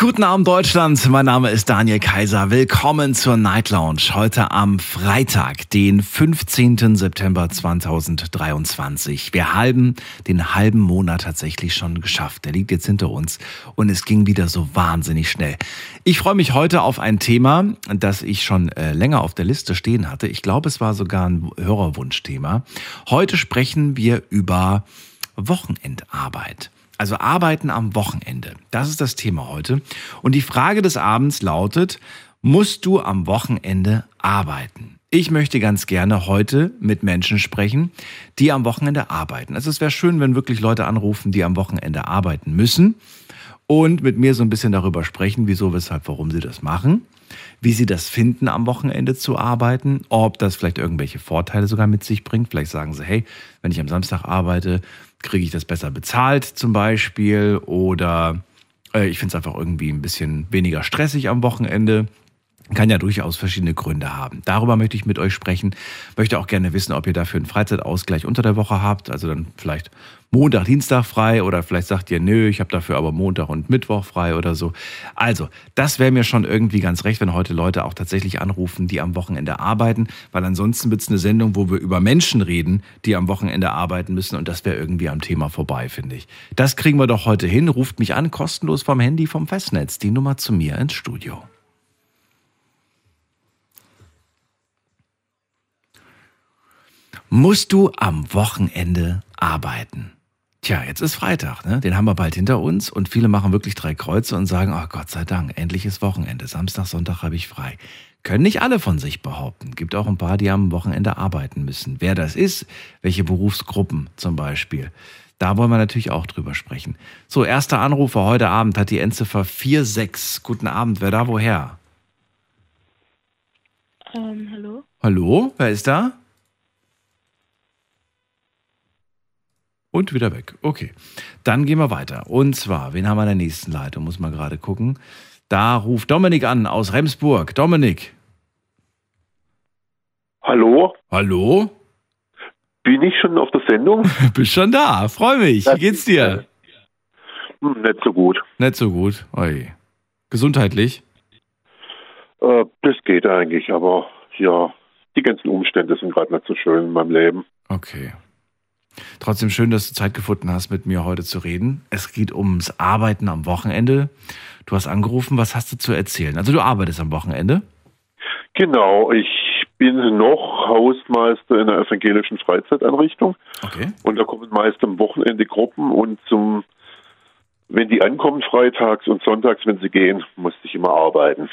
Guten Abend Deutschland, mein Name ist Daniel Kaiser. Willkommen zur Night Lounge. Heute am Freitag, den 15. September 2023. Wir haben den halben Monat tatsächlich schon geschafft. Der liegt jetzt hinter uns und es ging wieder so wahnsinnig schnell. Ich freue mich heute auf ein Thema, das ich schon äh, länger auf der Liste stehen hatte. Ich glaube, es war sogar ein Hörerwunschthema. Heute sprechen wir über Wochenendarbeit. Also Arbeiten am Wochenende. Das ist das Thema heute. Und die Frage des Abends lautet, musst du am Wochenende arbeiten? Ich möchte ganz gerne heute mit Menschen sprechen, die am Wochenende arbeiten. Also es wäre schön, wenn wirklich Leute anrufen, die am Wochenende arbeiten müssen und mit mir so ein bisschen darüber sprechen, wieso, weshalb, warum sie das machen, wie sie das finden, am Wochenende zu arbeiten, ob das vielleicht irgendwelche Vorteile sogar mit sich bringt. Vielleicht sagen sie, hey, wenn ich am Samstag arbeite, kriege ich das besser bezahlt zum Beispiel oder äh, ich finde es einfach irgendwie ein bisschen weniger stressig am Wochenende. Kann ja durchaus verschiedene Gründe haben. Darüber möchte ich mit euch sprechen. Möchte auch gerne wissen, ob ihr dafür einen Freizeitausgleich unter der Woche habt. Also dann vielleicht Montag, Dienstag frei oder vielleicht sagt ihr, nö, ich habe dafür aber Montag und Mittwoch frei oder so. Also, das wäre mir schon irgendwie ganz recht, wenn heute Leute auch tatsächlich anrufen, die am Wochenende arbeiten, weil ansonsten wird es eine Sendung, wo wir über Menschen reden, die am Wochenende arbeiten müssen und das wäre irgendwie am Thema vorbei, finde ich. Das kriegen wir doch heute hin. Ruft mich an, kostenlos vom Handy, vom Festnetz, die Nummer zu mir ins Studio. Musst du am Wochenende arbeiten? Tja, jetzt ist Freitag, ne? Den haben wir bald hinter uns und viele machen wirklich drei Kreuze und sagen, oh Gott sei Dank, endlich ist Wochenende. Samstag, Sonntag habe ich frei. Können nicht alle von sich behaupten. Gibt auch ein paar, die am Wochenende arbeiten müssen. Wer das ist, welche Berufsgruppen zum Beispiel. Da wollen wir natürlich auch drüber sprechen. So, erster Anrufer heute Abend hat die Endziffer 46. Guten Abend, wer da woher? Ähm, hallo? Hallo, wer ist da? Und wieder weg. Okay. Dann gehen wir weiter. Und zwar, wen haben wir in der nächsten Leitung? Muss man gerade gucken. Da ruft Dominik an aus Remsburg. Dominik. Hallo, Hallo? bin ich schon auf der Sendung? Bist schon da. Freu mich. Wie geht's dir? Hm, nicht so gut. Nicht so gut. Oi. Gesundheitlich? Äh, das geht eigentlich, aber ja, die ganzen Umstände sind gerade nicht so schön in meinem Leben. Okay. Trotzdem schön, dass du Zeit gefunden hast, mit mir heute zu reden. Es geht ums Arbeiten am Wochenende. Du hast angerufen, was hast du zu erzählen? Also du arbeitest am Wochenende? Genau, ich bin noch Hausmeister in einer evangelischen Freizeiteinrichtung Okay. und da kommen meist am Wochenende Gruppen und zum, wenn die ankommen freitags und sonntags, wenn sie gehen, musste ich immer arbeiten.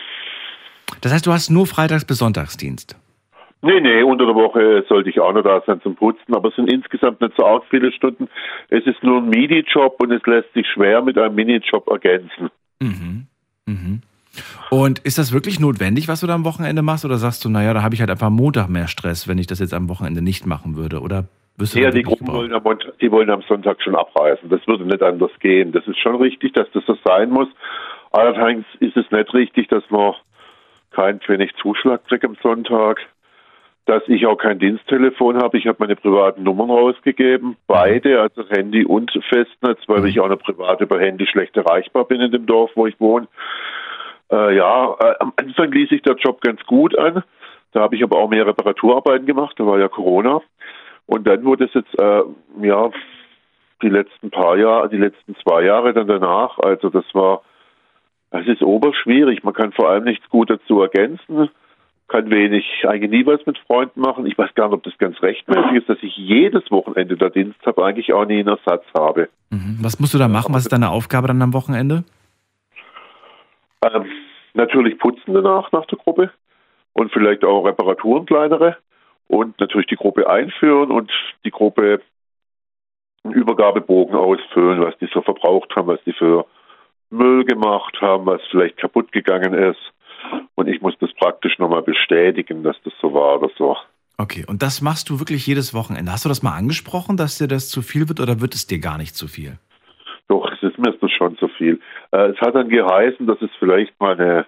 Das heißt, du hast nur Freitags bis Sonntagsdienst. Nee, nee, unter der Woche sollte ich auch noch da sein zum Putzen, aber es sind insgesamt nicht so arg viele Stunden. Es ist nur ein Minijob und es lässt sich schwer mit einem Minijob ergänzen. Mhm. Mhm. Und ist das wirklich notwendig, was du da am Wochenende machst? Oder sagst du, naja, da habe ich halt einfach am Montag mehr Stress, wenn ich das jetzt am Wochenende nicht machen würde? Oder wirst du Ja, die Gruppen wollen am, die wollen am Sonntag schon abreisen. Das würde nicht anders gehen. Das ist schon richtig, dass das so sein muss. Allerdings ist es nicht richtig, dass man keinen Pfennig Zuschlag kriegt am Sonntag. Dass ich auch kein Diensttelefon habe. Ich habe meine privaten Nummern rausgegeben. Beide, also Handy und Festnetz, weil ich auch noch privat über Handy schlecht erreichbar bin in dem Dorf, wo ich wohne. Äh, ja, äh, am Anfang ließ sich der Job ganz gut an. Da habe ich aber auch mehr Reparaturarbeiten gemacht. Da war ja Corona. Und dann wurde es jetzt, äh, ja, die letzten paar Jahre, die letzten zwei Jahre dann danach, also das war, das ist oberschwierig. Man kann vor allem nichts gut dazu ergänzen, kann wenig, eigentlich nie was mit Freunden machen. Ich weiß gar nicht, ob das ganz rechtmäßig ist, dass ich jedes Wochenende da Dienst habe, eigentlich auch nie einen Ersatz habe. Mhm. Was musst du da machen? Was ist deine Aufgabe dann am Wochenende? Ähm, natürlich putzen danach, nach der Gruppe. Und vielleicht auch Reparaturen kleinere. Und natürlich die Gruppe einführen und die Gruppe einen Übergabebogen ausfüllen, was die so verbraucht haben, was die für Müll gemacht haben, was vielleicht kaputt gegangen ist. Und ich muss das praktisch nochmal bestätigen, dass das so war oder so. Okay, und das machst du wirklich jedes Wochenende. Hast du das mal angesprochen, dass dir das zu viel wird oder wird es dir gar nicht zu viel? Doch, es ist mir das schon zu viel. Äh, es hat dann geheißen, dass es vielleicht mal eine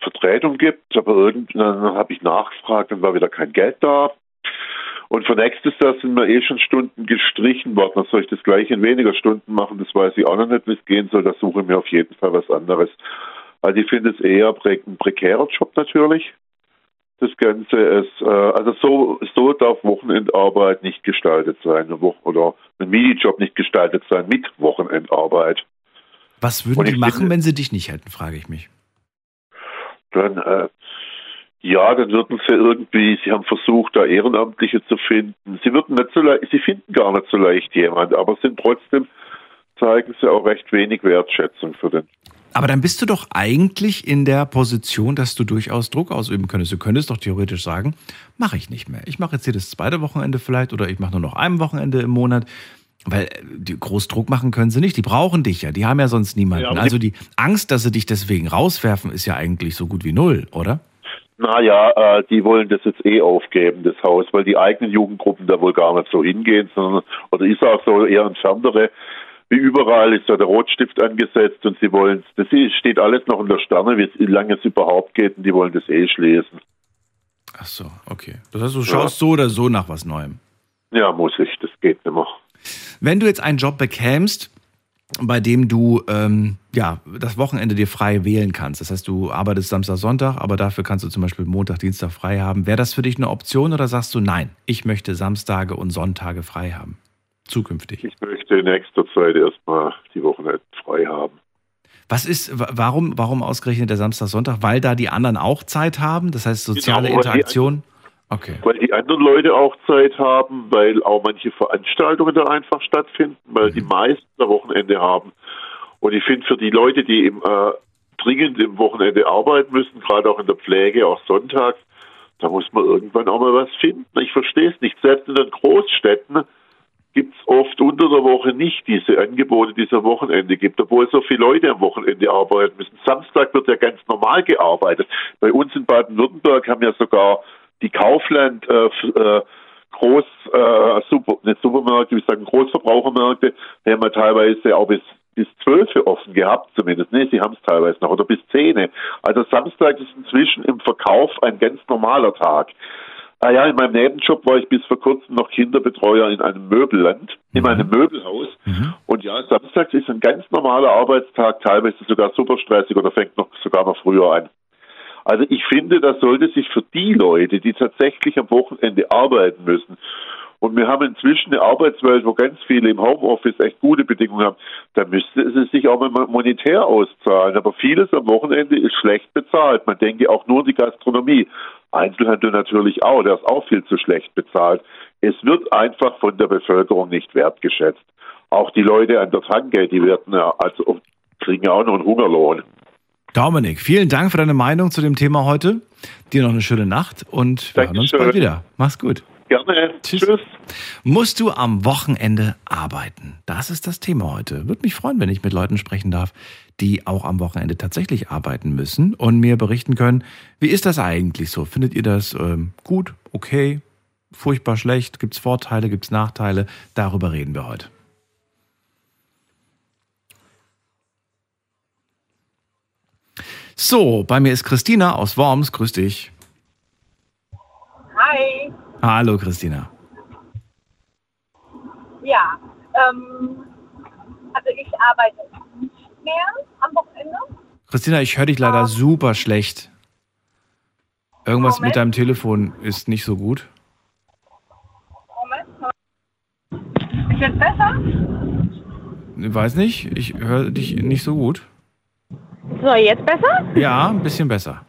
Vertretung gibt, aber irgendwann habe ich nachgefragt, dann war wieder kein Geld da. Und für nächstes Jahr sind mir eh schon Stunden gestrichen worden. Dann soll ich das gleich in weniger Stunden machen? Das weiß ich auch noch nicht, wie es gehen soll. Da suche ich mir auf jeden Fall was anderes. Also ich finde es eher ein prekärer Job natürlich. Das Ganze ist, äh, also so, so darf Wochenendarbeit nicht gestaltet sein oder ein Minijob nicht gestaltet sein mit Wochenendarbeit. Was würden die machen, wenn sie dich nicht hätten, frage ich mich. Dann, äh, ja, dann würden sie irgendwie, sie haben versucht, da Ehrenamtliche zu finden. Sie würden nicht so leicht, sie finden gar nicht so leicht jemand, aber sind trotzdem, zeigen sie auch recht wenig Wertschätzung für den aber dann bist du doch eigentlich in der Position, dass du durchaus Druck ausüben könntest. Du könntest doch theoretisch sagen, mache ich nicht mehr. Ich mache jetzt hier das zweite Wochenende vielleicht oder ich mache nur noch ein Wochenende im Monat. Weil äh, die groß Druck machen können sie nicht. Die brauchen dich ja. Die haben ja sonst niemanden. Ja, also die Angst, dass sie dich deswegen rauswerfen, ist ja eigentlich so gut wie null, oder? Naja, äh, die wollen das jetzt eh aufgeben, das Haus, weil die eigenen Jugendgruppen da wohl gar nicht so hingehen, sondern, oder ist auch so eher entferntere wie überall ist da der Rotstift angesetzt und sie wollen das steht alles noch in der Sterne, wie lange es überhaupt geht und die wollen das eh schließen. Ach so, okay. Das heißt, du schaust ja. so oder so nach was Neuem. Ja, muss ich, das geht nicht mehr. Wenn du jetzt einen Job bekämst, bei dem du ähm, ja das Wochenende dir frei wählen kannst. Das heißt, du arbeitest Samstag, Sonntag, aber dafür kannst du zum Beispiel Montag, Dienstag frei haben. Wäre das für dich eine Option oder sagst du nein? Ich möchte Samstage und Sonntage frei haben zukünftig? Ich möchte in nächster Zeit erstmal die Wochenende frei haben. Was ist, warum, warum ausgerechnet der Samstag, Sonntag? Weil da die anderen auch Zeit haben? Das heißt, soziale genau, Interaktion? Die, okay. Weil die anderen Leute auch Zeit haben, weil auch manche Veranstaltungen da einfach stattfinden, weil mhm. die meisten da Wochenende haben. Und ich finde, für die Leute, die im, äh, dringend im Wochenende arbeiten müssen, gerade auch in der Pflege, auch sonntags, da muss man irgendwann auch mal was finden. Ich verstehe es nicht. Selbst in den Großstädten gibt es oft unter der Woche nicht diese Angebote, die es am Wochenende gibt, obwohl so viele Leute am Wochenende arbeiten müssen. Samstag wird ja ganz normal gearbeitet. Bei uns in Baden-Württemberg haben ja sogar die Kaufland äh, äh, Groß, äh, Super, nicht Supermärkte, ich sagen Großverbrauchermärkte, die haben ja teilweise auch bis bis zwölf offen gehabt, zumindest. Nee, sie haben es teilweise noch, oder bis zehn. Also Samstag ist inzwischen im Verkauf ein ganz normaler Tag. Ah ja, in meinem Nebenjob war ich bis vor kurzem noch Kinderbetreuer in einem Möbelland, in mhm. einem Möbelhaus. Mhm. Und ja, Samstags ist ein ganz normaler Arbeitstag, teilweise sogar super stressig oder fängt noch sogar noch früher an. Also ich finde, das sollte sich für die Leute, die tatsächlich am Wochenende arbeiten müssen, und wir haben inzwischen eine Arbeitswelt, wo ganz viele im Homeoffice echt gute Bedingungen haben. Da müsste es sich auch mal monetär auszahlen. Aber vieles am Wochenende ist schlecht bezahlt. Man denke auch nur an die Gastronomie. Einzelhandel natürlich auch, der ist auch viel zu schlecht bezahlt. Es wird einfach von der Bevölkerung nicht wertgeschätzt. Auch die Leute an der Tanke, die werden ja, also kriegen ja auch noch einen Hungerlohn. Dominik, vielen Dank für deine Meinung zu dem Thema heute. Dir noch eine schöne Nacht und wir hören uns bald wieder. Mach's gut. Gerne. Tschüss. Tschüss. Musst du am Wochenende arbeiten? Das ist das Thema heute. Würde mich freuen, wenn ich mit Leuten sprechen darf, die auch am Wochenende tatsächlich arbeiten müssen und mir berichten können, wie ist das eigentlich so? Findet ihr das ähm, gut, okay, furchtbar schlecht? Gibt es Vorteile, gibt es Nachteile? Darüber reden wir heute. So, bei mir ist Christina aus Worms. Grüß dich. Hallo Christina. Ja, ähm, also ich arbeite nicht mehr am Wochenende. Christina, ich höre dich leider um, super schlecht. Irgendwas Moment. mit deinem Telefon ist nicht so gut. Moment. Ist jetzt besser? Ich weiß nicht, ich höre dich nicht so gut. So, jetzt besser? Ja, ein bisschen besser.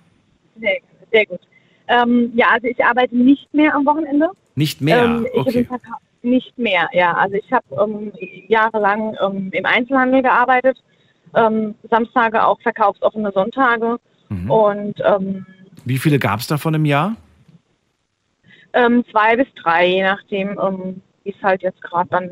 Sehr, sehr gut. Ähm, ja, also ich arbeite nicht mehr am Wochenende. Nicht mehr? Ähm, okay. Nicht mehr, ja. Also ich habe ähm, jahrelang ähm, im Einzelhandel gearbeitet, ähm, Samstage auch verkaufsoffene Sonntage. Mhm. Und ähm, wie viele gab es davon im Jahr? zwei bis drei, je nachdem, wie es halt jetzt gerade dann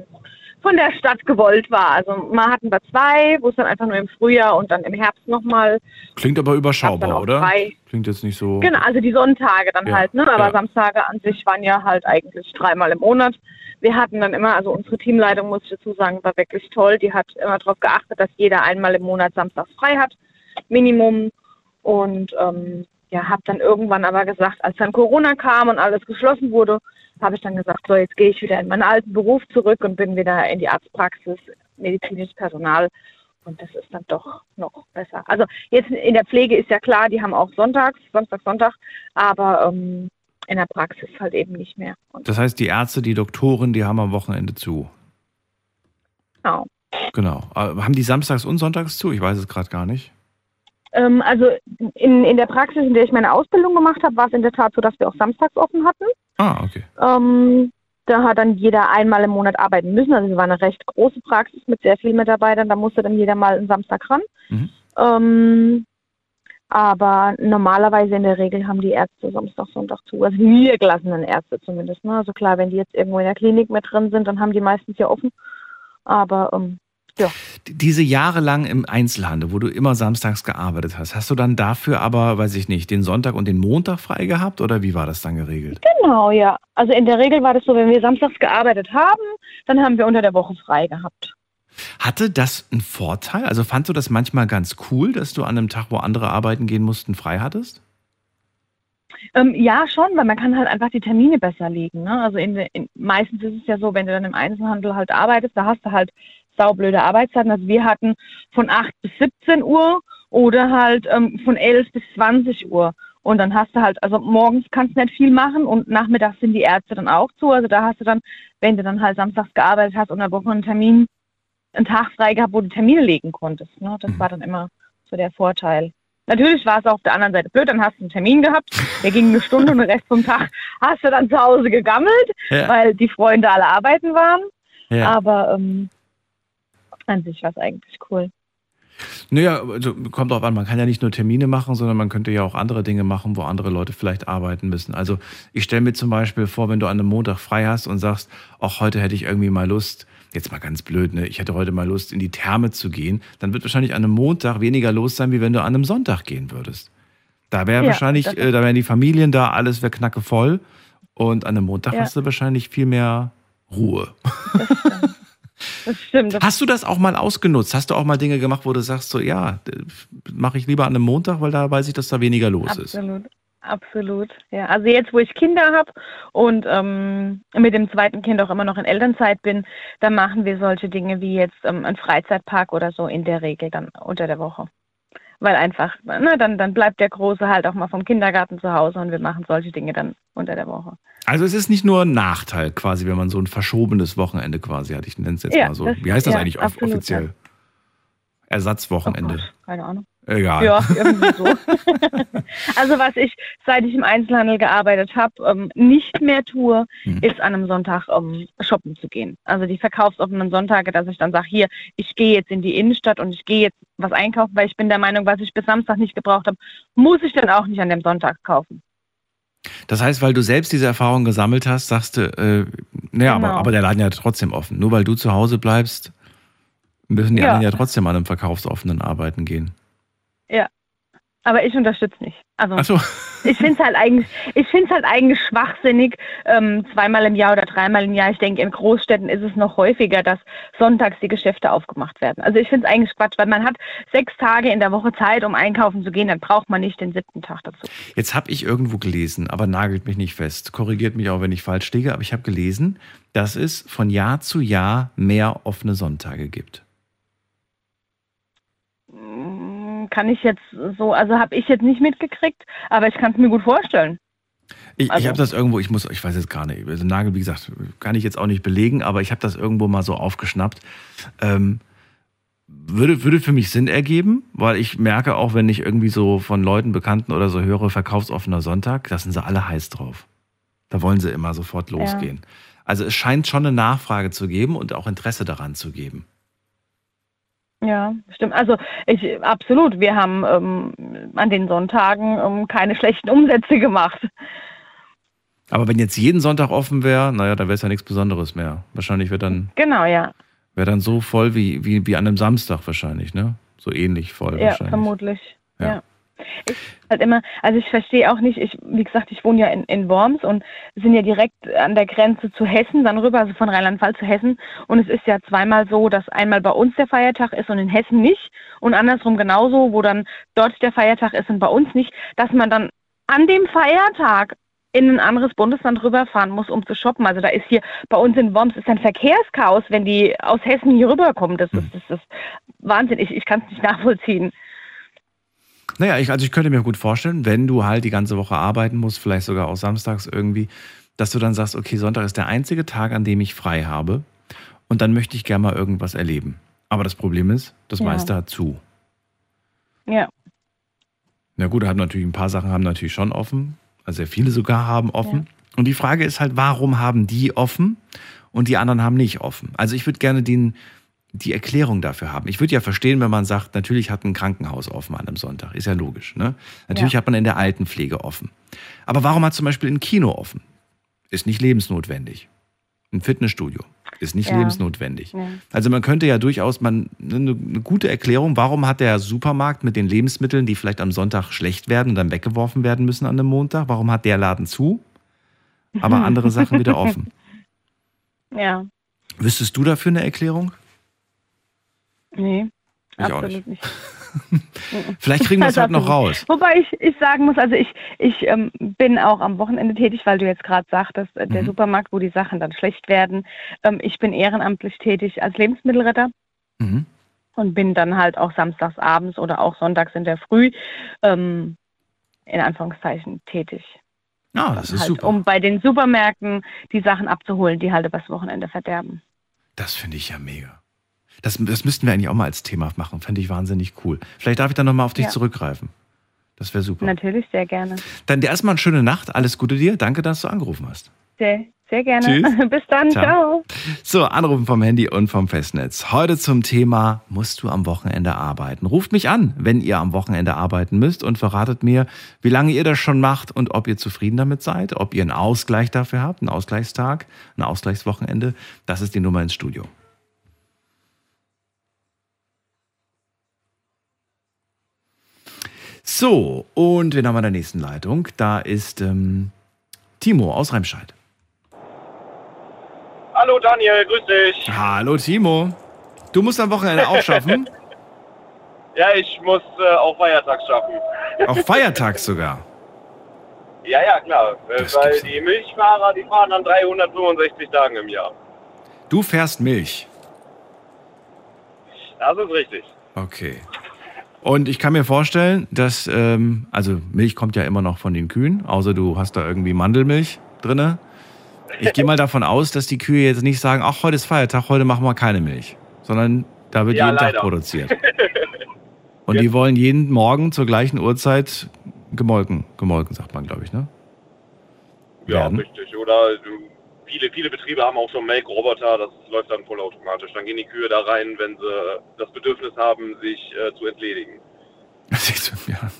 von der Stadt gewollt war. Also mal hatten wir zwei, wo es dann einfach nur im Frühjahr und dann im Herbst nochmal. Klingt aber überschaubar, oder? Frei. Klingt jetzt nicht so. Genau, also die Sonntage dann Ja, halt, ne? Aber ja. Samstage an sich waren ja halt eigentlich dreimal im Monat. Wir hatten dann immer, also unsere Teamleitung, muss ich dazu sagen, war wirklich toll. Die hat immer darauf geachtet, dass jeder einmal im Monat samstags frei hat, Minimum. Und ähm, ja, habe dann irgendwann aber gesagt, als dann Corona kam und alles geschlossen wurde, habe ich dann gesagt, so jetzt gehe ich wieder in meinen alten Beruf zurück und bin wieder in die Arztpraxis, medizinisches Personal. Und das ist dann doch noch besser. Also jetzt in der Pflege ist ja klar, die haben auch Sonntags, Samstag, Sonntag, aber ähm, in der Praxis halt eben nicht mehr. Und Das heißt, die Ärzte, die Doktoren, die haben am Wochenende zu. genau. Genau. Äh, Haben die samstags und sonntags zu? Ich weiß es gerade gar nicht. Ähm, also in, in der Praxis, in der ich meine Ausbildung gemacht habe, war es in der Tat so, dass wir auch samstags offen hatten. Ah, okay. Ähm, da hat dann jeder einmal im Monat arbeiten müssen. Also wir waren eine recht große Praxis mit sehr vielen Mitarbeitern. Da musste dann jeder mal einen Samstag ran. Mhm. Ähm, aber normalerweise in der Regel haben die Ärzte Samstag, Sonntag zu. Also die niedergelassenen Ärzte zumindest. Ne? Also klar, wenn die jetzt irgendwo in der Klinik mit drin sind, dann haben die meistens ja offen. Aber ähm, D- Diese Jahre lang im Einzelhandel, wo du immer samstags gearbeitet hast, hast du dann dafür aber, weiß ich nicht, den Sonntag und den Montag frei gehabt oder wie war das dann geregelt? genau, ja. Also in der Regel war das so, wenn wir samstags gearbeitet haben, dann haben wir unter der Woche frei gehabt. Hatte das einen Vorteil? Also fandst du das manchmal ganz cool, dass du an einem Tag, wo andere arbeiten gehen mussten, frei hattest? Ähm, ja, schon, weil man kann halt einfach die Termine besser legen. Ne? Also in, in, meistens ist es ja so, wenn du dann im Einzelhandel halt arbeitest, da hast du halt saublöde Arbeitszeiten. Also wir hatten von 8 bis 17 Uhr oder halt ähm, von 11 bis 20 Uhr. Und dann hast du halt, also morgens kannst du nicht viel machen und nachmittags sind die Ärzte dann auch zu. Also da hast du dann, wenn du dann halt samstags gearbeitet hast und eine Woche einen Termin, einen Tag frei gehabt, wo du Termine legen konntest. Ne? Das Mhm. war dann immer so der Vorteil. Natürlich war es auf der anderen Seite blöd, dann hast du einen Termin gehabt, der ging eine Stunde und den Rest vom Tag hast du dann zu Hause gegammelt, Ja. weil die Freunde alle arbeiten waren. ja. Aber ähm, an sich war es eigentlich cool. Naja, also kommt drauf an, man kann ja nicht nur Termine machen, sondern man könnte ja auch andere Dinge machen, wo andere Leute vielleicht arbeiten müssen. Also ich stelle mir zum Beispiel vor, wenn du an einem Montag frei hast und sagst, auch heute hätte ich irgendwie mal Lust, jetzt mal ganz blöd, ne, ich hätte heute mal Lust, in die Therme zu gehen, dann wird wahrscheinlich an einem Montag weniger los sein, wie wenn du an einem Sonntag gehen würdest. Da wäre Ja, wahrscheinlich, äh, da wären die Familien da, alles wäre knacke voll und an einem Montag Ja. hast du wahrscheinlich viel mehr Ruhe. Das stimmt. Das Hast du das auch mal ausgenutzt? Hast du auch mal Dinge gemacht, wo du sagst, so ja, mache ich lieber an einem Montag, weil da weiß ich, dass da weniger los ist. Absolut. Absolut, ja. Also jetzt, wo ich Kinder habe und ähm, mit dem zweiten Kind auch immer noch in Elternzeit bin, dann machen wir solche Dinge wie jetzt ähm, ein Freizeitpark oder so in der Regel dann unter der Woche. Weil einfach, ne, dann, dann bleibt der Große halt auch mal vom Kindergarten zu Hause und wir machen solche Dinge dann unter der Woche. Also es ist nicht nur ein Nachteil quasi, wenn man so ein verschobenes Wochenende quasi hat. Ich nenne es jetzt Ja, mal so. das- Wie heißt das ja, eigentlich off absolut, offiziell? Oh Ersatzwochenende. Gott, keine Ahnung. Egal. Ja, irgendwie so. also was ich, seit ich im Einzelhandel gearbeitet habe, ähm, nicht mehr tue, Hm. ist an einem Sonntag ähm, shoppen zu gehen. Also die verkaufsoffenen Sonntage, dass ich dann sage, hier, ich gehe jetzt in die Innenstadt und ich gehe jetzt was einkaufen, weil ich bin der Meinung, was ich bis Samstag nicht gebraucht habe, muss ich dann auch nicht an dem Sonntag kaufen. Das heißt, weil du selbst diese Erfahrung gesammelt hast, sagst du, äh, naja, aber, Genau. aber der Laden ja trotzdem offen. Nur weil du zu Hause bleibst, müssen die Ja. anderen ja trotzdem an einem verkaufsoffenen arbeiten gehen. Aber ich unterstütze nicht. Also Achso. ich finde es halt eigentlich, ich finde halt eigentlich schwachsinnig, ähm, zweimal im Jahr oder dreimal im Jahr. Ich denke, in Großstädten ist es noch häufiger, dass sonntags die Geschäfte aufgemacht werden. Also ich finde es eigentlich Quatsch, weil man hat sechs Tage in der Woche Zeit, um einkaufen zu gehen, dann braucht man nicht den siebten Tag dazu. Jetzt habe ich irgendwo gelesen, aber nagelt mich nicht fest. Korrigiert mich auch, wenn ich falsch liege, aber ich habe gelesen, dass es von Jahr zu Jahr mehr offene Sonntage gibt. Kann ich jetzt so, also habe ich jetzt nicht mitgekriegt, aber ich kann es mir gut vorstellen. Ich, ich Also- habe das irgendwo, ich muss, ich weiß jetzt gar nicht, also Nagel, wie gesagt, kann ich jetzt auch nicht belegen, aber ich habe das irgendwo mal so aufgeschnappt. Ähm, würde, würde für mich Sinn ergeben, weil ich merke auch, wenn ich irgendwie so von Leuten, Bekannten oder so höre, verkaufsoffener Sonntag, da sind sie alle heiß drauf. Da wollen sie immer sofort losgehen. Also es scheint schon eine Nachfrage zu geben und auch Interesse daran zu geben. Ja, stimmt. Also ich absolut. Wir haben ähm, an den Sonntagen ähm, keine schlechten Umsätze gemacht. Aber wenn jetzt jeden Sonntag offen wäre, naja, dann wäre es ja nichts Besonderes mehr. Wahrscheinlich wird dann Genau, ja. Wäre dann so voll wie, wie, wie an einem Samstag wahrscheinlich, ne? So ähnlich voll Ja, wahrscheinlich. vermutlich. Ja. Ja. Ich halt immer, also ich verstehe auch nicht, ich, wie gesagt, ich wohne ja in, in Worms und sind ja direkt an der Grenze zu Hessen, dann rüber, also von Rheinland-Pfalz zu Hessen. Und es ist ja zweimal so, dass einmal bei uns der Feiertag ist und in Hessen nicht. Und andersrum genauso, wo dann dort der Feiertag ist und bei uns nicht, dass man dann an dem Feiertag in ein anderes Bundesland rüberfahren muss, um zu shoppen. Also da ist hier bei uns in Worms ist ein Verkehrschaos, wenn die aus Hessen hier rüberkommen. Das ist, das ist Wahnsinn. Ich, ich kann es nicht nachvollziehen. Naja, ich, also ich könnte mir gut vorstellen, wenn du halt die ganze Woche arbeiten musst, vielleicht sogar auch samstags irgendwie, dass du dann sagst, okay, Sonntag ist der einzige Tag, an dem ich frei habe und dann möchte ich gerne mal irgendwas erleben. Aber das Problem ist, das Ja. meiste hat zu. Ja. Na gut, haben natürlich ein paar Sachen haben natürlich schon offen, also sehr viele sogar haben offen. Und die Frage ist halt, warum haben die offen und die anderen haben nicht offen? Also ich würde gerne den, die Erklärung dafür haben. Ich würde ja verstehen, wenn man sagt, natürlich hat ein Krankenhaus offen an einem Sonntag. Ist ja logisch. Ne? Natürlich Ja. hat man in der Altenpflege offen. Aber warum hat zum Beispiel ein Kino offen? Ist nicht lebensnotwendig. Ein Fitnessstudio ist nicht Ja. lebensnotwendig. Ja. Also man könnte ja durchaus man eine, eine gute Erklärung, warum hat der Supermarkt mit den Lebensmitteln, die vielleicht am Sonntag schlecht werden und dann weggeworfen werden müssen an einem Montag, warum hat der Laden zu, aber andere Sachen wieder offen? Ja. Wüsstest du dafür eine Erklärung? Nee. Ich auch absolut nicht. Vielleicht kriegen wir es heute noch raus. Wobei ich, ich sagen muss, also ich, ich ähm, bin auch am Wochenende tätig, weil du jetzt gerade sagtest, äh, der Mhm. Supermarkt, wo die Sachen dann schlecht werden. Ähm, ich bin ehrenamtlich tätig als Lebensmittelretter Mhm. und bin dann halt auch samstags abends oder auch sonntags in der Früh ähm, in Anführungszeichen tätig. Ah, das ist halt, super. Um bei den Supermärkten die Sachen abzuholen, die halt übers Wochenende verderben. Das finde ich ja mega. Das, das müssten wir eigentlich auch mal als Thema machen. Fände ich wahnsinnig cool. Vielleicht darf ich dann nochmal auf dich Ja. zurückgreifen. Das wäre super. Natürlich, sehr gerne. Dann dir erstmal eine schöne Nacht. Alles Gute dir. Danke, dass du angerufen hast. Sehr, sehr gerne. Tschüss. Bis dann. Ciao. Ciao. So, anrufen vom Handy und vom Festnetz. Heute zum Thema, musst du am Wochenende arbeiten? Ruft mich an, wenn ihr am Wochenende arbeiten müsst und verratet mir, wie lange ihr das schon macht und ob ihr zufrieden damit seid, ob ihr einen Ausgleich dafür habt, einen Ausgleichstag, ein Ausgleichswochenende. Das ist die Nummer ins Studio. So, und wen haben wir in der nächsten Leitung? Da ist ähm, Timo aus Remscheid. Hallo Daniel, grüß dich. Hallo Timo. Du musst am Wochenende auch schaffen. Ja, ich muss äh, auch Feiertags schaffen. Auch feiertags sogar. Ja, ja, klar. Das weil die Milchfahrer, die fahren an 365 Tagen im Jahr. Du fährst Milch. Das ist richtig. Okay. Und ich kann mir vorstellen, dass, ähm, also Milch kommt ja immer noch von den Kühen, außer du hast da irgendwie Mandelmilch drinne. Ich gehe mal davon aus, dass die Kühe jetzt nicht sagen, ach, heute ist Feiertag, heute machen wir keine Milch. Sondern da wird Ja, jeden Tag leider. produziert. Und die wollen jeden Morgen zur gleichen Uhrzeit gemolken. Gemolken, sagt man, glaube ich, ne? Ja, Werden. richtig. Oder du, viele, viele Betriebe haben auch schon Melkroboter, das läuft dann vollautomatisch. Dann gehen die Kühe da rein, wenn sie das Bedürfnis haben, sich äh, zu entledigen. ja.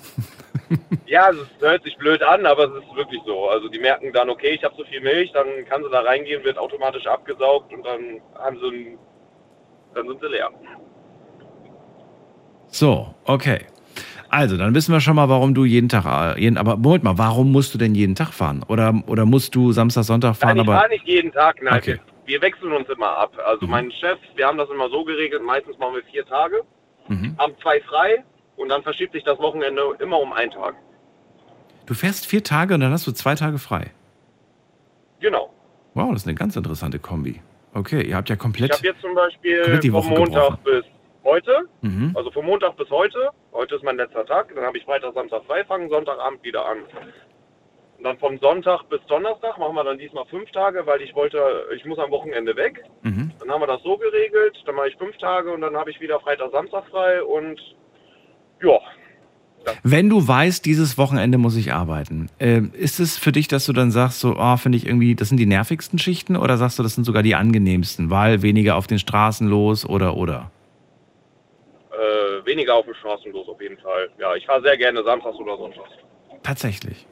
Ja, es ist- hört sich blöd an, aber es ist wirklich so. Also die merken dann, okay, ich habe so viel Milch, dann kann sie da reingehen, wird automatisch abgesaugt und dann haben sie ein, dann sind sie leer. So, okay. Also, dann wissen wir schon mal, warum du jeden Tag, äh, jeden, aber Moment mal, warum musst du denn jeden Tag fahren? Oder, oder musst du Samstag, Sonntag fahren, Nein, ich aber fahre nicht jeden Tag, nein. Okay. Wir, wir wechseln uns immer ab. Also Mhm. mein Chef, wir haben das immer so geregelt, meistens machen wir vier Tage, Mhm. haben zwei frei und dann verschiebt sich das Wochenende immer um einen Tag. du fährst vier Tage und dann hast du zwei Tage frei. Genau. Wow, das ist eine ganz interessante Kombi. Okay, ihr habt ja Ich komplett. habe jetzt zum Beispiel vom Montag gebrochen. bis heute, Mhm. also vom Montag bis heute, heute ist mein letzter Tag, dann habe ich Freitag, Samstag frei, fangen Sonntagabend wieder an. Und dann vom Sonntag bis Donnerstag machen wir dann diesmal fünf Tage, weil ich wollte, ich muss am Wochenende weg. Mhm. Dann haben wir das so geregelt, dann mache ich fünf Tage und dann habe ich wieder Freitag, Samstag frei und ja, Wenn du weißt, dieses Wochenende muss ich arbeiten, äh, ist es für dich, dass du dann sagst, so, oh, finde ich irgendwie, das sind die nervigsten Schichten oder sagst du, das sind sogar die angenehmsten, weil weniger auf den Straßen los oder oder? Äh, weniger auf den Straßen los auf jeden Fall. Ja, ich fahre sehr gerne samstags oder sonntags. Tatsächlich.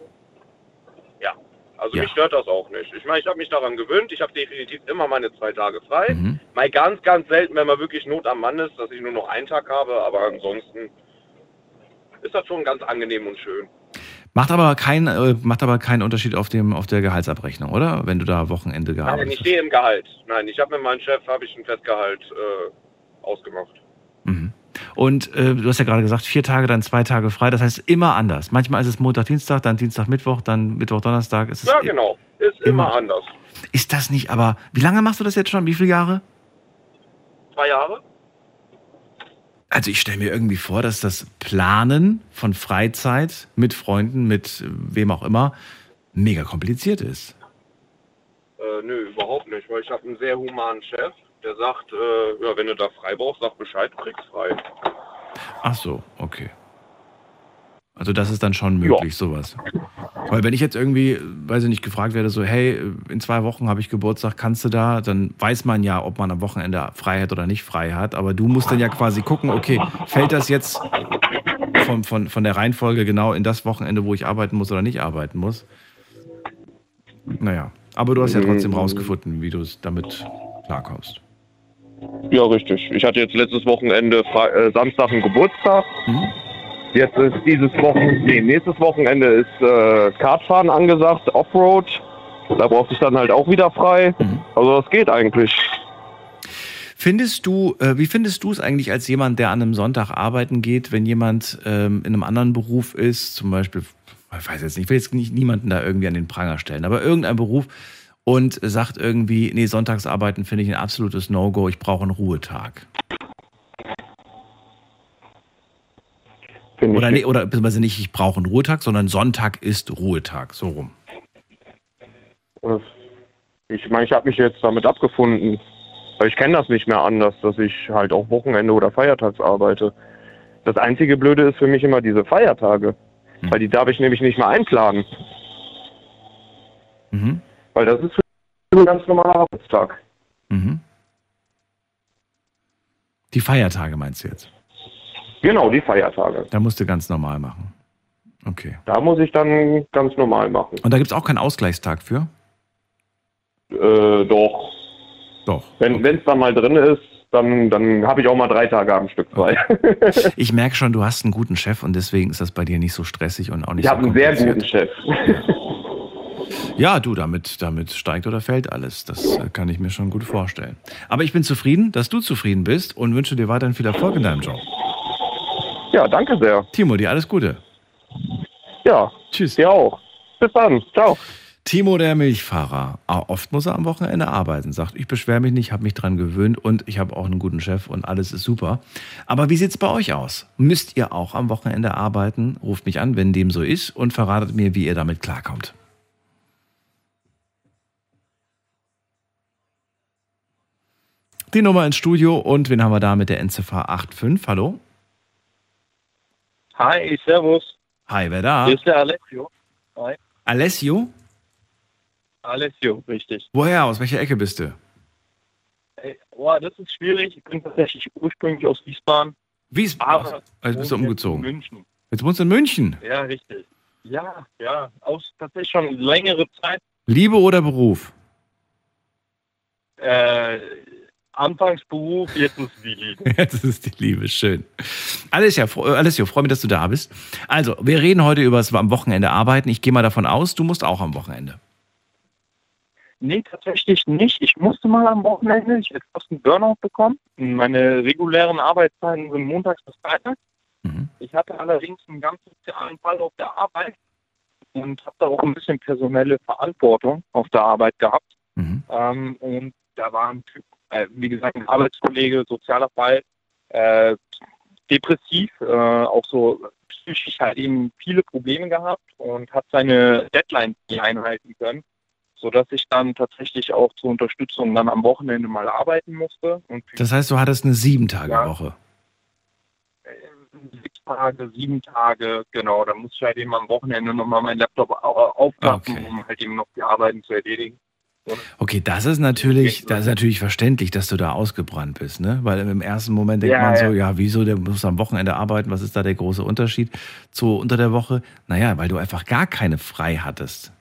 Ja, Also Ja. mich stört das auch nicht. Ich meine, ich habe mich daran gewöhnt. Ich habe definitiv immer meine zwei Tage frei. Mhm. Mal ganz, ganz selten, wenn man wirklich Not am Mann ist, dass ich nur noch einen Tag habe. Aber ansonsten ist das schon ganz angenehm und schön. Macht aber keinen äh, macht aber keinen Unterschied auf dem auf der Gehaltsabrechnung, oder? Wenn du da Wochenende Nein, gearbeitet ich hast. stehe im Gehalt. Nein, ich habe mit meinem Chef habe ich ein Festgehalt äh, ausgemacht. Mhm. Und äh, du hast ja gerade gesagt, vier Tage, dann zwei Tage frei. Das heißt immer anders. Manchmal ist es Montag, Dienstag, dann Dienstag, Mittwoch, dann Mittwoch, Donnerstag. Ist es Ja, genau. Ist immer, immer. anders. Ist das nicht? Aber wie lange machst du das jetzt schon? Wie viele Jahre? Zwei Jahre? Also ich stelle mir irgendwie vor, dass das Planen von Freizeit mit Freunden, mit äh, wem auch immer, mega kompliziert ist. Äh, nö, überhaupt nicht, weil ich habe einen sehr humanen Chef, der sagt, äh, ja, wenn du da frei brauchst, sag Bescheid, kriegst frei. Ach so, okay. Also das ist dann schon möglich, sowas. Weil wenn ich jetzt irgendwie, weiß ich nicht, gefragt werde, so, hey, in zwei Wochen habe ich Geburtstag, kannst du da? Dann weiß man ja, ob man am Wochenende frei hat oder nicht frei hat. Aber du musst dann ja quasi gucken, okay, fällt das jetzt von, von, von der Reihenfolge genau in das Wochenende, wo ich arbeiten muss oder nicht arbeiten muss? Naja, aber du hast ja trotzdem rausgefunden, wie du es damit klarkommst. Ja, richtig. Ich hatte jetzt letztes Wochenende Fre äh, Samstag einen Geburtstag. Mhm. Jetzt ist dieses Wochenende, nee, nächstes Wochenende ist äh, Kartfahren angesagt, Offroad. Da brauchte ich dann halt auch wieder frei. Mhm. Also das geht eigentlich. Findest du, äh, wie findest du es eigentlich als jemand, der an einem Sonntag arbeiten geht, wenn jemand ähm, in einem anderen Beruf ist, zum Beispiel, ich weiß jetzt nicht, ich will jetzt nicht niemanden da irgendwie an den Pranger stellen, aber irgendein Beruf und sagt irgendwie, nee, Sonntagsarbeiten finde ich ein absolutes No-Go, ich brauche einen Ruhetag. Finde Oder, nee, oder beziehungsweise nicht, ich brauche einen Ruhetag, sondern Sonntag ist Ruhetag, so rum. Ich meine, ich habe mich jetzt damit abgefunden. Weil ich kenne das nicht mehr anders, dass ich halt auch Wochenende oder feiertags arbeite. Das einzige Blöde ist für mich immer diese Feiertage. Hm. Weil die darf ich nämlich nicht mehr einplanen. Mhm. Weil das ist ein ganz normaler Arbeitstag. Mhm. Die Feiertage meinst du jetzt? Genau, die Feiertage. Da musst du ganz normal machen. Okay. Da muss ich dann ganz normal machen. Und da gibt es auch keinen Ausgleichstag für? Äh, doch. Doch. Wenn es dann mal drin ist, dann, dann habe ich auch mal drei Tage am Stück frei. Ich merke schon, du hast einen guten Chef und deswegen ist das bei dir nicht so stressig und auch nicht Ich so habe einen sehr guten Chef. Ja, du, damit, damit steigt oder fällt alles. Das äh, kann ich mir schon gut vorstellen. Aber ich bin zufrieden, dass du zufrieden bist und wünsche dir weiterhin viel Erfolg in deinem Job. Ja, danke sehr. Timo, dir alles Gute. Ja, Tschüss. dir auch. Bis dann. Ciao. Timo, der Milchfahrer. Ah, Oft muss er am Wochenende arbeiten, sagt, ich beschwere mich nicht, habe mich dran gewöhnt und ich habe auch einen guten Chef und alles ist super. Aber wie sieht's bei euch aus? Müsst ihr auch am Wochenende arbeiten? Ruft mich an, wenn dem so ist und verratet mir, wie ihr damit klarkommt. Die Nummer ins Studio und wen haben wir da mit der Endziffer 85? Hallo? Hi, servus. Hi, wer da? Hier ist der Alessio. Hi. Alessio? Alessio, richtig. Woher? Aus welcher Ecke bist du? Ey, boah, das ist schwierig. Ich bin tatsächlich ursprünglich aus Wiesbaden. Wiesbaden. Aber Jetzt bist du umgezogen. In München. Jetzt wohnst du in München. Ja, richtig. Ja, ja. Aus tatsächlich schon längere Zeit. Liebe oder Beruf? Äh, Anfangsberuf, jetzt ist die Liebe. Das ist die Liebe, schön. Alessio, äh, Alessio, freue mich, dass du da bist. Also, wir reden heute über das am Wochenende arbeiten. Ich gehe mal davon aus, du musst auch am Wochenende. Nee, tatsächlich nicht. Ich musste mal am Wochenende, ich hätte fast einen Burnout bekommen. Meine regulären Arbeitszeiten sind montags bis freitags. Mhm. Ich hatte allerdings einen ganz sozialen Fall auf der Arbeit und habe da auch ein bisschen personelle Verantwortung auf der Arbeit gehabt. Mhm. Ähm, und da war ein Typ, äh, wie gesagt, ein Arbeitskollege, sozialer Fall, äh, depressiv, äh, auch so psychisch halt eben viele Probleme gehabt und hat seine Deadlines nie einhalten können, sodass ich dann tatsächlich auch zur Unterstützung dann am Wochenende mal arbeiten musste. Und Das heißt, du hattest eine Sieben-Tage-Woche. äh, sechs Tage, sieben Tage, genau, da muss ich halt eben am Wochenende nochmal meinen Laptop au- aufklappen, Okay. um halt eben noch die Arbeiten zu erledigen. Okay, das ist natürlich, das ist natürlich verständlich, dass du da ausgebrannt bist, ne? Weil im ersten Moment denkt Ja, man so, ja. ja, wieso, der muss am Wochenende arbeiten, was ist da der große Unterschied zu unter der Woche? Naja, weil du einfach gar keine frei hattest.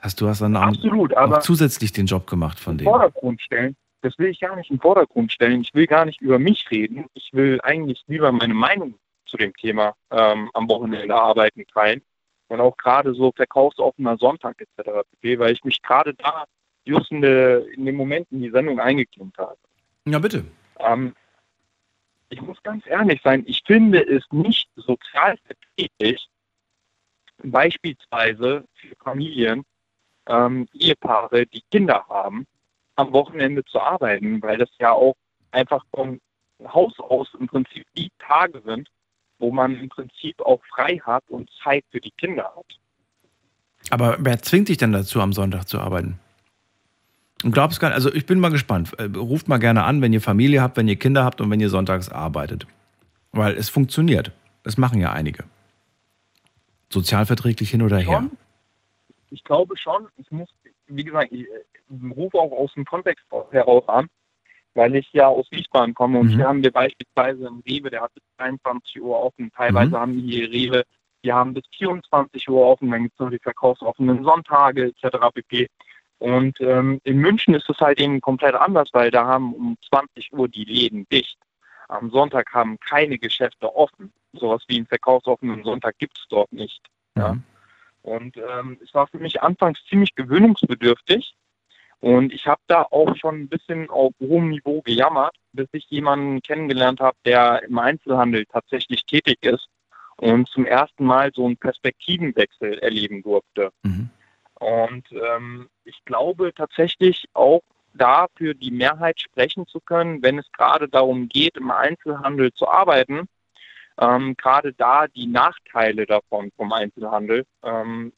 Hast du hast dann Absolut, auch aber zusätzlich den Job gemacht von denen. Vordergrund stellen, das will ich gar nicht im Vordergrund stellen. Ich will gar nicht über mich reden. Ich will eigentlich lieber meine Meinung zu dem Thema ähm, am Wochenende arbeiten teilen. Und auch gerade so verkaufsoffener Sonntag etc. pp., weil ich mich gerade da just in, der, in dem Moment in die Sendung eingeklinkt habe. Ja, bitte. Ähm, ich muss ganz ehrlich sein, ich finde es nicht sozial verträglich, beispielsweise für Familien, ähm, Ehepaare, die Kinder haben, am Wochenende zu arbeiten, weil das ja auch einfach vom Haus aus im Prinzip die Tage sind, wo man im Prinzip auch frei hat und Zeit für die Kinder hat. Aber wer zwingt dich denn dazu, am Sonntag zu arbeiten? Und glaubst gar nicht, also ich bin mal gespannt. Äh, Ruft mal gerne an, wenn ihr Familie habt, wenn ihr Kinder habt und wenn ihr sonntags arbeitet. Weil es funktioniert. Es machen ja einige. Sozialverträglich hin oder her. Ich glaube schon. Ich muss, wie gesagt, ich, ich rufe auch aus dem Kontext heraus an, weil ich ja aus Wiesbaden komme und Mhm. hier haben wir beispielsweise einen Rewe, der hat bis 23 Uhr offen. Teilweise Mhm. haben die Rewe, die haben bis 24 Uhr offen, dann gibt es noch die verkaufsoffenen Sonntage etc. pp. Und ähm, in München ist es halt eben komplett anders, weil da haben um 20 Uhr die Läden dicht. Am Sonntag haben keine Geschäfte offen. Sowas wie einen verkaufsoffenen Sonntag gibt es dort nicht. Ja. Und ähm, es war für mich anfangs ziemlich gewöhnungsbedürftig. Und ich habe da auch schon ein bisschen auf hohem Niveau gejammert, bis ich jemanden kennengelernt habe, der im Einzelhandel tatsächlich tätig ist und zum ersten Mal so einen Perspektivenwechsel erleben durfte. Mhm. Und ähm, ich glaube tatsächlich auch da für die Mehrheit sprechen zu können, wenn es gerade darum geht, im Einzelhandel zu arbeiten, ähm, gerade da die Nachteile davon vom Einzelhandel, ähm,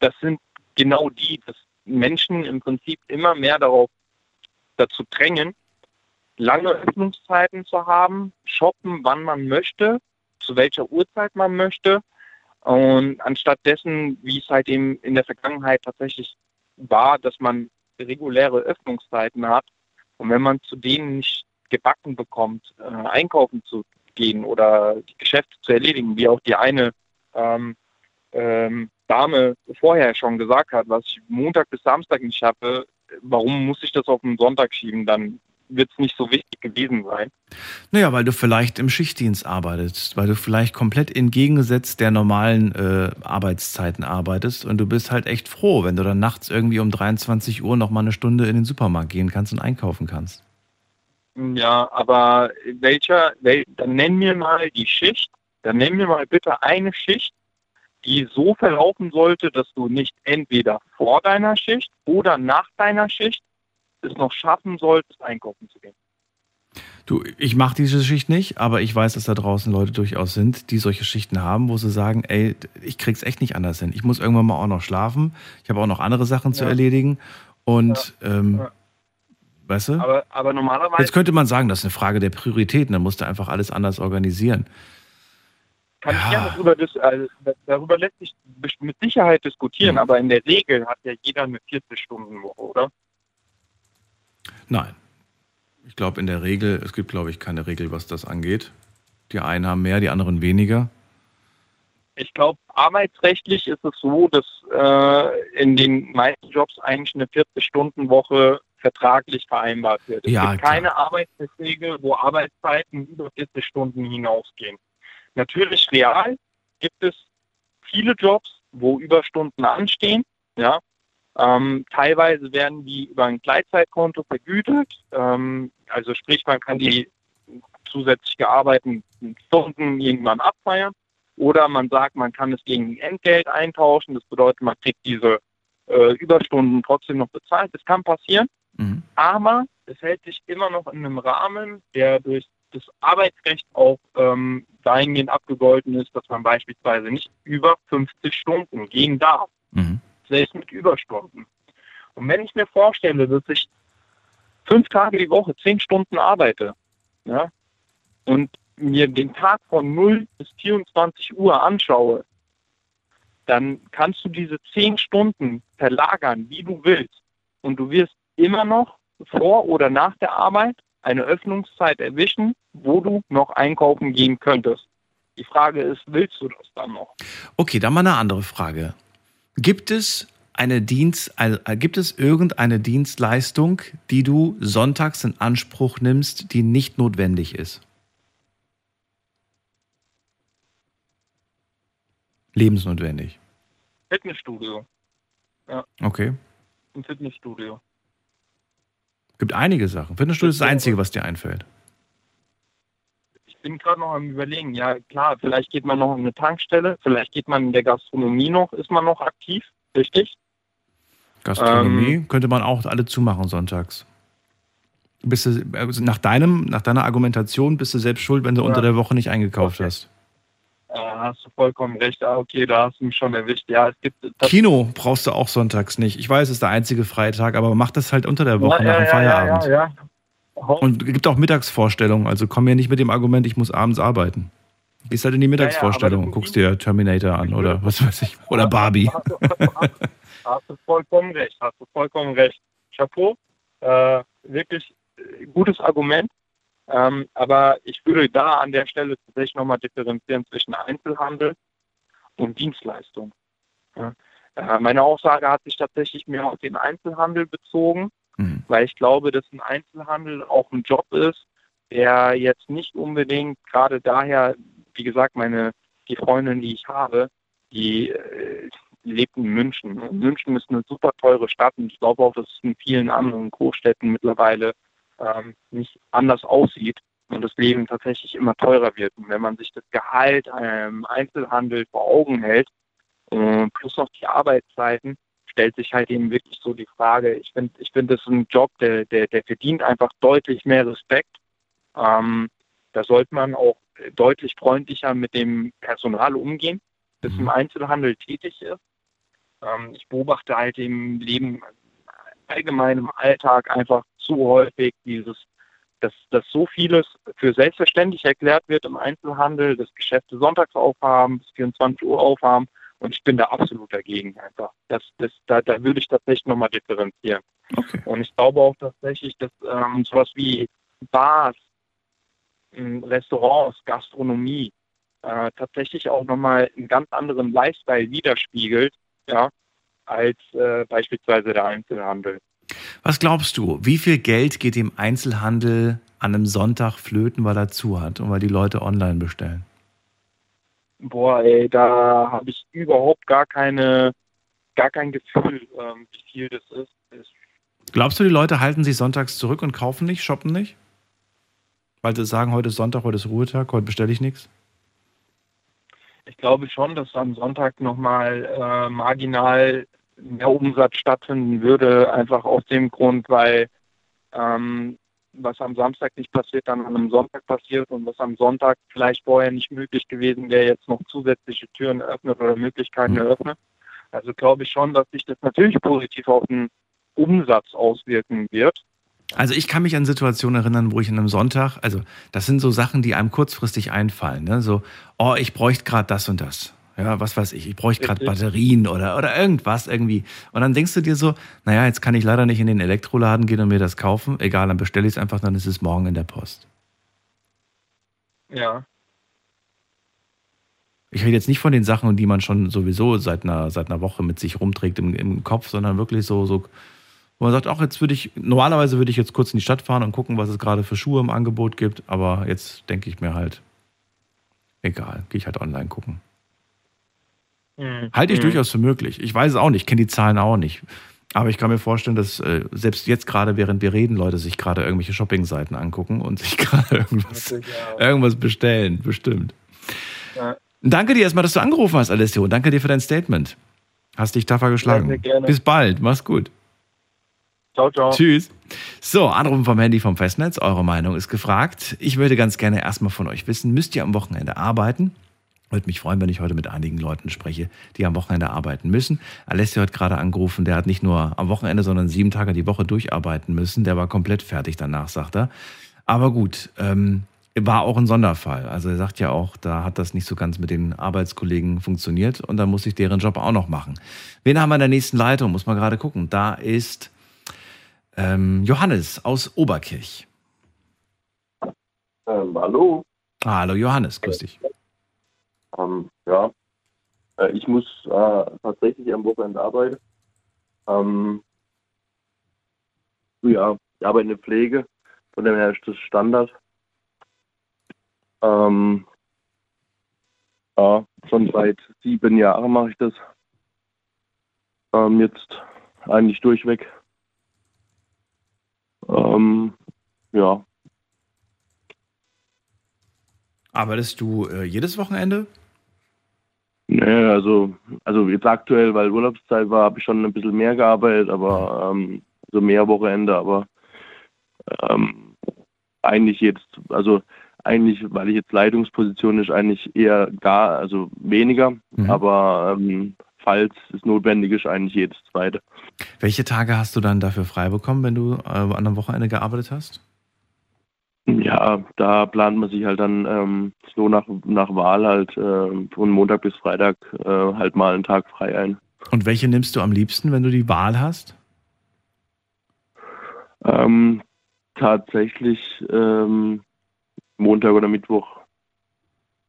das sind genau die, dass Menschen im Prinzip immer mehr darauf dazu drängen, lange Öffnungszeiten zu haben, shoppen, wann man möchte, zu welcher Uhrzeit man möchte. Und anstatt dessen, wie es halt eben in der Vergangenheit tatsächlich war, dass man reguläre Öffnungszeiten hat. Und wenn man zu denen nicht gebacken bekommt, äh, einkaufen zu gehen oder die Geschäfte zu erledigen, wie auch die eine ähm, ähm, Dame vorher schon gesagt hat, was ich Montag bis Samstag nicht schaffe, warum muss ich das auf den Sonntag schieben? Dann wird es nicht so wichtig gewesen sein. Naja, weil du vielleicht im Schichtdienst arbeitest, weil du vielleicht komplett entgegengesetzt der normalen äh, Arbeitszeiten arbeitest und du bist halt echt froh, wenn du dann nachts irgendwie um 23 Uhr noch mal eine Stunde in den Supermarkt gehen kannst und einkaufen kannst. Ja, aber welcher, wel, dann nenn mir mal die Schicht, dann nenn mir mal bitte eine Schicht, die so verlaufen sollte, dass du nicht entweder vor deiner Schicht oder nach deiner Schicht es noch schaffen solltest, einkaufen zu gehen. Du, ich mache diese Schicht nicht, aber ich weiß, dass da draußen Leute durchaus sind, die solche Schichten haben, wo sie sagen, ey, ich krieg's echt nicht anders hin. Ich muss irgendwann mal auch noch schlafen. Ich habe auch noch andere Sachen zu Ja. erledigen. Und ähm, Ja. weißt du? Aber, aber normalerweise Jetzt könnte man sagen, das ist eine Frage der Prioritäten, dann musst du einfach alles anders organisieren. kann Ja. ich gerne darüber, also, darüber lässt sich mit Sicherheit diskutieren, Mhm. aber in der Regel hat ja jeder eine 40-Stunden-Woche, oder? Nein. Ich glaube in der Regel, es gibt glaube ich keine Regel, was das angeht. Die einen haben mehr, die anderen weniger. Ich glaube, arbeitsrechtlich ist es so, dass äh, in den meisten Jobs eigentlich eine 40-Stunden-Woche vertraglich vereinbart wird. Es Ja, gibt klar. keine Arbeitsverträge, wo Arbeitszeiten über 40 Stunden hinausgehen. Natürlich real gibt es viele Jobs, wo Überstunden anstehen. Ja, ähm, teilweise werden die über ein Gleitzeitkonto vergütet. Ähm, also sprich, man kann die zusätzlich gearbeiteten Stunden irgendwann abfeiern. Oder man sagt, man kann es gegen Entgelt eintauschen. Das bedeutet, man kriegt diese äh, Überstunden trotzdem noch bezahlt. Das kann passieren. Mhm. Aber es hält sich immer noch in einem Rahmen, der durch das Arbeitsrecht auch ähm, dahingehend abgegolten ist, dass man beispielsweise nicht über 50 Stunden gehen darf Mhm. Selbst mit Überstunden. Und wenn ich mir vorstelle, dass ich fünf Tage die Woche zehn Stunden arbeite ja, und mir den Tag von 0 bis 24 Uhr anschaue, dann kannst du diese zehn Stunden verlagern, wie du willst. Und du wirst immer noch vor oder nach der Arbeit eine Öffnungszeit erwischen, wo du noch einkaufen gehen könntest. Die Frage ist, willst du das dann noch? Okay, dann mal eine andere Frage. Gibt es eine Dienst, also gibt es irgendeine Dienstleistung, die du sonntags in Anspruch nimmst, die nicht notwendig ist? Lebensnotwendig. Fitnessstudio. Ja. Okay. Ein Fitnessstudio. Gibt einige Sachen. Fitnessstudio ist das Einzige, was dir einfällt. Ich bin gerade noch am überlegen. Ja, klar, vielleicht geht man noch in eine Tankstelle, vielleicht geht man in der Gastronomie noch, ist man noch aktiv, richtig? Gastronomie ähm, könnte man auch alle zumachen sonntags. Bist du, also nach, deinem, nach deiner Argumentation bist du selbst schuld, wenn du ja. unter der Woche nicht eingekauft okay. hast. Ja, hast du vollkommen recht. Ah, okay, da hast du mich schon erwischt. Ja, es gibt. Kino brauchst du auch sonntags nicht. Ich weiß, es ist der einzige Freitag, aber mach das halt unter der Woche ja, nach dem Feierabend. Ja, ja. Und es gibt auch Mittagsvorstellungen. Also komm mir nicht mit dem Argument, ich muss abends arbeiten. Gehst halt in die Mittagsvorstellung und guckst dir Terminator an oder was weiß ich. Oder Barbie. Hast du, hast, hast du vollkommen recht. Hast du vollkommen recht. Chapeau. Äh, wirklich gutes Argument. Ähm, aber ich würde da an der Stelle tatsächlich nochmal differenzieren zwischen Einzelhandel und Dienstleistung. Ja. Äh, meine Aussage hat sich tatsächlich mehr auf den Einzelhandel bezogen. Weil ich glaube, dass ein Einzelhandel auch ein Job ist, der jetzt nicht unbedingt gerade daher, wie gesagt, meine die Freundin, die ich habe, die äh, lebt in München. Und München ist eine super teure Stadt und ich glaube auch, dass es in vielen anderen Großstädten mittlerweile ähm, nicht anders aussieht und das Leben tatsächlich immer teurer wird. Und wenn man sich das Gehalt im Einzelhandel vor Augen hält, äh, plus noch die Arbeitszeiten, stellt sich halt eben wirklich so die Frage, ich finde, ich finde, das ist ein Job, der, der, der verdient einfach deutlich mehr Respekt. Ähm, da sollte man auch deutlich freundlicher mit dem Personal umgehen, das im mhm. Einzelhandel tätig ist. Ähm, ich beobachte halt im Leben allgemein im Alltag einfach zu häufig dieses, dass, dass so vieles für selbstverständlich erklärt wird im Einzelhandel, dass Geschäfte sonntags aufhaben, bis 24 Uhr aufhaben. Und ich bin da absolut dagegen einfach. Das, das, da, da würde ich tatsächlich nochmal differenzieren. Okay. Und ich glaube auch tatsächlich, dass ähm, sowas wie Bars, ähm, Restaurants, Gastronomie äh, tatsächlich auch nochmal einen ganz anderen Lifestyle widerspiegelt, ja, als äh, beispielsweise der Einzelhandel. Was glaubst du, wie viel Geld geht dem Einzelhandel an einem Sonntag flöten, weil er zu hat und weil die Leute online bestellen? Boah, ey, da habe ich überhaupt gar keine, gar kein Gefühl, ähm, wie viel das ist. Glaubst du, die Leute halten sich sonntags zurück und kaufen nicht, shoppen nicht? Weil sie sagen, heute ist Sonntag, heute ist Ruhetag, heute bestelle ich nichts? Ich glaube schon, dass am Sonntag nochmal äh, marginal mehr Umsatz stattfinden würde, einfach aus dem Grund, weil ähm, was am Samstag nicht passiert, dann an einem Sonntag passiert und was am Sonntag vielleicht vorher nicht möglich gewesen wäre, jetzt noch zusätzliche Türen eröffnet oder Möglichkeiten mhm. eröffnet. Also glaube ich schon, dass sich das natürlich positiv auf den Umsatz auswirken wird. Also ich kann mich an Situationen erinnern, wo ich an einem Sonntag, also das sind so Sachen, die einem kurzfristig einfallen. Ne? So, oh, ich bräuchte gerade das und das. Ja, was weiß ich, ich bräuchte gerade Batterien oder, oder irgendwas irgendwie. Und dann denkst du dir so, naja, jetzt kann ich leider nicht in den Elektroladen gehen und mir das kaufen. Egal, dann bestelle ich es einfach, dann ist es morgen in der Post. Ja. Ich rede jetzt nicht von den Sachen, die man schon sowieso seit einer, seit einer Woche mit sich rumträgt im, im Kopf, sondern wirklich so, so, wo man sagt, ach, jetzt würde ich, normalerweise würde ich jetzt kurz in die Stadt fahren und gucken, was es gerade für Schuhe im Angebot gibt, aber jetzt denke ich mir halt, egal, gehe ich halt online gucken. Mhm. Halte ich mhm. durchaus für möglich. Ich weiß es auch nicht, kenne die Zahlen auch nicht. Aber ich kann mir vorstellen, dass äh, selbst jetzt gerade, während wir reden, Leute sich gerade irgendwelche Shoppingseiten angucken und sich gerade irgendwas, irgendwas bestellen, bestimmt. Ja. Danke dir erstmal, dass du angerufen hast, Alessio. Danke dir für dein Statement. Hast dich tapfer geschlagen. Ja, Bis bald. Mach's gut. Ciao, ciao. Tschüss. So, Anrufen vom Handy vom Festnetz. Eure Meinung ist gefragt. Ich würde ganz gerne erstmal von euch wissen, müsst ihr am Wochenende arbeiten? Würde mich freuen, wenn ich heute mit einigen Leuten spreche, die am Wochenende arbeiten müssen. Alessio hat gerade angerufen, der hat nicht nur am Wochenende, sondern sieben Tage die Woche durcharbeiten müssen. Der war komplett fertig danach, sagt er. Aber gut, ähm, war auch ein Sonderfall. Also er sagt ja auch, da hat das nicht so ganz mit den Arbeitskollegen funktioniert und da muss ich deren Job auch noch machen. Wen haben wir in der nächsten Leitung? Muss man gerade gucken. Da ist ähm, Johannes aus Oberkirch. Ähm, hallo. Hallo Johannes, grüß dich. Ähm, ja, äh, ich muss äh, tatsächlich am Wochenende arbeiten. Ähm, ja, ich arbeite in der Pflege, von dem her ist das Standard. Ähm, ja, schon seit sieben Jahren mache ich das. Ähm, jetzt eigentlich durchweg. Ähm, ja, Arbeitest du äh, jedes Wochenende? Nee, also, also jetzt aktuell, weil Urlaubszeit war, habe ich schon ein bisschen mehr gearbeitet, aber ähm, so mehr Wochenende, aber ähm, eigentlich jetzt, also eigentlich, weil ich jetzt Leitungsposition ist, eigentlich eher gar, also weniger, Mhm. aber ähm, falls es notwendig ist, eigentlich jedes zweite. Welche Tage hast du dann dafür frei bekommen, wenn du äh, an einem Wochenende gearbeitet hast? Ja, da plant man sich halt dann ähm, so nach, nach Wahl halt äh, von Montag bis Freitag äh, halt mal einen Tag frei ein. Und welche nimmst du am liebsten, wenn du die Wahl hast? Ähm, tatsächlich ähm, Montag oder Mittwoch.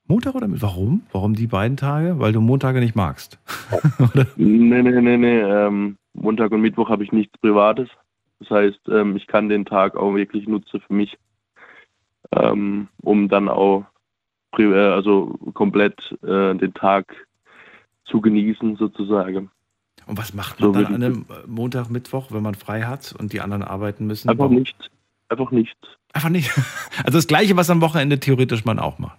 Montag oder mit? Warum? Warum die beiden Tage? Weil du Montage nicht magst. oder? Nee, nee, nee, nee. Ähm, Montag und Mittwoch habe ich nichts Privates. Das heißt, ähm, ich kann den Tag auch wirklich nutzen für mich, ähm, um dann auch äh, also komplett äh, den Tag zu genießen sozusagen. Und was macht So man dann würde an einem Montag, Mittwoch, wenn man frei hat und die anderen arbeiten müssen? Einfach Warum? nichts. Einfach nichts. Einfach nicht. Also das Gleiche, was am Wochenende theoretisch man auch macht.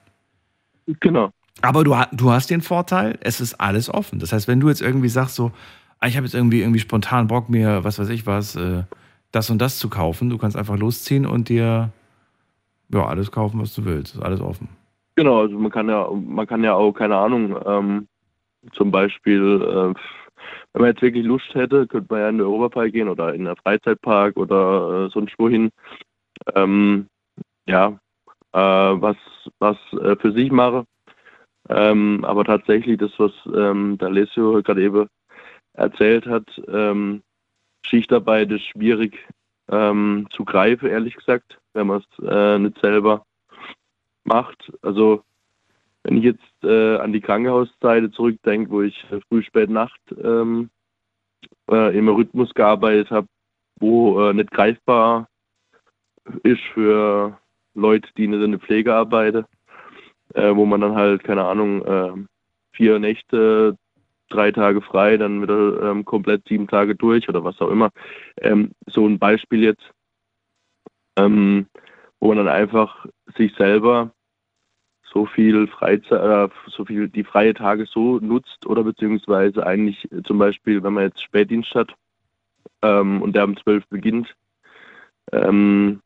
Genau. Aber du, du hast den Vorteil, es ist alles offen. Das heißt, wenn du jetzt irgendwie sagst, so, ah, ich habe jetzt irgendwie, irgendwie spontan Bock, mir, was weiß ich was, äh, das und das zu kaufen, du kannst einfach losziehen und dir ja, alles kaufen, was du willst. Ist alles offen. Genau, also man kann ja, man kann ja auch, keine Ahnung, ähm, zum Beispiel, äh, wenn man jetzt wirklich Lust hätte, könnte man ja in den Europapark gehen oder in den Freizeitpark oder äh, sonst wohin. Ähm, ja, äh, was, was äh, für sich mache. Ähm, aber tatsächlich das, was ähm, der Alessio gerade eben erzählt hat, ähm, Schichtarbeit ist schwierig ähm, zu greifen, ehrlich gesagt, wenn man es äh, nicht selber macht. Also wenn ich jetzt äh, an die Krankenhauszeiten zurückdenke, wo ich früh, spät, Nacht ähm, äh, im Rhythmus gearbeitet habe, wo äh, nicht greifbar ist für Leute, die nicht in der Pflege arbeiten, äh, wo man dann halt, keine Ahnung, äh, vier Nächte, drei Tage frei, dann wieder ähm, komplett sieben Tage durch oder was auch immer. Ähm, so ein Beispiel jetzt, ähm, wo man dann einfach sich selber so viel Freizeit, äh, so viel die freie Tage so nutzt oder beziehungsweise eigentlich äh, zum Beispiel, wenn man jetzt Spätdienst hat ähm, und der um 12 beginnt, ähm,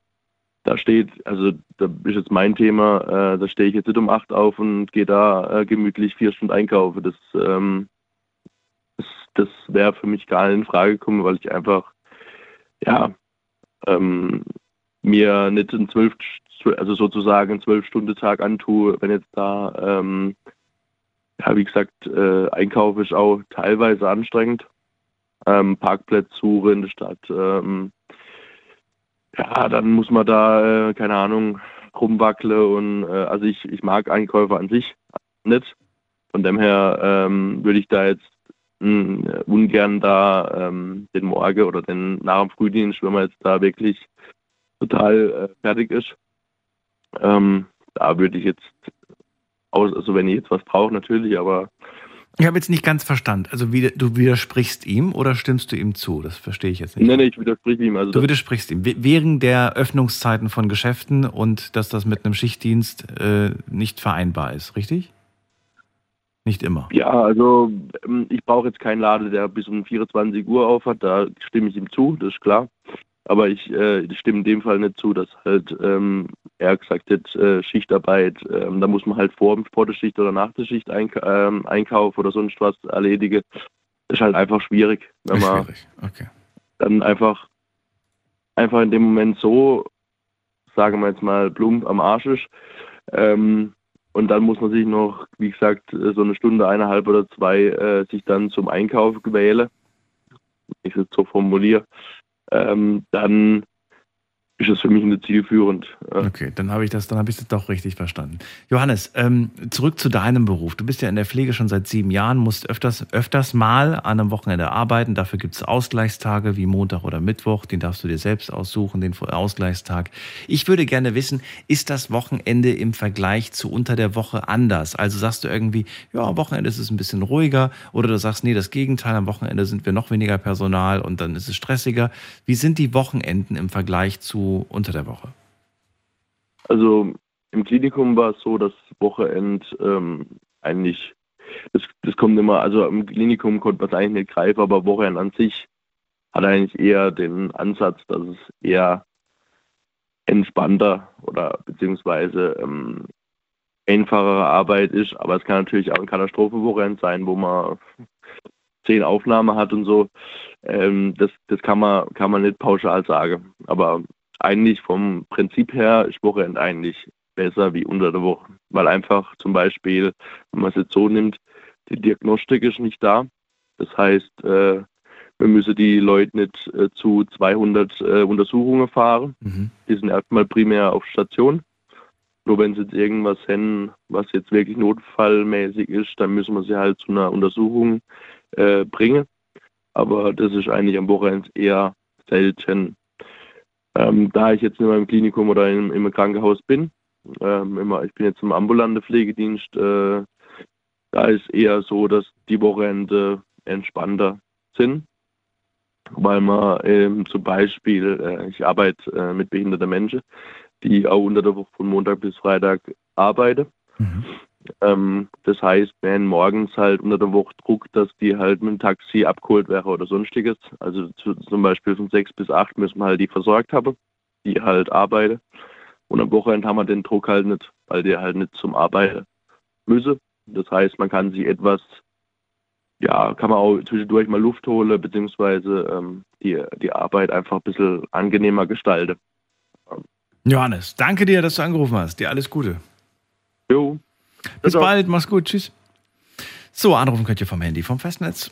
da steht, also da ist jetzt mein Thema, äh, da stehe ich jetzt nicht um 8 auf und gehe da äh, gemütlich vier Stunden einkaufen. Das, ähm, das, das wäre für mich gar nicht in Frage gekommen, weil ich einfach, ja, ähm, mir nicht einen zwölf, also sozusagen einen zwölf-Stunden-Tag antue, wenn jetzt da, ähm, ja, wie gesagt, äh, Einkauf ist auch teilweise anstrengend. Ähm, Parkplätze suche in der Stadt. Ähm, ja, dann muss man da, äh, keine Ahnung, rumwackeln und äh, also ich, ich mag Einkäufe an sich nicht. Von dem her ähm, würde ich da jetzt mh, ungern da ähm, den Morgen oder den nach dem Frühdienst, wenn man jetzt da wirklich total äh, fertig ist. Ähm, da würde ich jetzt, also wenn ich jetzt was brauche, natürlich, aber Ich habe jetzt nicht ganz verstanden. Also wie, du widersprichst ihm oder stimmst du ihm zu? Das verstehe ich jetzt nicht. nee, nee, ich widerspreche ihm. Also Du widersprichst ihm. Während der Öffnungszeiten von Geschäften und dass das mit einem Schichtdienst äh, nicht vereinbar ist, richtig? Nicht immer. ja, also ähm, ich brauche jetzt keinen Laden, der bis um 24 Uhr auf hat, da stimme ich ihm zu, das ist klar. Aber ich äh, stimme in dem Fall nicht zu, dass halt, ähm, er gesagt hat, äh, Schichtarbeit, ähm, da muss man halt vor, vor der Schicht oder nach der Schicht eink ähm, einkaufen oder sonst was erledigen. Das ist halt einfach schwierig, wenn man schwierig. Okay. dann einfach, einfach in dem Moment so, sagen wir jetzt mal, plump am Arsch ist. Ähm, und dann muss man sich noch, wie gesagt, so eine Stunde, eineinhalb oder zwei äh, sich dann zum Einkauf wählen. wenn Ich es jetzt so formuliere. Ähm, dann ist es für mich nicht zielführend. Okay, dann habe ich das, dann habe ich das doch richtig verstanden. Johannes, ähm, zurück zu deinem Beruf. Du bist ja in der Pflege schon seit sieben Jahren, musst öfters, öfters mal an einem Wochenende arbeiten. Dafür gibt es Ausgleichstage wie Montag oder Mittwoch. Den darfst du dir selbst aussuchen, den Ausgleichstag. Ich würde gerne wissen, ist das Wochenende im Vergleich zu unter der Woche anders? Also sagst du irgendwie, ja, am Wochenende ist es ein bisschen ruhiger oder du sagst, nee, das Gegenteil, am Wochenende sind wir noch weniger Personal und dann ist es stressiger. Wie sind die Wochenenden im Vergleich zu unter der Woche? Also im Klinikum war es so, dass Wochenend ähm, eigentlich, das, das kommt immer, also im Klinikum konnte man es eigentlich nicht greifen, aber Wochenend an sich hat eigentlich eher den Ansatz, dass es eher entspannter oder beziehungsweise ähm, einfachere Arbeit ist, aber es kann natürlich auch ein Katastrophenwochenend sein, wo man zehn Aufnahmen hat und so. Ähm, das das kann man kann man nicht pauschal sagen. Aber eigentlich vom Prinzip her ist Wochenende eigentlich besser wie unter der Woche, weil einfach zum Beispiel, wenn man es jetzt so nimmt, die Diagnostik ist nicht da. Das heißt, äh, wir müssen die Leute nicht äh, zu 200 äh, Untersuchungen fahren. Mhm. Die sind erstmal primär auf Station. Nur wenn sie jetzt irgendwas haben, was jetzt wirklich notfallmäßig ist, dann müssen wir sie halt zu einer Untersuchung äh, bringen. Aber das ist eigentlich am Wochenende eher selten. Ähm, da ich jetzt mehr im Klinikum oder im, im Krankenhaus bin, ähm, immer, ich bin jetzt im ambulanten Pflegedienst, äh, da ist eher so, dass die Wochenende entspannter sind, weil man ähm, zum Beispiel, äh, ich arbeite äh, mit behinderten Menschen, die auch unter der Woche von Montag bis Freitag arbeiten. Mhm. Ähm, das heißt, wenn morgens halt unter der Woche Druck, dass die halt mit dem Taxi abgeholt wäre oder sonstiges. Also zu, zum Beispiel von sechs bis acht müssen wir halt die versorgt haben, die halt arbeiten. Und am Wochenende haben wir den Druck halt nicht, weil die halt nicht zum Arbeiten müssen. Das heißt, man kann sich etwas, ja, kann man auch zwischendurch mal Luft holen, beziehungsweise ähm, die, die Arbeit einfach ein bisschen angenehmer gestalten. Johannes, danke dir, dass du angerufen hast. Dir alles Gute. Jo. Bis Ciao. bald, mach's gut, tschüss. So, anrufen könnt ihr vom Handy, vom Festnetz.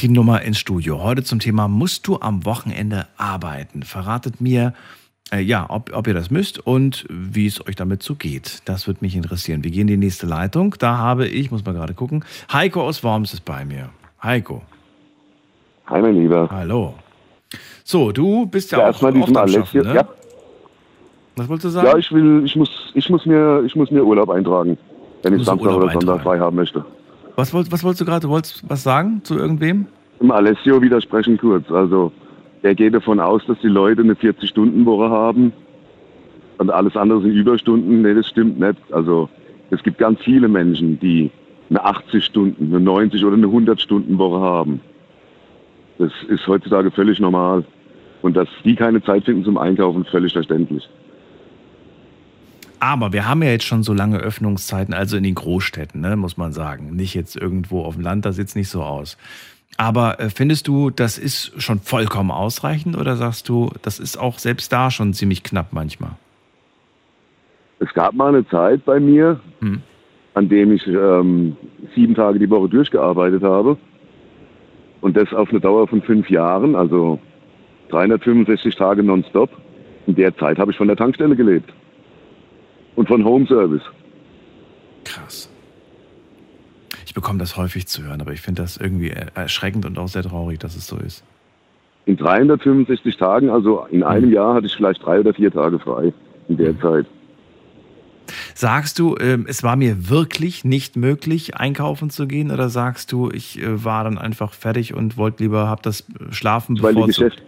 Die Nummer ins Studio. Heute zum Thema, musst du am Wochenende arbeiten? Verratet mir, äh, ja, ob, ob ihr das müsst und wie es euch damit so geht. Das würde mich interessieren. Wir gehen in die nächste Leitung. Da habe ich, muss mal gerade gucken, Heiko aus Worms ist bei mir. Heiko. Hi, mein Lieber. Hallo. So, du bist ja, ja auch erstmal diesen Alessio, ne? ja. Was wolltest du sagen? Ja, ich will, ich muss, ich muss mir, ich muss mir Urlaub eintragen, wenn ich Samstag oder Sonntag frei haben möchte. Was, wollt, was wolltest du gerade? Du wolltest was sagen zu irgendwem? Im Alessio widersprechen kurz. Also, er geht davon aus, dass die Leute eine 40-Stunden-Woche haben und alles andere sind Überstunden. Nee, das stimmt nicht. Also, es gibt ganz viele Menschen, die eine 80 Stunden, eine 90 oder eine 100-Stunden-Woche haben. Das ist heutzutage völlig normal. Und dass die keine Zeit finden zum Einkaufen, völlig verständlich. Aber wir haben ja jetzt schon so lange Öffnungszeiten, also in den Großstädten, ne, muss man sagen. Nicht jetzt irgendwo auf dem Land, da sieht es nicht so aus. Aber äh, findest du, das ist schon vollkommen ausreichend oder sagst du, das ist auch selbst da schon ziemlich knapp manchmal? Es gab mal eine Zeit bei mir, hm. an dem ich ähm, sieben Tage die Woche durchgearbeitet habe. Und das auf eine Dauer von fünf Jahren, also 365 Tage nonstop. In der Zeit habe ich von der Tankstelle gelebt. Und von Home Service. Krass. Ich bekomme das häufig zu hören, aber ich finde das irgendwie erschreckend und auch sehr traurig, dass es so ist. In 365 Tagen, also in einem mhm. Jahr, hatte ich vielleicht drei oder vier Tage frei in der mhm. Zeit. Sagst du, ähm, es war mir wirklich nicht möglich, einkaufen zu gehen, oder sagst du, ich äh, war dann einfach fertig und wollte lieber, hab das äh, Schlafen weil bevorzugt?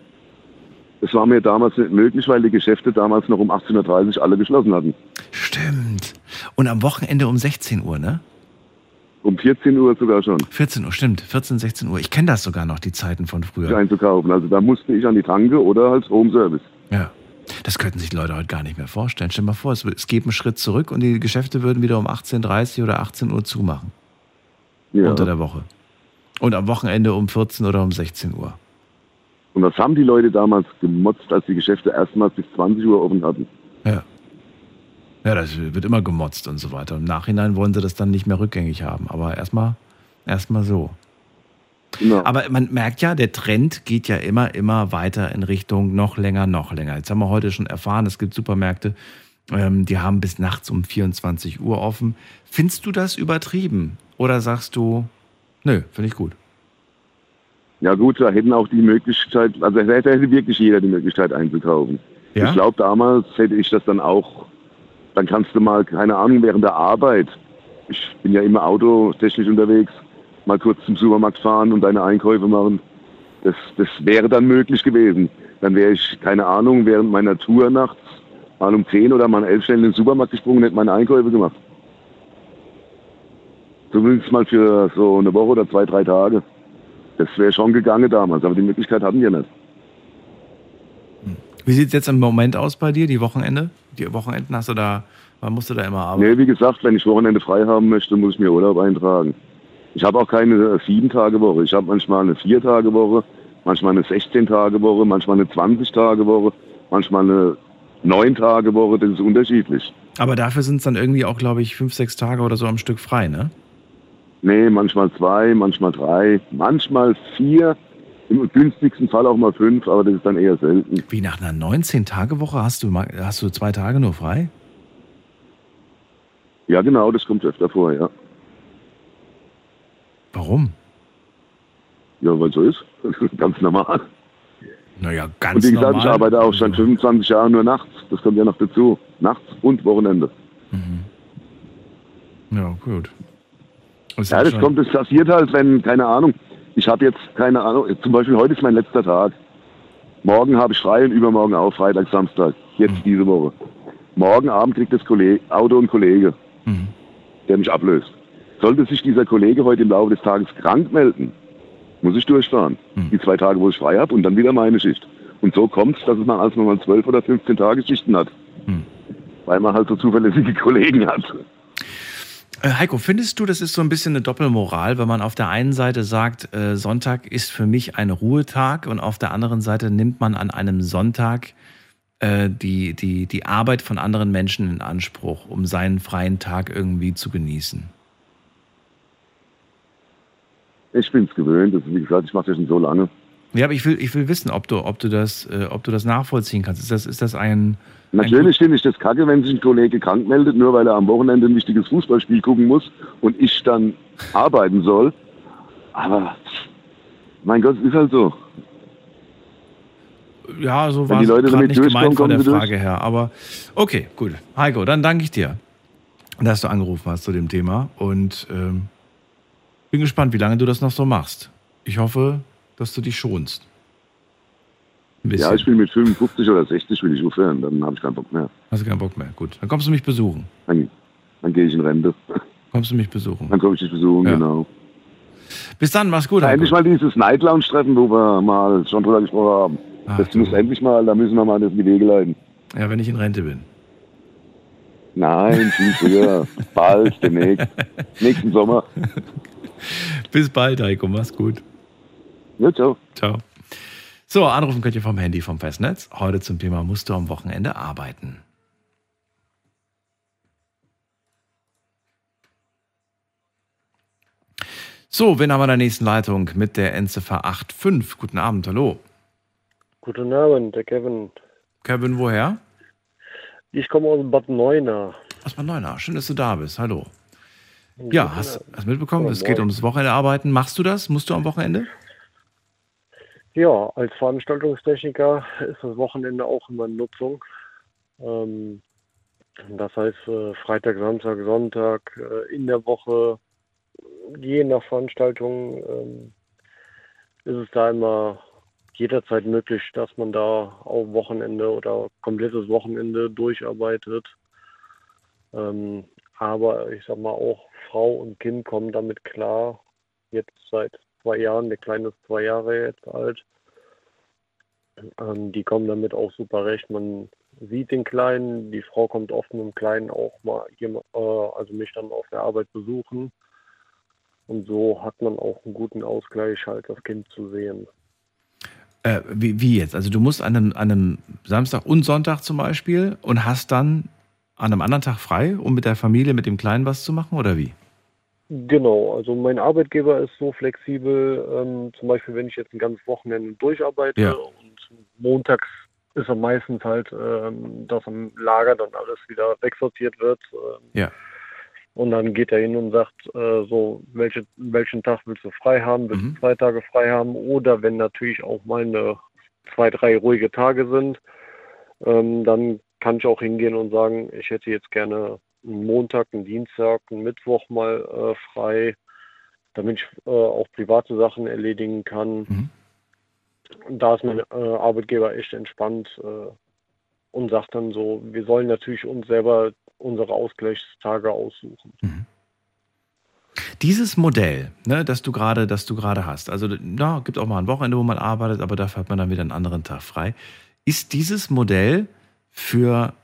Es war mir damals nicht möglich, weil die Geschäfte damals noch um 18.30 Uhr alle geschlossen hatten. Stimmt. Und am Wochenende um 16 Uhr, ne? Um 14 Uhr sogar schon. 14 Uhr, stimmt. 14, 16 Uhr. Ich kenne das sogar noch, die Zeiten von früher. Einzukaufen. Also da musste ich an die Tanke oder als Home Service. Ja. Das könnten sich die Leute heute gar nicht mehr vorstellen. Stell dir mal vor, es, es geht einen Schritt zurück und die Geschäfte würden wieder um 18.30 Uhr oder 18 Uhr zumachen. Ja. Unter der Woche. Und am Wochenende um 14 oder um 16 Uhr. Und was haben die Leute damals gemotzt, als die Geschäfte erstmals bis 20 Uhr offen hatten? Ja. Ja, das wird immer gemotzt und so weiter. Im Nachhinein wollen sie das dann nicht mehr rückgängig haben. Aber erstmal erstmal so. Genau. Aber man merkt ja, der Trend geht ja immer, immer weiter in Richtung noch länger, noch länger. Jetzt haben wir heute schon erfahren, es gibt Supermärkte, ähm, die haben bis nachts um 24 Uhr offen. Findest du das übertrieben? Oder sagst du, nö, finde ich gut? Ja gut, da hätten auch die Möglichkeit, also da hätte wirklich jeder die Möglichkeit einzukaufen. Ja? Ich glaube, damals hätte ich das dann auch, dann kannst du mal, keine Ahnung, während der Arbeit, ich bin ja immer autotechnisch unterwegs, mal kurz zum Supermarkt fahren und deine Einkäufe machen. Das, das wäre dann möglich gewesen. Dann wäre ich, keine Ahnung, während meiner Tour nachts mal um 10 oder mal um 11 schnell in den Supermarkt gesprungen und hätte meine Einkäufe gemacht. Zumindest mal für so eine Woche oder zwei, drei Tage. Das wäre schon gegangen damals, aber die Möglichkeit hatten wir nicht. Wie sieht es jetzt im Moment aus bei dir, die Wochenende? Die Wochenenden hast du da, wann musst du da immer arbeiten? Nee, wie gesagt, wenn ich Wochenende frei haben möchte, muss ich mir Urlaub eintragen. Ich habe auch keine Sieben-Tage-Woche. Ich habe manchmal eine Vier-Tage-Woche, manchmal eine 16-Tage-Woche, manchmal eine 20-Tage-Woche, manchmal eine Neun-Tage-Woche. Das ist unterschiedlich. Aber dafür sind es dann irgendwie auch, glaube ich, fünf, sechs Tage oder so am Stück frei, ne? Nee, manchmal zwei, manchmal drei, manchmal vier. Im günstigsten Fall auch mal fünf, aber das ist dann eher selten. Wie nach einer 19-Tage-Woche hast du, hast du zwei Tage nur frei? Ja, genau, das kommt öfter vor, ja. Warum? Ja, weil so ist. Ganz normal. Naja, Und ganz wie gesagt, normal. ich arbeite auch schon 25 Jahre nur nachts. Das kommt ja noch dazu. Nachts und Wochenende. Ja, gut. Ist Ja, das kommt, das passiert halt, wenn, keine Ahnung, ich habe jetzt, keine Ahnung, zum Beispiel heute ist mein letzter Tag. Morgen habe ich frei und übermorgen auch, Freitag, Samstag, jetzt Mhm. diese Woche. Morgen Abend kriegt das Kollege, Auto ein Kollege, Mhm. der mich ablöst. Sollte sich dieser Kollege heute im Laufe des Tages krank melden, muss ich durchfahren. Mhm. Die zwei Tage, wo ich frei habe und dann wieder meine Schicht. Und so kommt es, dass es man als man mal 12 oder 15 Tage Schichten hat. Mhm. Weil man halt so zuverlässige Kollegen hat. Äh, Heiko, findest du, das ist so ein bisschen eine Doppelmoral, wenn man auf der einen Seite sagt, äh, Sonntag ist für mich ein Ruhetag und auf der anderen Seite nimmt man an einem Sonntag äh, die, die, die Arbeit von anderen Menschen in Anspruch, um seinen freien Tag irgendwie zu genießen? Ich bin es gewöhnt. Das, wie gesagt, ich mache das schon so lange. Ja, aber ich will, ich will wissen, ob du, ob du das, äh, ob du das nachvollziehen kannst. Ist das, ist das ein, Natürlich finde ich das kacke, wenn sich ein Kollege krank meldet, nur weil er am Wochenende ein wichtiges Fußballspiel gucken muss und ich dann arbeiten soll. Aber mein Gott, ist halt so. Ja, so war es nicht gemeint von der sie durch. Frage her. Aber okay, gut. Heiko, dann danke ich dir, dass du angerufen hast zu dem Thema. Und ähm, bin gespannt, wie lange du das noch so machst. Ich hoffe, dass du dich schonst. Ja, ich will mit 55 oder 60 will ich aufhören, dann habe ich keinen Bock mehr. Hast du keinen Bock mehr? Gut. Dann kommst du mich besuchen. Dann, dann gehe ich in Rente. Kommst du mich besuchen. Dann komme ich dich besuchen, Ja. genau. Bis dann, mach's gut. Ja, endlich mal dieses Night Lounge Treffen, wo wir mal schon drüber gesprochen haben. Ach, das muss endlich mal, da müssen wir mal das in die Wege leiten. Ja, wenn ich in Rente bin. Nein, viel früher. Bald, demnächst. Nächsten Sommer. Bis bald, Heiko. Mach's gut. Ja, ciao. Ciao. So, anrufen könnt ihr vom Handy vom Festnetz. Heute zum Thema musst du am Wochenende arbeiten. So, wen haben wir in der nächsten Leitung mit der Endziffer 85? Guten Abend, hallo. Guten Abend, der Kevin. Kevin, woher? Ich komme aus Bad Neuenahr. Aus Bad Neuenahr. Schön, dass du da bist. Hallo. Ja, hast, hast mitbekommen, es geht ums Wochenende arbeiten. Machst du das? Musst du am Wochenende? Ja, als Veranstaltungstechniker ist das Wochenende auch immer in Nutzung. Ähm, das heißt, äh, Freitag, Samstag, Sonntag äh, in der Woche, je nach Veranstaltung, ähm, ist es da immer jederzeit möglich, dass man da auch Wochenende oder komplettes Wochenende durcharbeitet. Ähm, aber ich sag mal auch, Frau und Kind kommen damit klar. Jetzt seit zwei Jahren, der Kleine ist zwei Jahre jetzt alt. Ähm, die kommen damit auch super recht. Man sieht den Kleinen, die Frau kommt oft mit dem Kleinen auch mal jemand, äh, also mich dann auf der Arbeit besuchen. Und so hat man auch einen guten Ausgleich, halt das Kind zu sehen. Äh, wie, wie jetzt? Also du musst an einem, an einem Samstag und Sonntag zum Beispiel und hast dann an einem anderen Tag frei, um mit der Familie, mit dem Kleinen was zu machen oder wie? Genau, also mein Arbeitgeber ist so flexibel, ähm, zum Beispiel wenn ich jetzt ein ganzes Wochenende durcharbeite Ja. und montags ist er meistens halt, ähm, dass am Lager dann alles wieder wegsortiert wird. Ähm, Ja. Und dann geht er hin und sagt, äh, so, welche, welchen Tag willst du frei haben? Willst Mhm. du zwei Tage frei haben? Oder wenn natürlich auch mal eine, zwei, drei ruhige Tage sind, ähm, dann kann ich auch hingehen und sagen, ich hätte jetzt gerne einen Montag, einen Dienstag, einen Mittwoch mal äh, frei, damit ich äh, auch private Sachen erledigen kann. Mhm. Und da ist mein äh, Arbeitgeber echt entspannt äh, und sagt dann so, wir sollen natürlich uns selber unsere Ausgleichstage aussuchen. Dieses Modell, ne, das du gerade, das du gerade hast, also ja, gibt auch mal ein Wochenende, wo man arbeitet, aber dafür hat man dann wieder einen anderen Tag frei. Ist dieses Modell für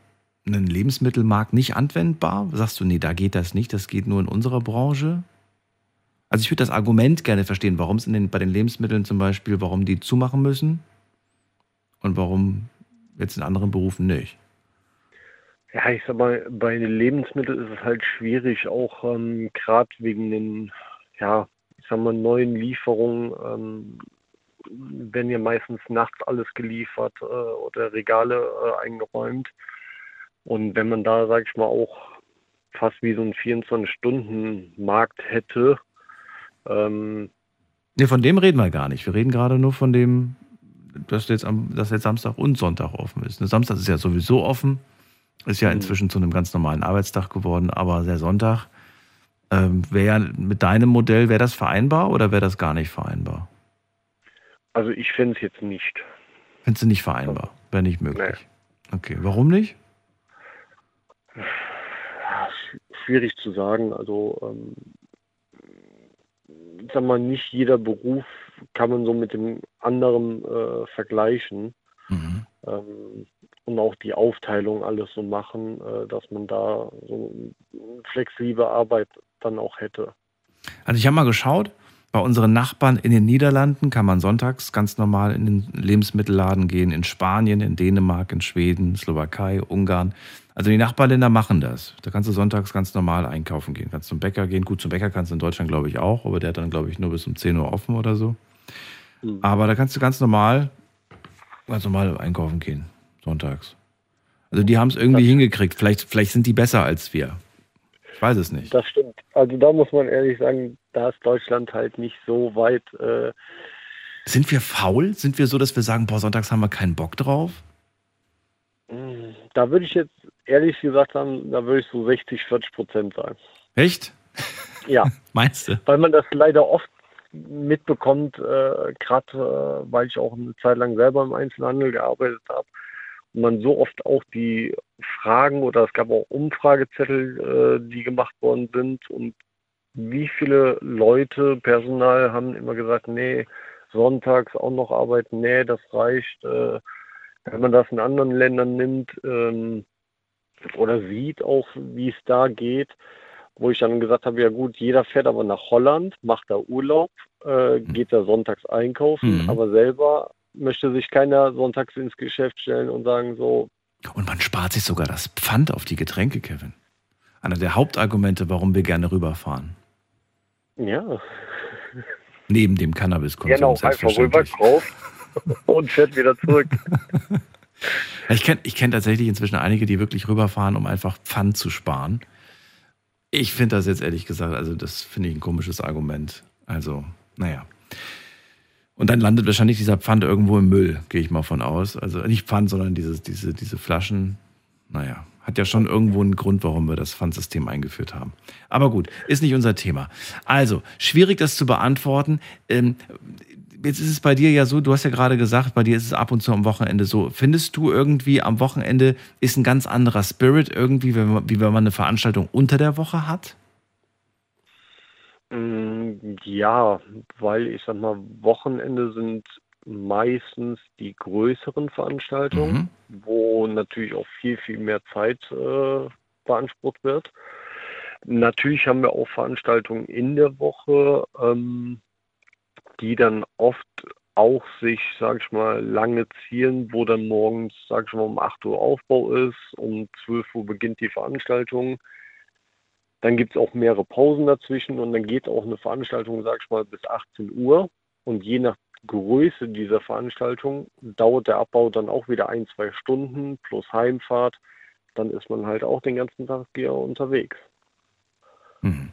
einen Lebensmittelmarkt nicht anwendbar? Sagst du, nee, da geht das nicht, das geht nur in unserer Branche? Also ich würde das Argument gerne verstehen, warum es bei den Lebensmitteln zum Beispiel, warum die zumachen müssen und warum jetzt in anderen Berufen nicht. Ja, ich sag mal, bei den Lebensmitteln ist es halt schwierig, auch ähm, gerade wegen den, ja, ich sag mal, neuen Lieferungen, ähm, werden ja meistens nachts alles geliefert äh, oder Regale äh, eingeräumt. Und wenn man da, sag ich mal, auch fast wie so ein 24-Stunden-Markt hätte, ähm, Nee, von dem reden wir gar nicht. Wir reden gerade nur von dem, dass jetzt, am, dass jetzt Samstag und Sonntag offen ist. Ne, Samstag ist ja sowieso offen. Ist ja inzwischen zu einem ganz normalen Arbeitstag geworden, aber der Sonntag ähm, wäre ja mit deinem Modell, wäre das vereinbar oder wäre das gar nicht vereinbar? also ich finde es jetzt nicht. Findest du nicht vereinbar? Wäre nicht möglich. Okay, warum nicht? Schwierig zu sagen. Also, ähm, ich sag mal, nicht jeder Beruf kann man so mit dem anderen äh, vergleichen. Mhm. Ähm, und auch die Aufteilung alles so machen, äh, dass man da so flexible Arbeit dann auch hätte. Also ich habe mal geschaut, bei unseren Nachbarn in den Niederlanden kann man sonntags ganz normal in den Lebensmittelladen gehen, in Spanien, in Dänemark, in Schweden, Slowakei, Ungarn. Also die Nachbarländer machen das. Da kannst du sonntags ganz normal einkaufen gehen. Kannst zum Bäcker gehen. Gut, zum Bäcker kannst du in Deutschland, glaube ich, auch, aber der hat dann, glaube ich, nur bis um 10 Uhr offen oder so. Mhm. Aber da kannst du ganz normal, ganz normal einkaufen gehen, sonntags. Also die haben es irgendwie hingekriegt. Vielleicht, vielleicht sind die besser als wir. Ich weiß es nicht. Das stimmt. Also da muss man ehrlich sagen, da ist Deutschland halt nicht so weit. Äh, Sind wir faul? Sind wir so, dass wir sagen, boah, sonntags haben wir keinen Bock drauf? mh, da würde ich jetzt ehrlich gesagt sagen, da würde ich so 60, 40 Prozent sagen. Echt? Ja. Meinst du? weil man das leider oft mitbekommt, äh, gerade äh, weil ich auch eine Zeit lang selber im Einzelhandel gearbeitet habe und man so oft auch die Fragen oder es gab auch Umfragezettel, äh, die gemacht worden sind und wie viele Leute, Personal haben immer gesagt, nee, sonntags auch noch arbeiten, nee, das reicht. Äh, wenn man das in anderen Ländern nimmt ähm, oder sieht auch, wie es da geht, wo ich dann gesagt habe, ja gut, jeder fährt aber nach Holland, macht da Urlaub, äh, geht da sonntags einkaufen, Mhm. aber selber möchte sich keiner sonntags ins Geschäft stellen und sagen so, Und man spart sich sogar das Pfand auf die Getränke, Kevin. Einer der Hauptargumente, warum wir gerne rüberfahren. ja, Neben dem Cannabiskonsum. gerne auch einfach rüber selbstverständlich. kauft und fährt wieder zurück. Ich kenne ich kenn tatsächlich inzwischen einige, die wirklich rüberfahren, um einfach Pfand zu sparen. Ich finde das jetzt ehrlich gesagt, also das finde ich ein komisches Argument. Also, naja. Und dann landet wahrscheinlich dieser Pfand irgendwo im Müll, gehe ich mal von aus. Also nicht Pfand, sondern diese, diese, diese Flaschen. Naja, hat ja schon irgendwo einen Grund, warum wir das Pfandsystem eingeführt haben. Aber gut, ist nicht unser Thema. Also, schwierig das zu beantworten. Ähm, jetzt ist es bei dir ja so, du hast ja gerade gesagt, bei dir ist es ab und zu am Wochenende so. Findest du irgendwie am Wochenende ist ein ganz anderer Spirit irgendwie, wenn man, wie wenn man eine Veranstaltung unter der Woche hat? Mm, Ja, weil ich sag mal, Wochenende sind meistens die größeren Veranstaltungen, wo natürlich auch viel, viel mehr Zeit äh, beansprucht wird. Natürlich haben wir auch Veranstaltungen in der Woche, ähm, die dann oft auch sich, sag ich mal, lange zielen, wo dann morgens, sag ich mal, um 8 Uhr Aufbau ist, um 12 Uhr beginnt die Veranstaltung. Dann gibt es auch mehrere Pausen dazwischen und dann geht auch eine Veranstaltung, sag ich mal, bis 18 Uhr. Und je nach Größe dieser Veranstaltung dauert der Abbau dann auch wieder ein, zwei Stunden plus Heimfahrt. Dann ist man halt auch den ganzen Tag hier unterwegs. Mhm.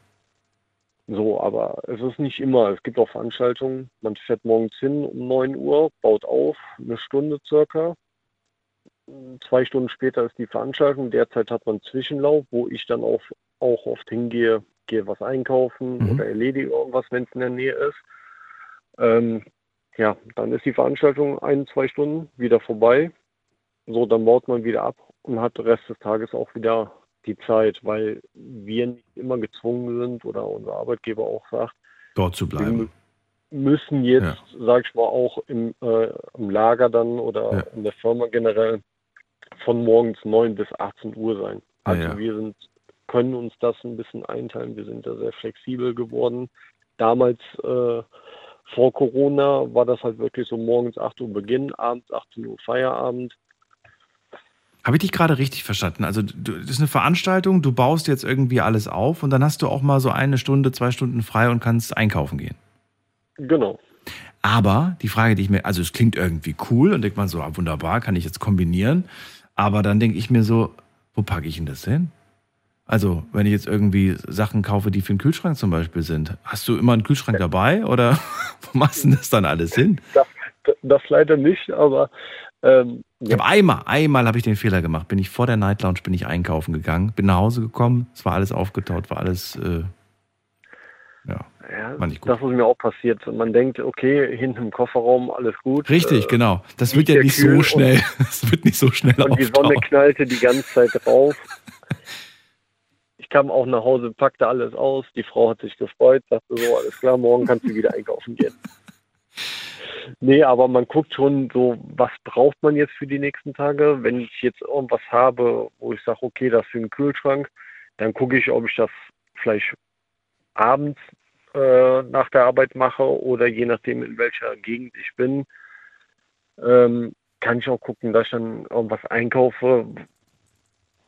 So, aber es ist nicht immer. Es gibt auch Veranstaltungen, man fährt morgens hin um 9 Uhr, baut auf, eine Stunde circa. Zwei Stunden später ist die Veranstaltung. Derzeit hat man Zwischenlauf, wo ich dann auch, auch oft hingehe, gehe was einkaufen Mhm. oder erledige irgendwas, wenn es in der Nähe ist. Ähm, ja, dann ist die Veranstaltung ein, zwei Stunden wieder vorbei. So, dann baut man wieder ab und hat den Rest des Tages auch wieder die Zeit, weil wir nicht immer gezwungen sind oder unser Arbeitgeber auch sagt, Dort zu bleiben. mü- müssen jetzt, sag ich mal, auch im, äh, im Lager dann oder Ja. in der Firma generell von morgens 9 bis 18 Uhr sein. Ja, Also ja. wir sind, können uns das ein bisschen einteilen. Wir sind da sehr flexibel geworden. Damals äh, vor Corona war das halt wirklich so morgens 8 Uhr Beginn, abends 18 Uhr Feierabend. Habe ich dich gerade richtig verstanden? Also, du, das ist eine Veranstaltung, du baust jetzt irgendwie alles auf und dann hast du auch mal so eine Stunde, zwei Stunden frei und kannst einkaufen gehen. Genau. Aber die Frage, die ich mir, also es klingt irgendwie cool und denkt man so, ah, wunderbar, kann ich jetzt kombinieren. Aber dann denke ich mir so, wo packe ich denn das hin? Also, wenn ich jetzt irgendwie Sachen kaufe, die für den Kühlschrank zum Beispiel sind, hast du immer einen Kühlschrank dabei oder wo machst du denn das dann alles hin? Das, das leider nicht, aber ähm, Ich habe einmal, einmal habe ich den Fehler gemacht. Bin ich vor der Night Lounge, bin ich einkaufen gegangen, bin nach Hause gekommen, es war alles aufgetaut, war alles, äh, ja, Ja, das ist mir auch passiert. Man denkt, okay, hinten im Kofferraum alles gut. Richtig, Äh, genau. Das wird ja nicht so schnell, das wird nicht so schnell Und, und die Sonne auftauen. knallte die ganze Zeit drauf. Ich kam auch nach Hause, packte alles aus. Die Frau hat sich gefreut, sagte so, alles klar, morgen kannst du wieder einkaufen gehen. Nee, aber man guckt schon so, was braucht man jetzt für die nächsten Tage? Wenn ich jetzt irgendwas habe, wo ich sage, okay, das ist für den Kühlschrank, dann gucke ich, ob ich das vielleicht abends äh, nach der Arbeit mache oder je nachdem, in welcher Gegend ich bin, ähm, kann ich auch gucken, dass ich dann irgendwas einkaufe,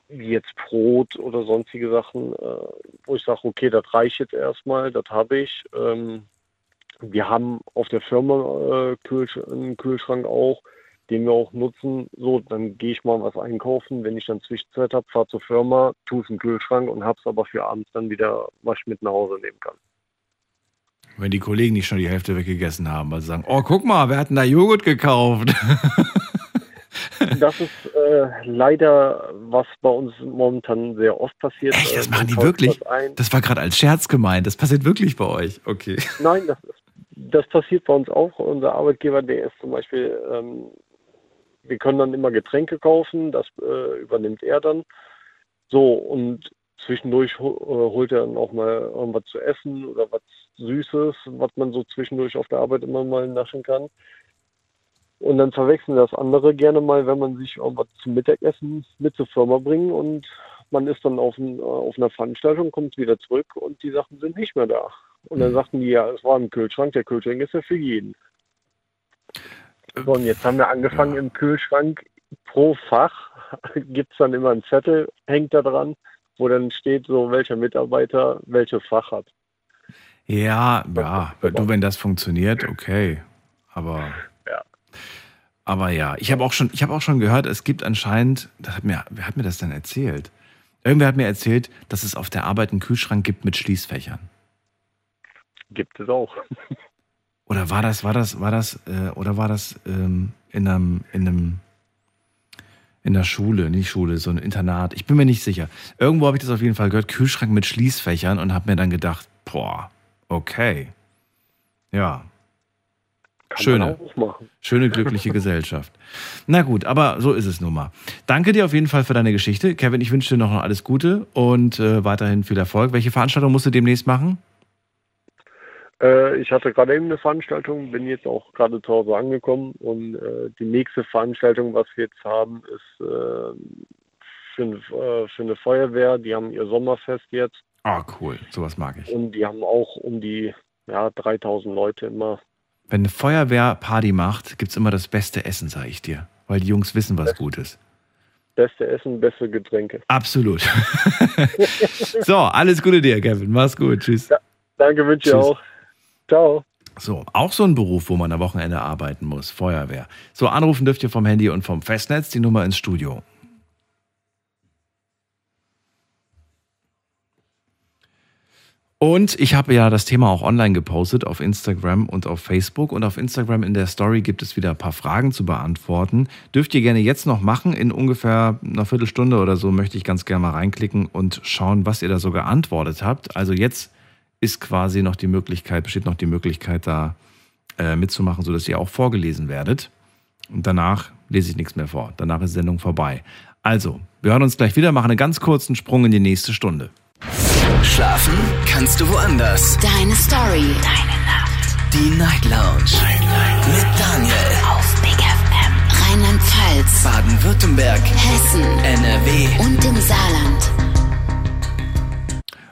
wie jetzt Brot oder sonstige Sachen, äh, wo ich sage, okay, das reicht jetzt erstmal, das habe ich. Ähm, wir haben auf der Firma äh, Kühlsch einen Kühlschrank auch, den wir auch nutzen. So, dann gehe ich mal was einkaufen. Wenn ich dann Zwischenzeit habe, fahre zur Firma, tue es im Kühlschrank und habe es aber für abends dann wieder, was ich mit nach Hause nehmen kann. Wenn die Kollegen nicht schon die Hälfte weggegessen haben, weil sie sagen, oh, guck mal, wer hat denn da Joghurt gekauft? Das ist äh, leider, was bei uns momentan sehr oft passiert. Echt, das Äh, machen die wirklich? Das war gerade als Scherz gemeint, das passiert wirklich bei euch. Okay. Nein, das, ist, das passiert bei uns auch. Unser Arbeitgeber, der ist zum Beispiel, ähm, wir können dann immer Getränke kaufen, das äh, übernimmt er dann. So, und zwischendurch ho- äh, holt er dann auch mal irgendwas zu essen oder was Süßes, was man so zwischendurch auf der Arbeit immer mal naschen kann. Und dann verwechseln das andere gerne mal, wenn man sich irgendwas zum Mittagessen mit zur Firma bringen und man ist dann auf, ein, auf einer Veranstaltung, kommt wieder zurück und die Sachen sind nicht mehr da. Und dann sagten die, ja, es war im Kühlschrank, der Kühlschrank ist ja für jeden. So, und jetzt haben wir angefangen im Kühlschrank pro Fach gibt es dann immer einen Zettel, hängt da dran, wo dann steht, so welcher Mitarbeiter welches Fach hat. Ja, ja, du, wenn das funktioniert, okay. Aber. Ja. Aber ja, ich habe auch schon, ich habe auch schon gehört, es gibt anscheinend, hat mir, wer hat mir das denn erzählt? Irgendwer hat mir erzählt, dass es auf der Arbeit einen Kühlschrank gibt mit Schließfächern. Gibt es auch. Oder war das, war das, war das, äh, oder war das ähm, in einem, in einem, in der Schule, nicht Schule, so ein Internat. Ich bin mir nicht sicher. Irgendwo habe ich das auf jeden Fall gehört, Kühlschrank mit Schließfächern und habe mir dann gedacht, boah, okay. Ja. Kann Schöne. Schöne, glückliche Gesellschaft. Na gut, aber so ist es nun mal. Danke dir auf jeden Fall für deine Geschichte. Kevin, ich wünsche dir noch alles Gute und äh, weiterhin viel Erfolg. Welche Veranstaltung musst du demnächst machen? Äh, ich hatte gerade eben eine Veranstaltung, bin jetzt auch gerade zu Hause angekommen und äh, die nächste Veranstaltung, was wir jetzt haben, ist äh, für, eine, äh, für eine Feuerwehr. Die haben ihr Sommerfest jetzt Ah, cool. Sowas mag ich. und die haben auch um die ja, 3000 Leute immer. Wenn eine Feuerwehr Party macht, gibt's immer das beste Essen, sage ich dir. Weil die Jungs wissen, was gut ist. beste Essen, beste Getränke. Absolut. so, alles Gute dir, Kevin. Mach's gut. Tschüss. Ja, danke, wünsche ich auch. Ciao. So, auch so ein Beruf, wo man am Wochenende arbeiten muss. Feuerwehr. So, anrufen dürft ihr vom Handy und vom Festnetz die Nummer ins Studio. Und ich habe ja das Thema auch online gepostet auf Instagram und auf Facebook. Und auf Instagram in der Story gibt es wieder ein paar Fragen zu beantworten. Dürft ihr gerne jetzt noch machen. In ungefähr einer Viertelstunde oder so möchte ich ganz gerne mal reinklicken und schauen, was ihr da so geantwortet habt. Also jetzt ist quasi noch die Möglichkeit, besteht noch die Möglichkeit, da äh, mitzumachen, sodass ihr auch vorgelesen werdet. Und danach lese ich nichts mehr vor. Danach ist die Sendung vorbei. Also, wir hören uns gleich wieder, machen einen ganz kurzen Sprung in die nächste Stunde. Schlafen kannst du woanders. Deine Story. Deine Nacht. Die Night Lounge. Mit Daniel. Auf Big FM. Rheinland-Pfalz. Baden-Württemberg. Hessen. NRW. Und im Saarland.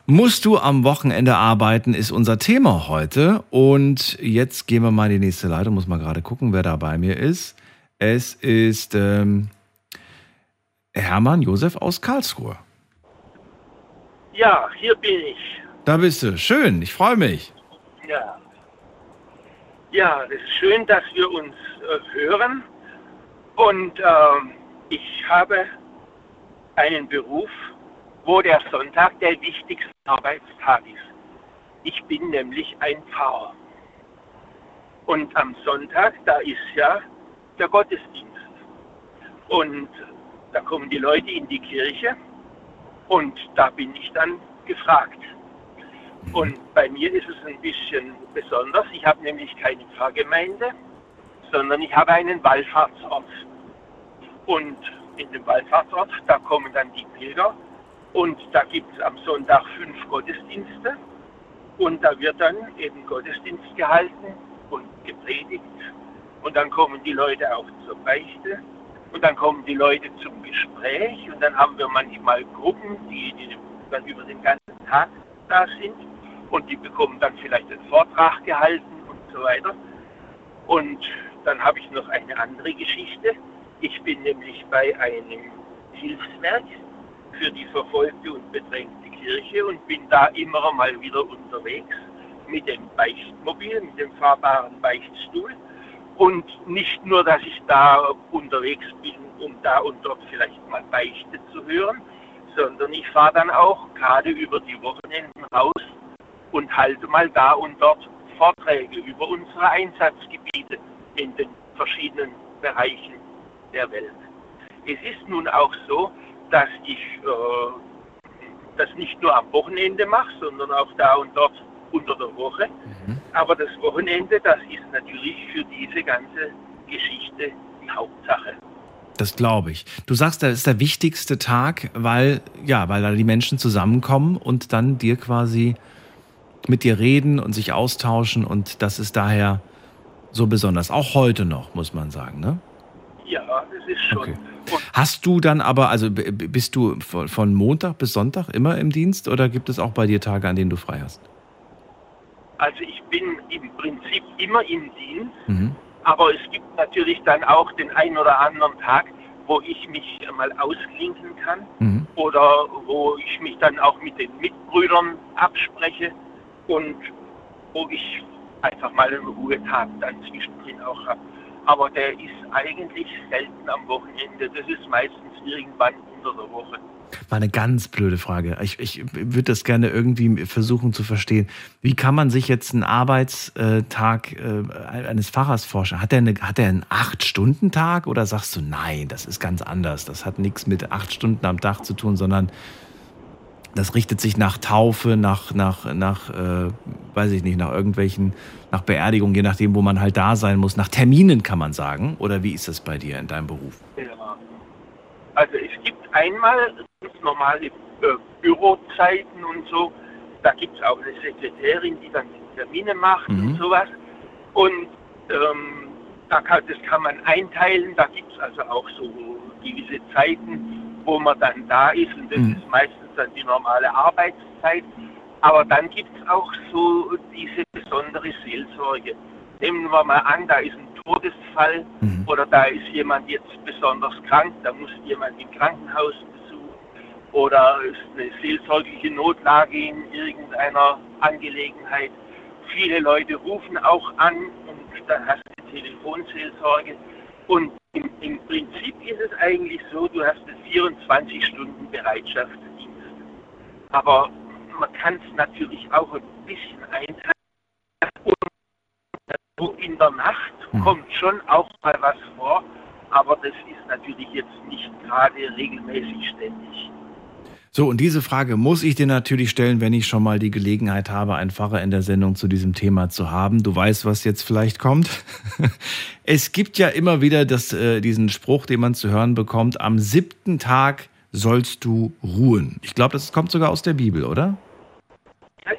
Musst du am Wochenende arbeiten, ist unser Thema heute. Und jetzt gehen wir mal in die nächste Leitung. Muss mal gerade gucken, wer da bei mir ist. Es ist ähm, Hermann Josef aus Karlsruhe. Ja, hier bin ich. Da bist du. Schön, ich freue mich. Ja. Ja, es ist schön, dass wir uns äh, hören. Und ähm, ich habe einen Beruf, wo der Sonntag der wichtigste Arbeitstag ist. Ich bin nämlich ein Pfarrer. Und am Sonntag, da ist ja der Gottesdienst. Und da kommen die Leute in die Kirche und da bin ich dann gefragt. Und bei mir ist es ein bisschen besonders. Ich habe nämlich keine Pfarrgemeinde, sondern ich habe einen Wallfahrtsort. Und in dem Wallfahrtsort, da kommen dann die Pilger und da gibt es am Sonntag fünf Gottesdienste und da wird dann eben Gottesdienst gehalten und gepredigt. Und dann kommen die Leute auch zur Beichte und dann kommen die Leute zum Gespräch und dann haben wir manchmal Gruppen, die, dann über den ganzen Tag da sind und die bekommen dann vielleicht einen Vortrag gehalten und so weiter. Und dann habe ich noch eine andere Geschichte. Ich bin nämlich bei einem Hilfswerk für die verfolgte und bedrängte Kirche und bin da immer mal wieder unterwegs mit dem Beichtmobil, mit dem fahrbaren Beichtstuhl. Und nicht nur, dass ich da unterwegs bin, um da und dort vielleicht mal Beichte zu hören, sondern ich fahre dann auch gerade über die Wochenenden raus und halte mal da und dort Vorträge über unsere Einsatzgebiete in den verschiedenen Bereichen der Welt. Es ist nun auch so, dass ich äh, das nicht nur am Wochenende mache, sondern auch da und dort unter der Woche. Aber das Wochenende, das ist natürlich für diese ganze Geschichte die Hauptsache. Das glaube ich. Du sagst, das ist der wichtigste Tag, weil, ja, weil da die Menschen zusammenkommen und dann dir quasi mit dir reden und sich austauschen und das ist daher so besonders. Auch heute noch, muss man sagen, ne? Ja, das ist schon. Okay. Hast du dann aber, also bist du von von Montag bis Sonntag immer im Dienst oder gibt es auch bei dir Tage, an denen du frei hast? Also ich bin im Prinzip immer im Dienst, Mhm. aber es gibt natürlich dann auch den einen oder anderen Tag, wo ich mich mal ausklinken kann Mhm. oder wo ich mich dann auch mit den Mitbrüdern abspreche und wo ich einfach mal einen Ruhetag dann zwischendrin auch habe. Aber der ist eigentlich selten am Wochenende. Das ist meistens irgendwann unter der Woche. War eine ganz blöde Frage. Ich, ich würde das gerne irgendwie versuchen zu verstehen. Wie kann man sich jetzt einen Arbeitstag äh, eines Pfarrers vorstellen? Hat er, eine, hat er einen Acht-Stunden-Tag oder sagst du, nein, das ist ganz anders. Das hat nichts mit acht Stunden am Tag zu tun, sondern das richtet sich nach Taufe, nach, nach, nach äh, weiß ich nicht, nach irgendwelchen, nach Beerdigungen, je nachdem, wo man halt da sein muss. Nach Terminen kann man sagen. Oder wie ist das bei dir in deinem Beruf? Ja. Also es gibt einmal ganz normale äh, Bürozeiten und so. Da gibt es auch eine Sekretärin, die dann Termine macht Mhm. und sowas. Und ähm, da kann, das kann man einteilen. Da gibt es also auch so gewisse Zeiten, wo man dann da ist. Und das Mhm. ist meistens dann die normale Arbeitszeit. Aber dann gibt es auch so diese besondere Seelsorge. Nehmen wir mal an, da ist ein Todesfall oder da ist jemand jetzt besonders krank, da muss jemand im Krankenhaus besuchen oder ist eine seelsorgliche Notlage in irgendeiner Angelegenheit. Viele Leute rufen auch an und dann hast du Telefonseelsorge. Und im, im Prinzip ist es eigentlich so, du hast einen 24 Stunden Bereitschaftsdienst. Aber man kann es natürlich auch ein bisschen einteilen. Und in der Nacht kommt schon auch mal was vor, aber das ist natürlich jetzt nicht gerade regelmäßig ständig. So, und diese Frage muss ich dir natürlich stellen, wenn ich schon mal die Gelegenheit habe, einen Pfarrer in der Sendung zu diesem Thema zu haben. Du weißt, was jetzt vielleicht kommt. Es gibt ja immer wieder das, äh, diesen Spruch, den man zu hören bekommt, am siebten Tag sollst du ruhen. Ich glaube, das kommt sogar aus der Bibel, oder?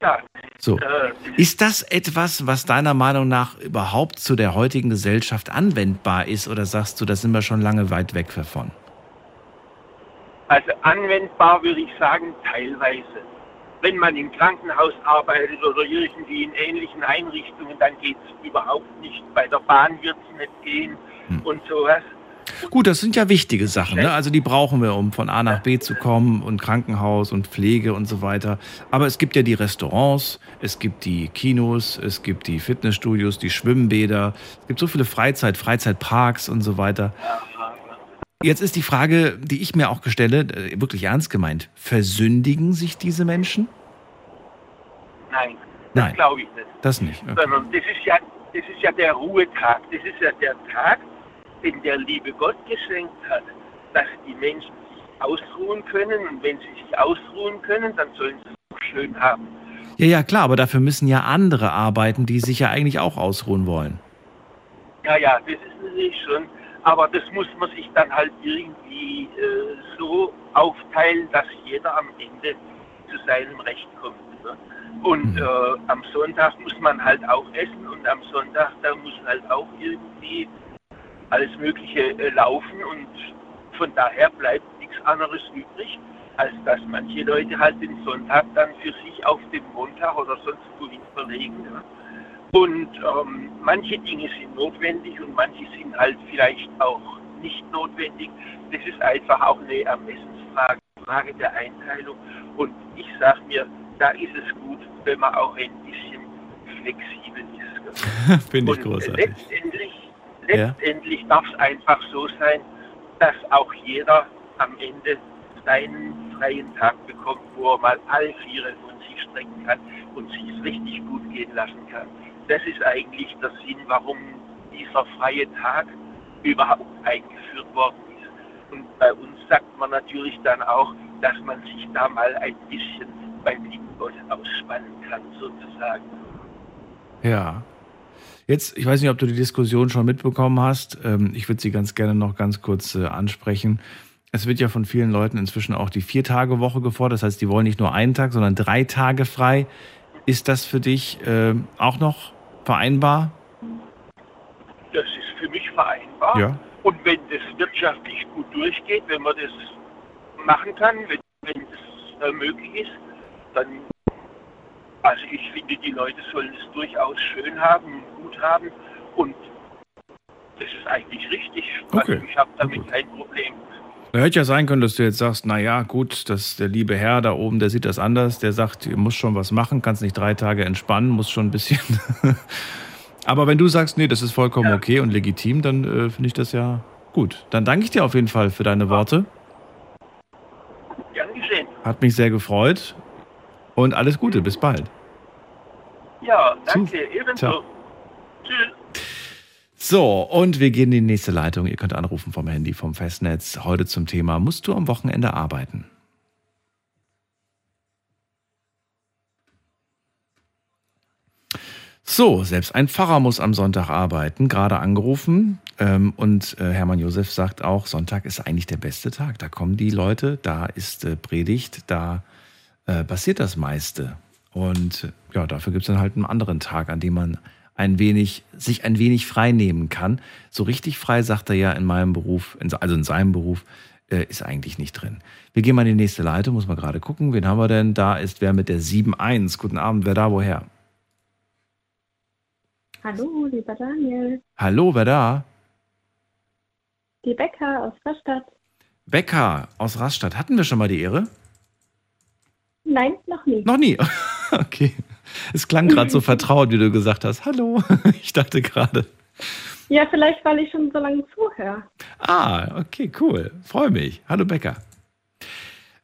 Ja. So. Äh, Ist das etwas, was deiner Meinung nach überhaupt zu der heutigen Gesellschaft anwendbar ist, oder sagst du, da sind wir schon lange weit weg davon? Also anwendbar würde ich sagen, teilweise. Wenn man im Krankenhaus arbeitet oder irgendwie in ähnlichen Einrichtungen, dann geht es überhaupt nicht. Bei der Bahn wird es nicht gehen und sowas. Gut, das sind ja wichtige Sachen. Ne? Also die brauchen wir, um von A nach B zu kommen und Krankenhaus und Pflege und so weiter. Aber es gibt ja die Restaurants, es gibt die Kinos, es gibt die Fitnessstudios, die Schwimmbäder. Es gibt so viele Freizeit, Freizeitparks und so weiter. Jetzt ist die Frage, die ich mir auch stelle, äh, wirklich ernst gemeint. Versündigen sich diese Menschen? Nein, das Nein. glaube ich nicht. Das nicht. Okay. Sondern das ist, ja, das ist ja der Ruhetag. Das ist ja der Tag, den der liebe Gott geschenkt hat, dass die Menschen sich ausruhen können. Und wenn sie sich ausruhen können, dann sollen sie es auch schön haben. Ja, ja, klar, aber dafür müssen ja andere arbeiten, die sich ja eigentlich auch ausruhen wollen. Ja, ja, das ist natürlich schon. Aber das muss man sich dann halt irgendwie äh, so aufteilen, dass jeder am Ende zu seinem Recht kommt. Ne? Und äh, am Sonntag muss man halt auch essen und am Sonntag da muss halt auch irgendwie alles Mögliche äh, laufen und von daher bleibt nichts anderes übrig, als dass manche Leute halt den Sonntag dann für sich auf den Montag oder sonst wohin verlegen. Ja? Und ähm, manche Dinge sind notwendig und manche sind halt vielleicht auch nicht notwendig. Das ist einfach auch eine Ermessensfrage, Frage der Einteilung. Und ich sage mir, da ist es gut, wenn man auch ein bisschen flexibel ist. Finde ich Und großartig. letztendlich, Ja. letztendlich darf es einfach so sein, dass auch jeder am Ende seinen freien Tag bekommt, wo er mal alle Viere von sich strecken kann und sich es richtig gut gehen lassen kann. Das ist eigentlich der Sinn, warum dieser freie Tag überhaupt eingeführt worden ist. Und bei uns sagt man natürlich dann auch, dass man sich da mal ein bisschen beim lieben Gott ausspannen kann, sozusagen. Ja. Jetzt, ich weiß nicht, ob du die Diskussion schon mitbekommen hast. Ähm, Ich würde sie ganz gerne noch ganz kurz äh, ansprechen. Es wird ja von vielen Leuten inzwischen auch die Vier-Tage-Woche gefordert. Das heißt, die wollen nicht nur einen Tag, sondern drei Tage frei. Ist das für dich ähm, auch noch vereinbar? Das ist für mich vereinbar. Ja. Und wenn das wirtschaftlich gut durchgeht, wenn man das machen kann, wenn, wenn das äh, möglich ist, dann, also ich finde, die Leute sollen es durchaus schön haben und gut haben. Und das ist eigentlich richtig. Okay. Also ich habe damit kein Problem. Da hätte ja sein können, dass du jetzt sagst, na ja, gut, das, der liebe Herr da oben, der sieht das anders. Der sagt, ihr musst schon was machen, kannst nicht drei Tage entspannen, musst schon ein bisschen. Aber wenn du sagst, nee, das ist vollkommen okay und legitim, dann äh, finde ich das ja gut. Dann danke ich dir auf jeden Fall für deine Worte. Gern geschehen. Hat mich sehr gefreut. Und alles Gute, bis bald. Ja, danke. Ebenso. Ciao. Tschüss. So, und wir gehen in die nächste Leitung. Ihr könnt anrufen vom Handy, vom Festnetz. Heute zum Thema, musst du am Wochenende arbeiten? So, selbst ein Pfarrer muss am Sonntag arbeiten, gerade angerufen. Ähm, und äh, Hermann Josef sagt auch, Sonntag ist eigentlich der beste Tag. Da kommen die Leute, da ist äh, Predigt, da äh, passiert das meiste. Und ja, dafür gibt es dann halt einen anderen Tag, an dem man ein wenig, sich ein wenig frei nehmen kann. So richtig frei, sagt er ja in meinem Beruf, also in seinem Beruf, äh, ist eigentlich nicht drin. Wir gehen mal in die nächste Leitung, muss man gerade gucken. Wen haben wir denn? Da ist wer mit der 7.1. Guten Abend, wer da woher? Hallo, lieber Daniel. Hallo, wer da? Die Bäcker aus Rastatt. Becker aus Rastatt. Hatten wir schon mal die Ehre? Nein, noch nie. Noch nie. Okay. Es klang gerade so vertraut, wie du gesagt hast. Hallo. Ich dachte gerade. Ja, vielleicht, weil ich schon so lange zuhöre. Ah, okay, cool. Freue mich. Hallo Becker.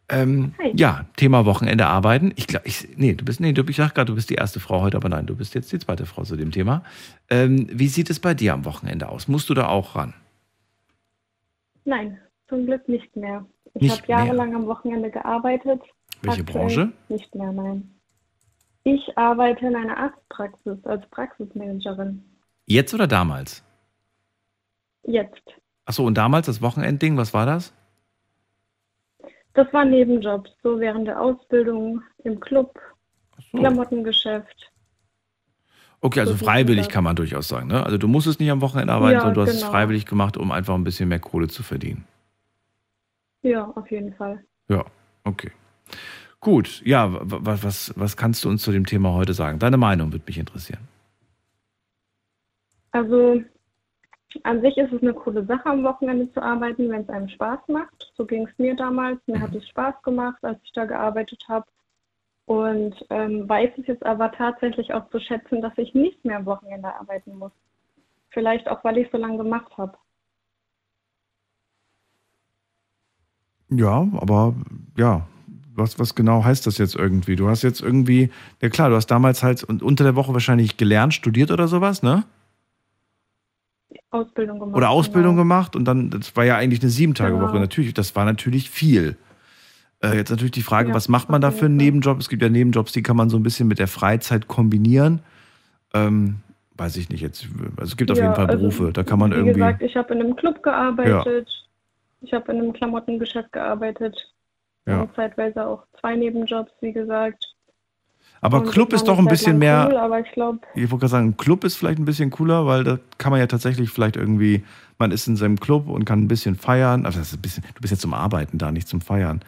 Ähm, Hi. ja, Thema Wochenende arbeiten. Ich glaube, ich, nee, du bist, nee, du, ich sag gerade, du bist die erste Frau heute, aber nein, du bist jetzt die zweite Frau zu dem Thema. Ähm, wie sieht es bei dir am Wochenende aus? Musst du da auch ran? Nein, zum Glück nicht mehr. Ich habe jahrelang am Wochenende gearbeitet. Welche Branche? Nicht mehr, nein. Ich arbeite in einer Arztpraxis als Praxismanagerin. Jetzt oder damals? Jetzt. Achso, und damals das Wochenendding, was war das? Das war Nebenjobs, so während der Ausbildung im Club, so. Klamottengeschäft. Okay, also So freiwillig kann man durchaus sagen. Ne? Also du musstest nicht am Wochenende arbeiten, Ja, sondern du hast es genau. freiwillig gemacht, um einfach ein bisschen mehr Kohle zu verdienen. Ja, auf jeden Fall. Ja, okay. Gut, ja, was, was, was kannst du uns zu dem Thema heute sagen? Deine Meinung würde mich interessieren. Also an sich ist es eine coole Sache, am Wochenende zu arbeiten, wenn es einem Spaß macht. So ging es mir damals. Mir hat es Spaß gemacht, als ich da gearbeitet habe. Und ähm, weiß es jetzt aber tatsächlich auch zu schätzen, dass ich nicht mehr am Wochenende arbeiten muss. Vielleicht auch, weil ich so lange gemacht habe. Ja, aber ja, was, was genau heißt das jetzt irgendwie? Du hast jetzt irgendwie, ja klar, du hast damals halt und unter der Woche wahrscheinlich gelernt, studiert oder sowas, ne? Ausbildung gemacht. Oder Ausbildung genau. gemacht und dann, das war ja eigentlich eine Sieben-Tage-Woche. Genau. Natürlich, das war natürlich viel. Äh, jetzt natürlich die Frage, Ja, was macht man da auf für einen. Nebenjob? Es gibt ja Nebenjobs, die kann man so ein bisschen mit der Freizeit kombinieren. Ähm, weiß ich nicht jetzt. Also es gibt auf Ja, jeden Fall also, Berufe, da kann man Wie irgendwie. gesagt, ich habe in einem Club gearbeitet. Ich habe in einem Klamottengeschäft gearbeitet. Ja. Zeitweise auch zwei Nebenjobs, wie gesagt. aber Und Club ist doch ein bisschen mehr. Cool, aber ich glaube, Ich wollte gerade sagen, Club ist vielleicht ein bisschen cooler, weil da kann man ja tatsächlich vielleicht irgendwie, man ist in seinem Club und kann ein bisschen feiern. Also das ist ein bisschen, du bist ja zum Arbeiten da, nicht zum Feiern.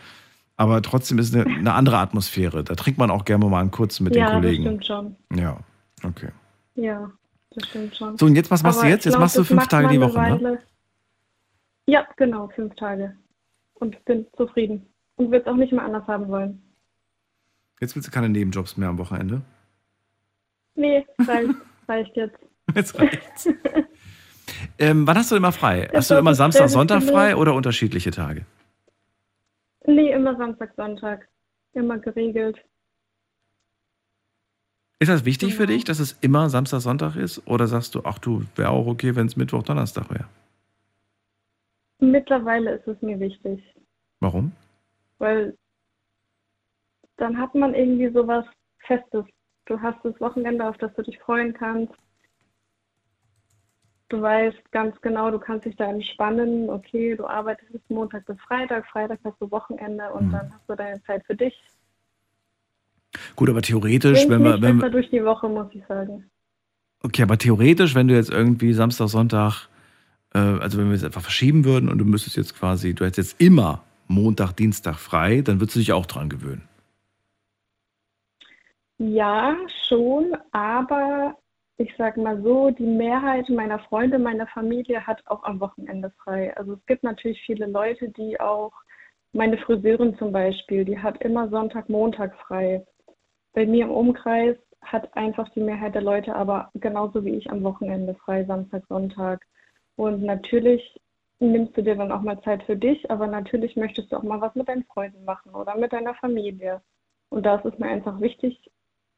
Aber trotzdem ist eine, eine andere Atmosphäre. Da trinkt man auch gerne mal einen kurzen mit ja, den Kollegen. das stimmt schon. Ja, okay. Ja, das stimmt schon. So, und jetzt, was machst Aber du jetzt? Jetzt glaub, machst du fünf Tage die Woche, ne? Ja, genau, fünf Tage. Und bin zufrieden. Und will es auch nicht mehr anders haben wollen. Jetzt willst du keine Nebenjobs mehr am Wochenende? Nee, reicht, reicht jetzt. Jetzt reicht's. ähm, wann hast du immer frei? Das Hast du immer Samstag, Sonntag frei oder unterschiedliche Tage? Nee, immer Samstag, Sonntag. Immer geregelt. Ist das wichtig für Genau. dich, dass es immer Samstag, Sonntag ist? Oder sagst du, ach du, wäre auch okay, wenn es Mittwoch, Donnerstag wäre? Mittlerweile ist es mir wichtig. Warum? Weil dann hat man irgendwie sowas Festes. Du hast das Wochenende, auf das du dich freuen kannst. Du weißt ganz genau, du kannst dich da entspannen. Okay, du arbeitest bis Montag bis Freitag, Freitag hast du Wochenende und Mhm. dann hast du deine Zeit für dich. Gut, aber theoretisch, wenn wir, wenn wir, durch die Woche, muss ich sagen. okay, aber theoretisch, wenn du jetzt irgendwie Samstag, Sonntag, äh, also wenn wir es einfach verschieben würden und du müsstest jetzt quasi, du hättest jetzt immer Montag, Dienstag frei, dann würdest du dich auch dran gewöhnen. Ja, schon, aber ich sag mal so, die Mehrheit meiner Freunde, meiner Familie hat auch am Wochenende frei. Also es gibt natürlich viele Leute, die auch, meine Friseurin zum Beispiel, die hat immer Sonntag, Montag frei. Bei mir im Umkreis hat einfach die Mehrheit der Leute aber genauso wie ich am Wochenende frei, Samstag, Sonntag. Und natürlich nimmst du dir dann auch mal Zeit für dich, aber natürlich möchtest du auch mal was mit deinen Freunden machen oder mit deiner Familie. Und da ist es mir einfach wichtig,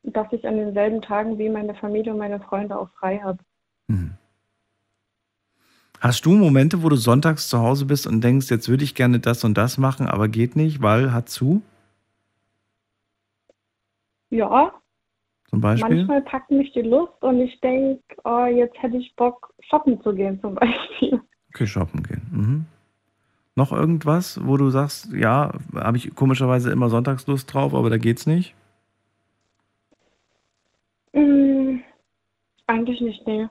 dass ich an denselben Tagen wie meine Familie und meine Freunde auch frei habe. Hast du Momente, wo du sonntags zu Hause bist und denkst, jetzt würde ich gerne das und das machen, aber geht nicht, weil hat zu, Ja, zum Beispiel? manchmal packt mich die Lust und ich denke, oh, jetzt hätte ich Bock, shoppen zu gehen zum Beispiel. Okay, shoppen gehen. Mhm. Noch irgendwas, wo du sagst, ja, habe ich komischerweise immer Sonntagslust drauf, aber da geht's nicht? Hm, eigentlich nicht, nee.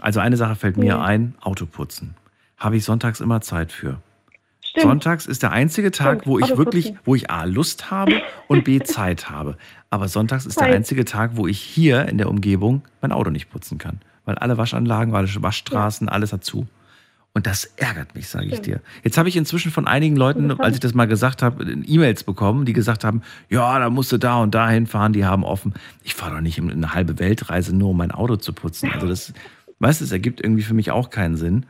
Also eine Sache fällt mir Nee. ein, Autoputzen. Habe ich sonntags immer Zeit für. Stimmt. Sonntags ist der einzige Tag, Stimmt, wo ich Auto wirklich, putzen. wo ich A, Lust habe und B, Zeit habe. Aber sonntags ist der Zeit. einzige Tag, wo ich hier in der Umgebung mein Auto nicht putzen kann. Weil alle Waschanlagen, alle Waschstraßen, alles hat zu. Und das ärgert mich, sage ich dir. Jetzt habe ich inzwischen von einigen Leuten, Das als ich das mal gesagt habe, E-Mails bekommen, die gesagt haben, ja, da musst du da und da hinfahren, die haben offen. Ich fahre doch nicht in eine halbe Weltreise nur, um mein Auto zu putzen. Also das, weißt du, es ergibt irgendwie für mich auch keinen Sinn.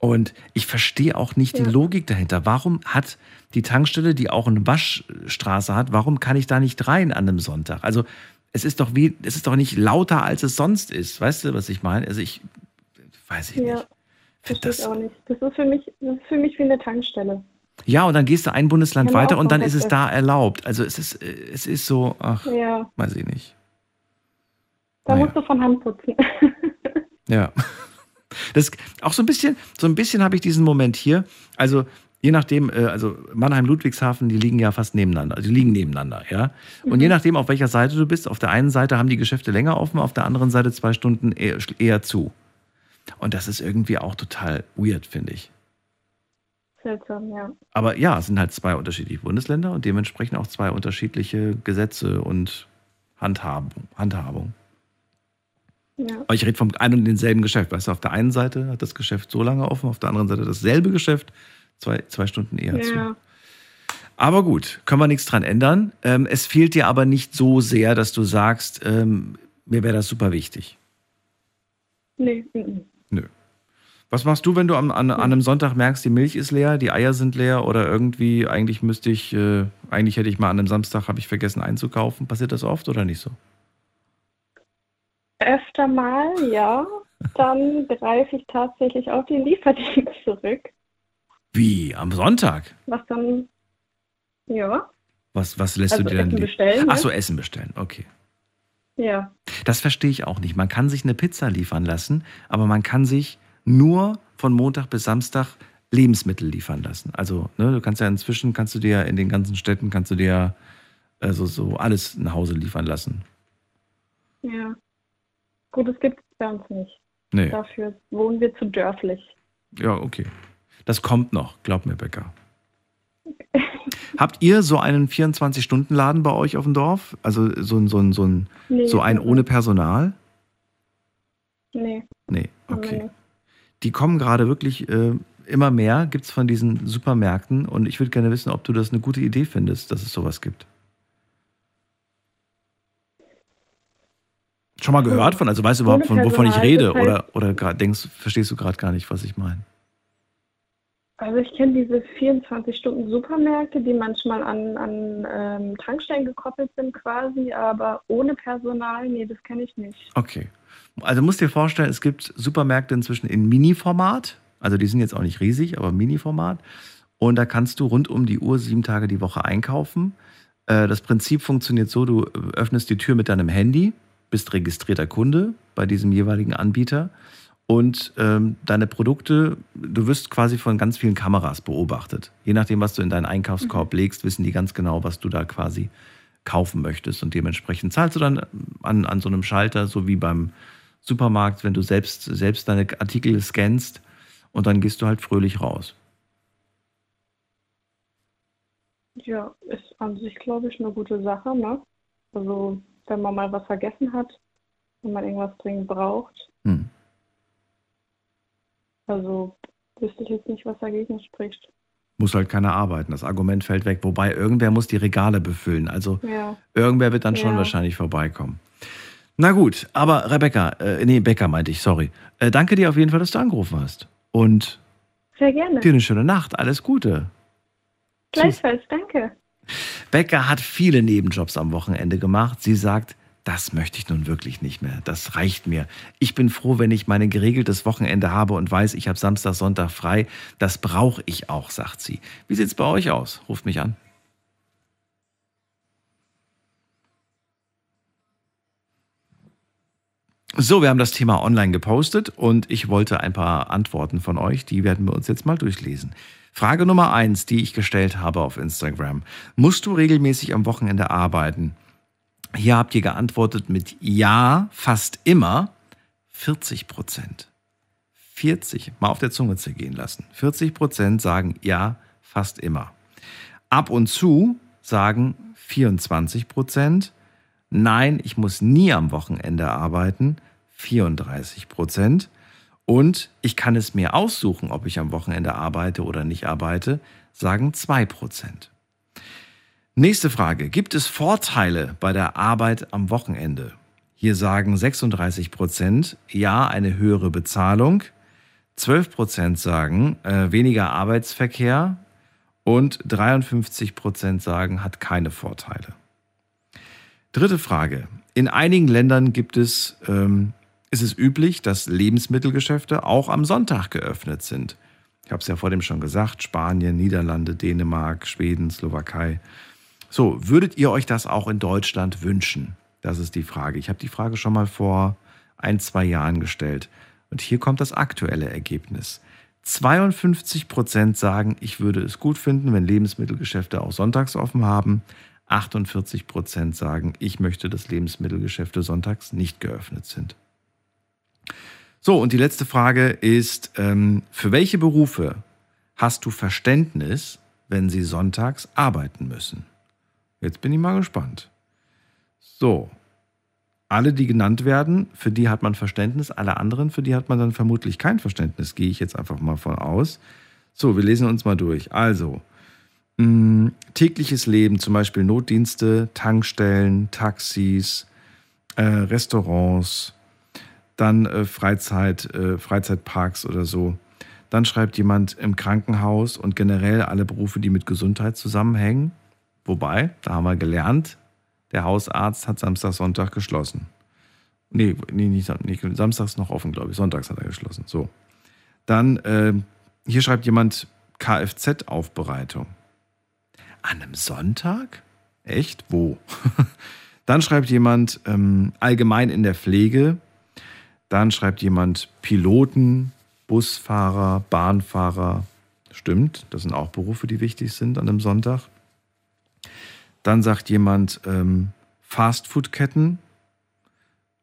Und ich verstehe auch nicht die Ja. Logik dahinter. Warum hat die Tankstelle, die auch eine Waschstraße hat, warum kann ich da nicht rein an einem Sonntag? Also es ist doch wie, es ist doch nicht lauter, als es sonst ist. Weißt du, was ich meine? Also ich weiß ich Ja, nicht. Verstehe ich auch nicht. Das ist für mich, das ist für mich wie eine Tankstelle. Ja, und dann gehst du ein Bundesland weiter und dann ist es da erlaubt. Also es ist, es ist so, ach, Ja, weiß ich nicht. da Naja. musst du von Hand putzen. Ja. Das auch so ein bisschen, so ein bisschen habe ich diesen Moment hier. Also je nachdem, äh, also Mannheim, Ludwigshafen, die liegen ja fast nebeneinander. Die liegen nebeneinander, ja. Und Mhm. je nachdem, auf welcher Seite du bist, auf der einen Seite haben die Geschäfte länger offen, auf der anderen Seite zwei Stunden eher, eher zu. Und das ist irgendwie auch total weird, finde ich. Seltsam, ja. Aber ja, es sind halt zwei unterschiedliche Bundesländer und dementsprechend auch zwei unterschiedliche Gesetze und Handhabung. Handhabung. Ja. Aber ich rede vom einen und denselben Geschäft. Weißt du, auf der einen Seite hat das Geschäft so lange offen, auf der anderen Seite dasselbe Geschäft, zwei, zwei Stunden eher zu. Ja. Aber gut, können wir nichts dran ändern. Ähm, es fehlt dir aber nicht so sehr, dass du sagst, ähm, mir wäre das super wichtig. Nee, mhm. Nö. Was machst du, wenn du am, an, an einem Sonntag merkst, die Milch ist leer, die Eier sind leer oder irgendwie, eigentlich müsste ich, äh, eigentlich hätte ich mal an einem Samstag, habe ich vergessen einzukaufen. Passiert das oft oder nicht so? öfter mal, ja. Dann greife ich tatsächlich auf den Lieferdienst zurück. Wie? Am Sonntag? Was dann, ja, Was, was lässt Also du dir dann Essen bestellen, Ach ne? so, Essen bestellen, okay. ja. Das verstehe ich auch nicht. Man kann sich eine Pizza liefern lassen, aber man kann sich nur von Montag bis Samstag Lebensmittel liefern lassen. Also, ne, du kannst ja inzwischen, kannst du dir in den ganzen Städten, kannst du dir also so alles nach Hause liefern lassen. Ja. Gut, es gibt es bei uns nicht. Nee. Dafür wohnen wir zu dörflich. Ja, okay. Das kommt noch, glaub mir, Becker. Habt ihr so einen 24-Stunden-Laden bei euch auf dem Dorf? Also so ein, so ein, so ein, Nee, so ein mhm. ohne Personal? Nee, Nee, okay. Die kommen gerade wirklich äh, immer mehr, gibt es von diesen Supermärkten. Und ich würde gerne wissen, ob du das eine gute Idee findest, dass es sowas gibt. Schon mal gehört von, also weißt du überhaupt, von wovon ich rede? heißt- Oder, oder denkst, verstehst du gerade gar nicht, was ich meine? Also ich kenne diese 24-Stunden-Supermärkte, die manchmal an, an ähm, Tankstellen gekoppelt sind quasi, aber ohne Personal, nee, das kenne ich nicht. Okay. Also musst dir vorstellen, es gibt Supermärkte inzwischen in Mini-Format. Also die sind jetzt auch nicht riesig, aber Mini-Format. Und da kannst du rund um die Uhr sieben Tage die Woche einkaufen. Äh, Das Prinzip funktioniert so, du öffnest die Tür mit deinem Handy, bist registrierter Kunde bei diesem jeweiligen Anbieter und ähm, deine Produkte, du wirst quasi von ganz vielen Kameras beobachtet. Je nachdem, was du in deinen Einkaufskorb legst, wissen die ganz genau, was du da quasi kaufen möchtest. Und dementsprechend zahlst du dann an, an so einem Schalter, so wie beim Supermarkt, wenn du selbst, selbst deine Artikel scannst und dann gehst du halt fröhlich raus. Ja, ist an sich, glaube ich, eine gute Sache, ne? Also, wenn man mal was vergessen hat, wenn man irgendwas dringend braucht. Hm. Also, wüsste ich jetzt nicht, was dagegen spricht. Muss halt keiner arbeiten. Das Argument fällt weg. Wobei irgendwer muss die Regale befüllen. Also Ja. irgendwer wird dann schon Ja. wahrscheinlich vorbeikommen. Na gut, aber Rebecca, äh, nee, Becker meinte ich, sorry. Äh, danke dir auf jeden Fall, dass du angerufen hast. Und Sehr gerne. dir eine schöne Nacht. Alles Gute. Gleichfalls, danke. Becker hat viele Nebenjobs am Wochenende gemacht. Sie sagt, das möchte ich nun wirklich nicht mehr. Das reicht mir. Ich bin froh, wenn ich mein geregeltes Wochenende habe und weiß, ich habe Samstag, Sonntag frei. Das brauche ich auch, sagt sie. Wie sieht's bei euch aus? Ruft mich an. So, wir haben das Thema online gepostet und ich wollte ein paar Antworten von euch, die werden wir uns jetzt mal durchlesen. Frage Nummer eins, die ich gestellt habe auf Instagram. Musst du regelmäßig am Wochenende arbeiten? Hier habt ihr geantwortet mit Ja, fast immer 40 Prozent. 40, mal auf der Zunge zergehen lassen. 40 Prozent sagen Ja, fast immer. Ab und zu sagen 24 Prozent. Nein, ich muss nie am Wochenende arbeiten, 34 Prozent. Und ich kann es mir aussuchen, ob ich am Wochenende arbeite oder nicht arbeite, sagen 2 Prozent. Nächste Frage. Gibt es Vorteile bei der Arbeit am Wochenende? Hier sagen 36 Prozent ja, eine höhere Bezahlung. 12 Prozent sagen äh, weniger Arbeitsverkehr. Und 53 Prozent sagen, hat keine Vorteile. Dritte Frage. In einigen Ländern gibt es, ähm, ist es üblich, dass Lebensmittelgeschäfte auch am Sonntag geöffnet sind. Ich habe es ja vor dem schon gesagt, Spanien, Niederlande, Dänemark, Schweden, Slowakei. So, würdet ihr euch das auch in Deutschland wünschen? Das ist die Frage. Ich habe die Frage schon mal vor ein, zwei Jahren gestellt. Und hier kommt das aktuelle Ergebnis. 52 Prozent sagen, ich würde es gut finden, wenn Lebensmittelgeschäfte auch sonntags offen haben. 48 Prozent sagen, ich möchte, dass Lebensmittelgeschäfte sonntags nicht geöffnet sind. So, und die letzte Frage ist, ähm, für welche Berufe hast du Verständnis, wenn sie sonntags arbeiten müssen? Jetzt bin ich mal gespannt. So, alle, die genannt werden, für die hat man Verständnis, alle anderen, für die hat man dann vermutlich kein Verständnis, gehe ich jetzt einfach mal von aus. So, wir lesen uns mal durch. Also, mh, tägliches Leben, zum Beispiel Notdienste, Tankstellen, Taxis, äh, Restaurants, dann äh, Freizeit, äh, Freizeitparks oder so. Dann schreibt jemand im Krankenhaus und generell alle Berufe, die mit Gesundheit zusammenhängen. Wobei, da haben wir gelernt, der Hausarzt hat Samstag, Sonntag geschlossen. Nee, nee nicht, nicht Samstags noch offen, glaube ich. Sonntags hat er geschlossen. So. Dann, äh, hier schreibt jemand Kfz-Aufbereitung. An einem Sonntag? Echt? Wo? Dann schreibt jemand ähm, allgemein in der Pflege. Dann schreibt jemand Piloten, Busfahrer, Bahnfahrer. Stimmt, das sind auch Berufe, die wichtig sind an einem Sonntag. Dann sagt jemand ähm, Fastfood-Ketten.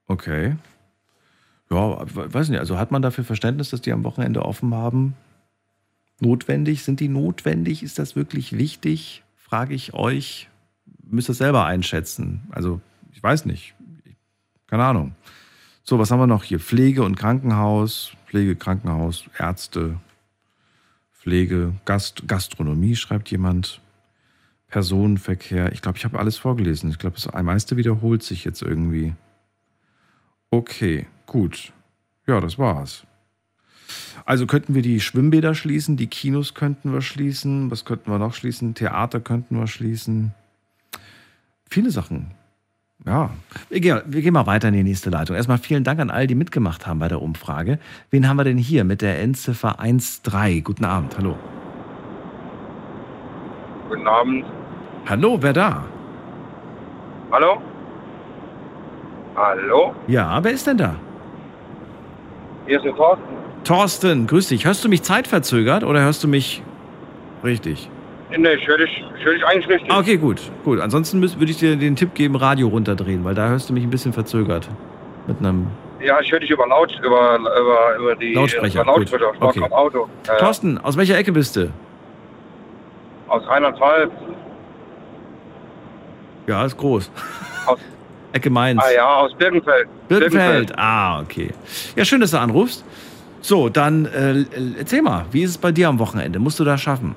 Okay. Ja, weiß nicht, also hat man dafür Verständnis, dass die am Wochenende offen haben? Notwendig? Sind die notwendig? Ist das wirklich wichtig? Frage ich euch. Müsst ihr selber einschätzen. Also, ich weiß nicht. Keine Ahnung. So, was haben wir noch hier? Pflege und Krankenhaus. Pflege, Krankenhaus, Ärzte, Pflege, Gast, Gastronomie, schreibt jemand. Personenverkehr. Ich glaube, ich habe alles vorgelesen. Ich glaube, das meiste wiederholt sich jetzt irgendwie. Okay, gut. Ja, das war's. Also könnten wir die Schwimmbäder schließen, die Kinos könnten wir schließen, was könnten wir noch schließen? Theater könnten wir schließen. Viele Sachen. Ja, wir gehen, wir gehen mal weiter in die nächste Leitung. Erstmal vielen Dank an all, die mitgemacht haben bei der Umfrage. Wen haben wir denn hier mit der Endziffer 13? Guten Abend, hallo. Guten Abend. Hallo, wer da? Hallo? Hallo? Ja, wer ist denn da? Hier ist der Thorsten. Thorsten, grüß dich. Hörst du mich zeitverzögert oder hörst du mich richtig? Nee, ich höre dich, ich hör dich eigentlich richtig. Ah, okay, gut. Gut. Ansonsten würde ich dir den Tipp geben, Radio runterdrehen, weil da hörst du mich ein bisschen verzögert. Mit einem Ja, ich höre dich über Laut, über, über, über die Lautsprecher. Über Lautsprecher. Ich Okay. Auto. Äh, Thorsten, aus welcher Ecke bist du? Aus Rheinland-Pfalz. Ja, ist groß. Aus, Ecke Mainz. ah ja, aus Birkenfeld. Birkenfeld. Ah, okay. Ja, schön, dass du anrufst. So, dann äh, erzähl mal, wie ist es bei dir am Wochenende? Musst du das schaffen?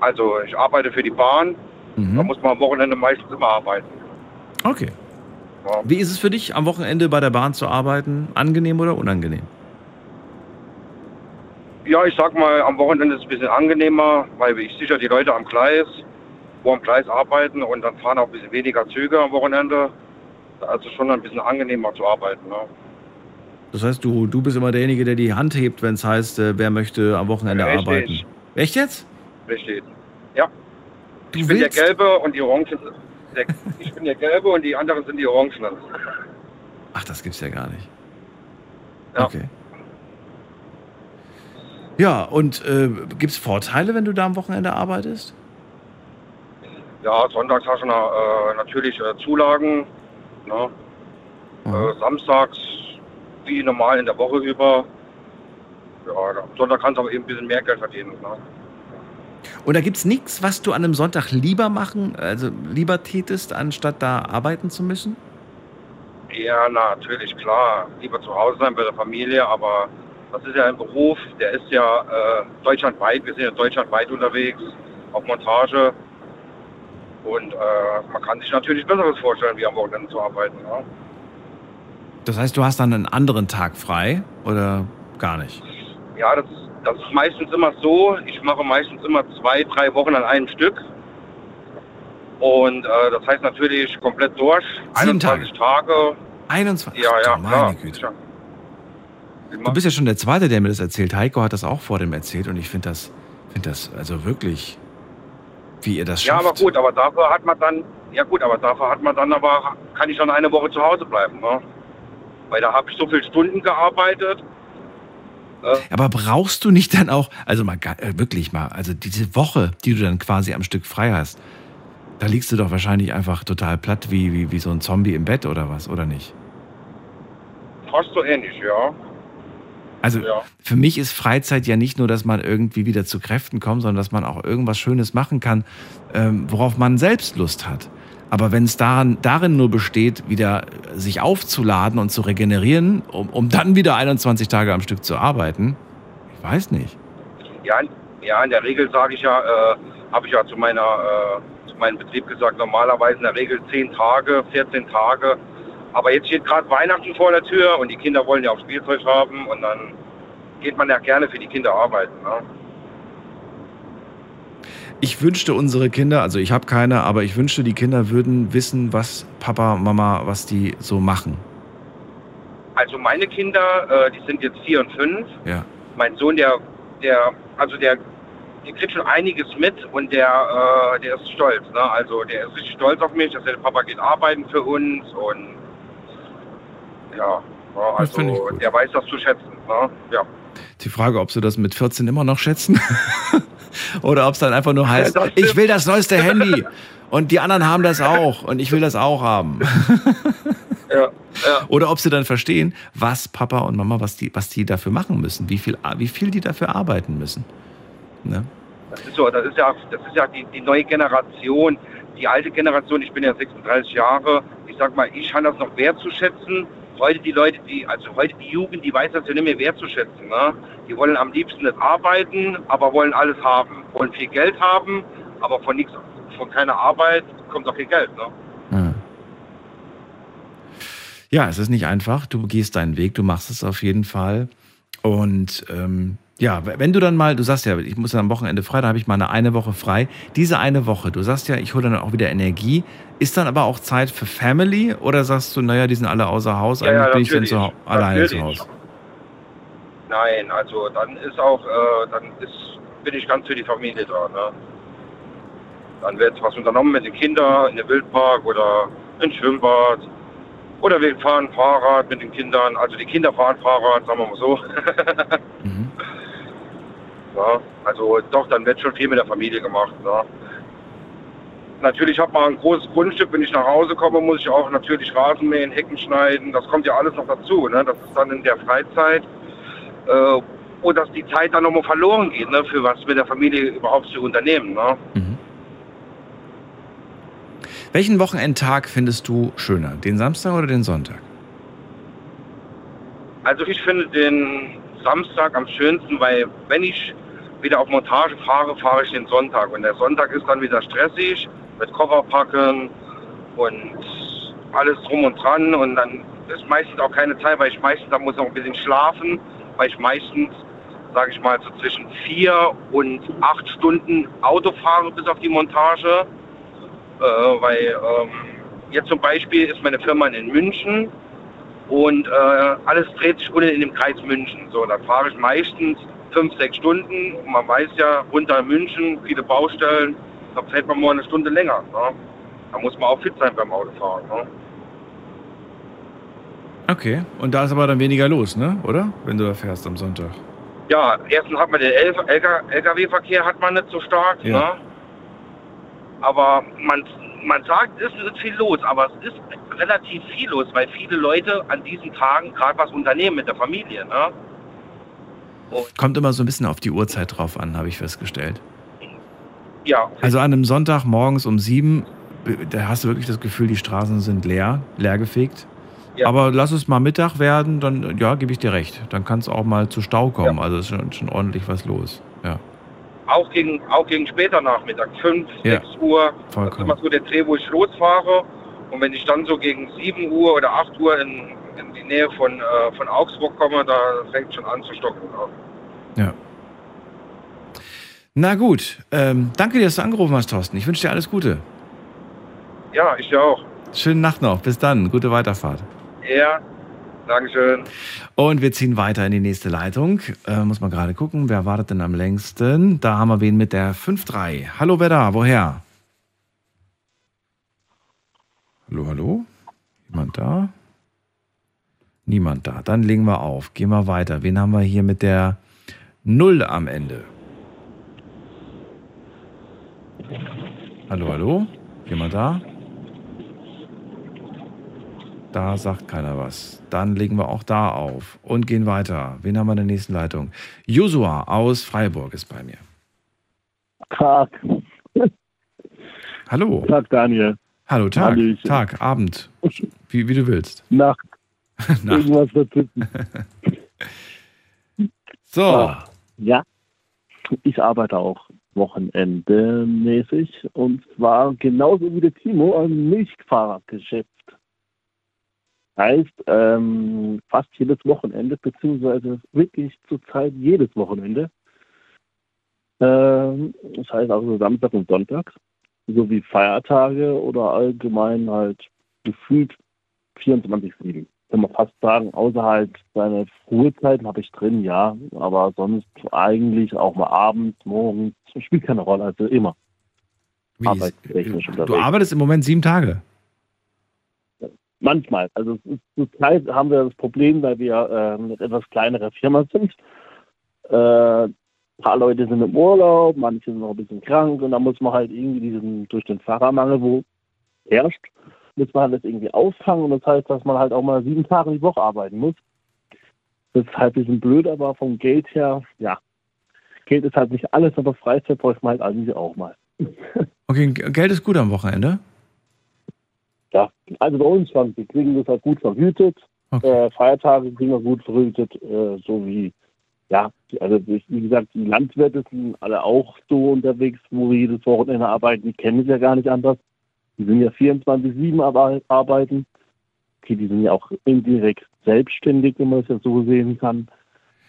Also ich arbeite für die Bahn. Mhm. Da muss man am Wochenende meistens immer arbeiten. Okay. Wie ist es für dich, am Wochenende bei der Bahn zu arbeiten? Angenehm oder unangenehm? Ja, ich sag mal, am Wochenende ist es ein bisschen angenehmer, weil ich sicher die Leute am Gleis, wo am Gleis arbeiten und dann fahren auch ein bisschen weniger Züge am Wochenende. Also schon ein bisschen angenehmer zu arbeiten. Ne? Das heißt, du, du bist immer derjenige, der die Hand hebt, wenn es heißt, äh, wer möchte am Wochenende Richtig. arbeiten. Echt jetzt? Richtig. Ja. Du ich bin der willst- Gelbe und die Orangen. Der, ich bin der Gelbe und die anderen sind die Orangenen. Ach, das gibt's ja gar nicht. Ja. Okay. Ja, und äh, gibt es Vorteile, wenn du da am Wochenende arbeitest? Ja, sonntags hast du na, äh, natürlich äh, Zulagen. Ne? Äh, samstags wie normal in der Woche über. Ja, am Sonntag kannst du aber eben ein bisschen mehr Geld verdienen. Ne? Und da gibt es nichts, was du an einem Sonntag lieber machen, also lieber tätest, anstatt da arbeiten zu müssen? Ja, natürlich, klar. Lieber zu Hause sein bei der Familie, aber das ist ja ein Beruf, der ist ja äh, deutschlandweit. Wir sind ja deutschlandweit unterwegs auf Montage. Und äh, man kann sich natürlich Besseres vorstellen, wie am Wochenende zu arbeiten. Ja. Das heißt, du hast dann einen anderen Tag frei oder gar nicht? Ja, das ist, das ist meistens immer so. Ich mache meistens immer zwei, drei Wochen an einem Stück. Und äh, das heißt natürlich komplett durch. Sieben 21 Tage. 21? Ja, ja, meine klar. Güte. Du bist ja schon der Zweite, der mir das erzählt. Heiko hat das auch vor dem erzählt und ich finde das, finde das also wirklich, wie ihr das Ja, schafft. aber gut, aber dafür hat man dann, ja gut, aber dafür hat man dann aber, kann ich dann eine Woche zu Hause bleiben, ne? Weil da habe ich so viele Stunden gearbeitet. Äh, Aber brauchst du nicht dann auch, also mal äh, wirklich mal, also diese Woche, die du dann quasi am Stück frei hast, da liegst du doch wahrscheinlich einfach total platt wie, wie, wie so ein Zombie im Bett oder was, oder nicht? fast so ähnlich, ja. Also Ja. für mich ist Freizeit ja nicht nur, dass man irgendwie wieder zu Kräften kommt, sondern dass man auch irgendwas Schönes machen kann, ähm, worauf man selbst Lust hat. Aber wenn es daran, darin nur besteht, wieder sich aufzuladen und zu regenerieren, um, um dann wieder 21 Tage am Stück zu arbeiten, ich weiß nicht. Ja, in- ja, in der Regel sage ich ja, äh, habe ich ja zu meiner, äh, zu meinem Betrieb gesagt, normalerweise in der Regel 10 Tage, 14 Tage. Aber jetzt steht gerade Weihnachten vor der Tür und die Kinder wollen ja auch Spielzeug haben und dann geht man ja gerne für die Kinder arbeiten. Ne? Ich wünschte, unsere Kinder, also ich habe keine, aber ich wünschte, die Kinder würden wissen, was Papa, Mama, was die so machen. Also meine Kinder, äh, die sind jetzt vier und fünf. Ja. Mein Sohn, der, der, also der, der kriegt schon einiges mit und der, äh, der ist stolz. Ne? Also der ist richtig stolz auf mich, dass der Papa geht arbeiten für uns und ja, ja also der weiß das zu schätzen. Ne? Ja. Die Frage, ob sie das mit 14 immer noch schätzen oder ob es dann einfach nur heißt, Ja, ich will das neueste Handy und die anderen haben das auch und ich will das auch haben. Ja, Oder ob sie dann verstehen, was Papa und Mama, was die, was die dafür machen müssen, wie viel, wie viel die dafür arbeiten müssen. Ne? Das ist so, das ist ja, das ist ja die, die neue Generation, die alte Generation, ich bin ja 36 Jahre, ich sag mal, ich kann das noch wertzuschätzen. Heute die Leute, die, also heute die Jugend, die weiß das ja nicht mehr wertzuschätzen. Ne? Die wollen am liebsten nicht arbeiten, aber wollen alles haben. Wollen viel Geld haben, aber von nichts, von keiner Arbeit kommt auch kein Geld. Ne? Ja. Ja, es ist nicht einfach. Du gehst deinen Weg, du machst es auf jeden Fall. Und ähm, ja, wenn du dann mal, du sagst ja, ich muss dann am Wochenende frei, da habe ich mal eine, eine Woche frei. Diese eine Woche, du sagst ja, ich hole dann auch wieder Energie. Ist dann aber auch Zeit für Family oder sagst du, naja, die sind alle außer Haus, Ja, eigentlich ja, bin ich dann zu, alleine Natürlich. zu Hause? Nein, also dann ist auch, äh, dann ist, bin ich ganz für die Familie da. Ne? Dann wird was unternommen mit den Kindern in den Wildpark oder ins Schwimmbad. Oder wir fahren Fahrrad mit den Kindern. Also die Kinder fahren Fahrrad, sagen wir mal so. ja, also doch, dann wird schon viel mit der Familie gemacht. Ne? Natürlich hat man ein großes Grundstück. Wenn ich nach Hause komme, muss ich auch natürlich Rasen mähen, Hecken schneiden. Das kommt ja alles noch dazu. Ne? Das ist dann in der Freizeit äh, wo dass die Zeit dann nochmal verloren geht, ne, für was mit der Familie überhaupt zu unternehmen. Ne? Welchen Wochenendtag findest du schöner? Den Samstag oder den Sonntag? Also ich finde den Samstag am schönsten, weil wenn ich wieder auf Montage fahre, fahre ich den Sonntag. Und der Sonntag ist dann wieder stressig mit Koffer packen und alles drum und dran. Und dann ist meistens auch keine Zeit, weil ich meistens, da muss noch ein bisschen schlafen, weil ich meistens, sage ich mal, so zwischen vier und acht Stunden Auto fahre bis auf die Montage. Äh, weil ähm, jetzt zum Beispiel ist meine Firma in München und äh, alles dreht sich unten in dem Kreis München. So, dann fahre ich meistens fünf, sechs Stunden. Und man weiß ja, runter in München, viele Baustellen, da fährt man mal eine Stunde länger. Ne? Da muss man auch fit sein beim Autofahren. Ne? Okay, und da ist aber dann weniger los, ne? Oder? Wenn du da fährst am Sonntag. Ja, erstens hat man den LKW-Verkehr hat man nicht so stark. Ja. Ne? Aber man, man sagt, es ist viel los, aber es ist relativ viel los, weil viele Leute an diesen Tagen gerade was unternehmen mit der Familie. Ne? Kommt immer so ein bisschen auf die Uhrzeit drauf an, habe ich festgestellt. Ja, Also an einem Sonntag morgens um sieben, da hast du wirklich das Gefühl, die Straßen sind leer, leergefegt. Ja. Aber lass es mal Mittag werden, dann ja, gebe ich dir recht. Dann kann es auch mal zu Stau kommen. Also ist schon, schon ordentlich was los. Ja. auch gegen, auch gegen später Nachmittag, 5, Ja. 6 Uhr. Das ist Vollkommen. immer so der Dreh, wo ich losfahre. Und wenn ich dann so gegen 7 Uhr oder 8 Uhr in, in die Nähe von, äh, von Augsburg komme, da fängt schon an zu stocken. Ja. Na gut, ähm, danke dir, dass du angerufen hast, Thorsten. Ich wünsche dir alles Gute. Ja, ich ja auch. Schöne Nacht noch. Bis dann. Gute Weiterfahrt. Ja, Dankeschön. Und wir ziehen weiter in die nächste Leitung. Äh, muss man gerade gucken, wer wartet denn am längsten? Da haben wir wen mit der 5-3. Hallo, wer da? Woher? Hallo, hallo? Jemand da? Niemand da. Dann legen wir auf. Gehen wir weiter. Wen haben wir hier mit der 0 am Ende? Hallo, hallo? Jemand da? Da sagt keiner was. Dann legen wir auch da auf und gehen weiter. Wen haben wir in der nächsten Leitung? Josua aus Freiburg ist bei mir. Tag. Hallo. Tag, Daniel. Hallo, Tag. Hallöchen. Tag, Abend. Wie, wie du willst. Nacht. Nacht. Irgendwas dazwischen. So. Ah, Ja. Ich arbeite auch wochenendemäßig und zwar genauso wie der Timo ein Milchfahrergeschäft. Heißt, ähm, fast jedes Wochenende, beziehungsweise wirklich zurzeit jedes Wochenende. Ähm, das heißt also Samstag und Sonntag, sowie Feiertage oder allgemein halt gefühlt 24-7. Kann man fast sagen, außer halt seine Ruhezeiten habe ich drin, ja, aber sonst eigentlich auch mal abends, morgens, spielt keine Rolle, also immer. Wie ist- Du arbeitest im Moment sieben Tage. Manchmal. Also zurzeit haben wir das Problem, weil wir äh, eine etwas kleinere Firma sind. Äh, ein paar Leute sind im Urlaub, manche sind noch ein bisschen krank und da muss man halt irgendwie diesen, durch den Fahrermangel, wo herrscht, muss man halt das irgendwie auffangen und das heißt, dass man halt auch mal sieben Tage die Woche arbeiten muss. Das ist halt ein bisschen blöd, aber vom Geld her, ja, Geld ist halt nicht alles, aber Freizeit bräuchte man halt eigentlich auch mal. Okay, Geld ist gut am Wochenende. Ja, also bei uns schon. Wir kriegen das halt gut vergütet. Äh, Feiertage kriegen wir gut vergütet, äh, so wie, ja, die- also wie gesagt, die Landwirte sind alle auch so unterwegs, wo wir jedes Wochenende arbeiten. Die kennen es ja gar nicht anders. Die sind ja 24-7 arbe- arbeiten. Okay, die sind ja auch indirekt selbstständig, wenn man es ja so sehen kann.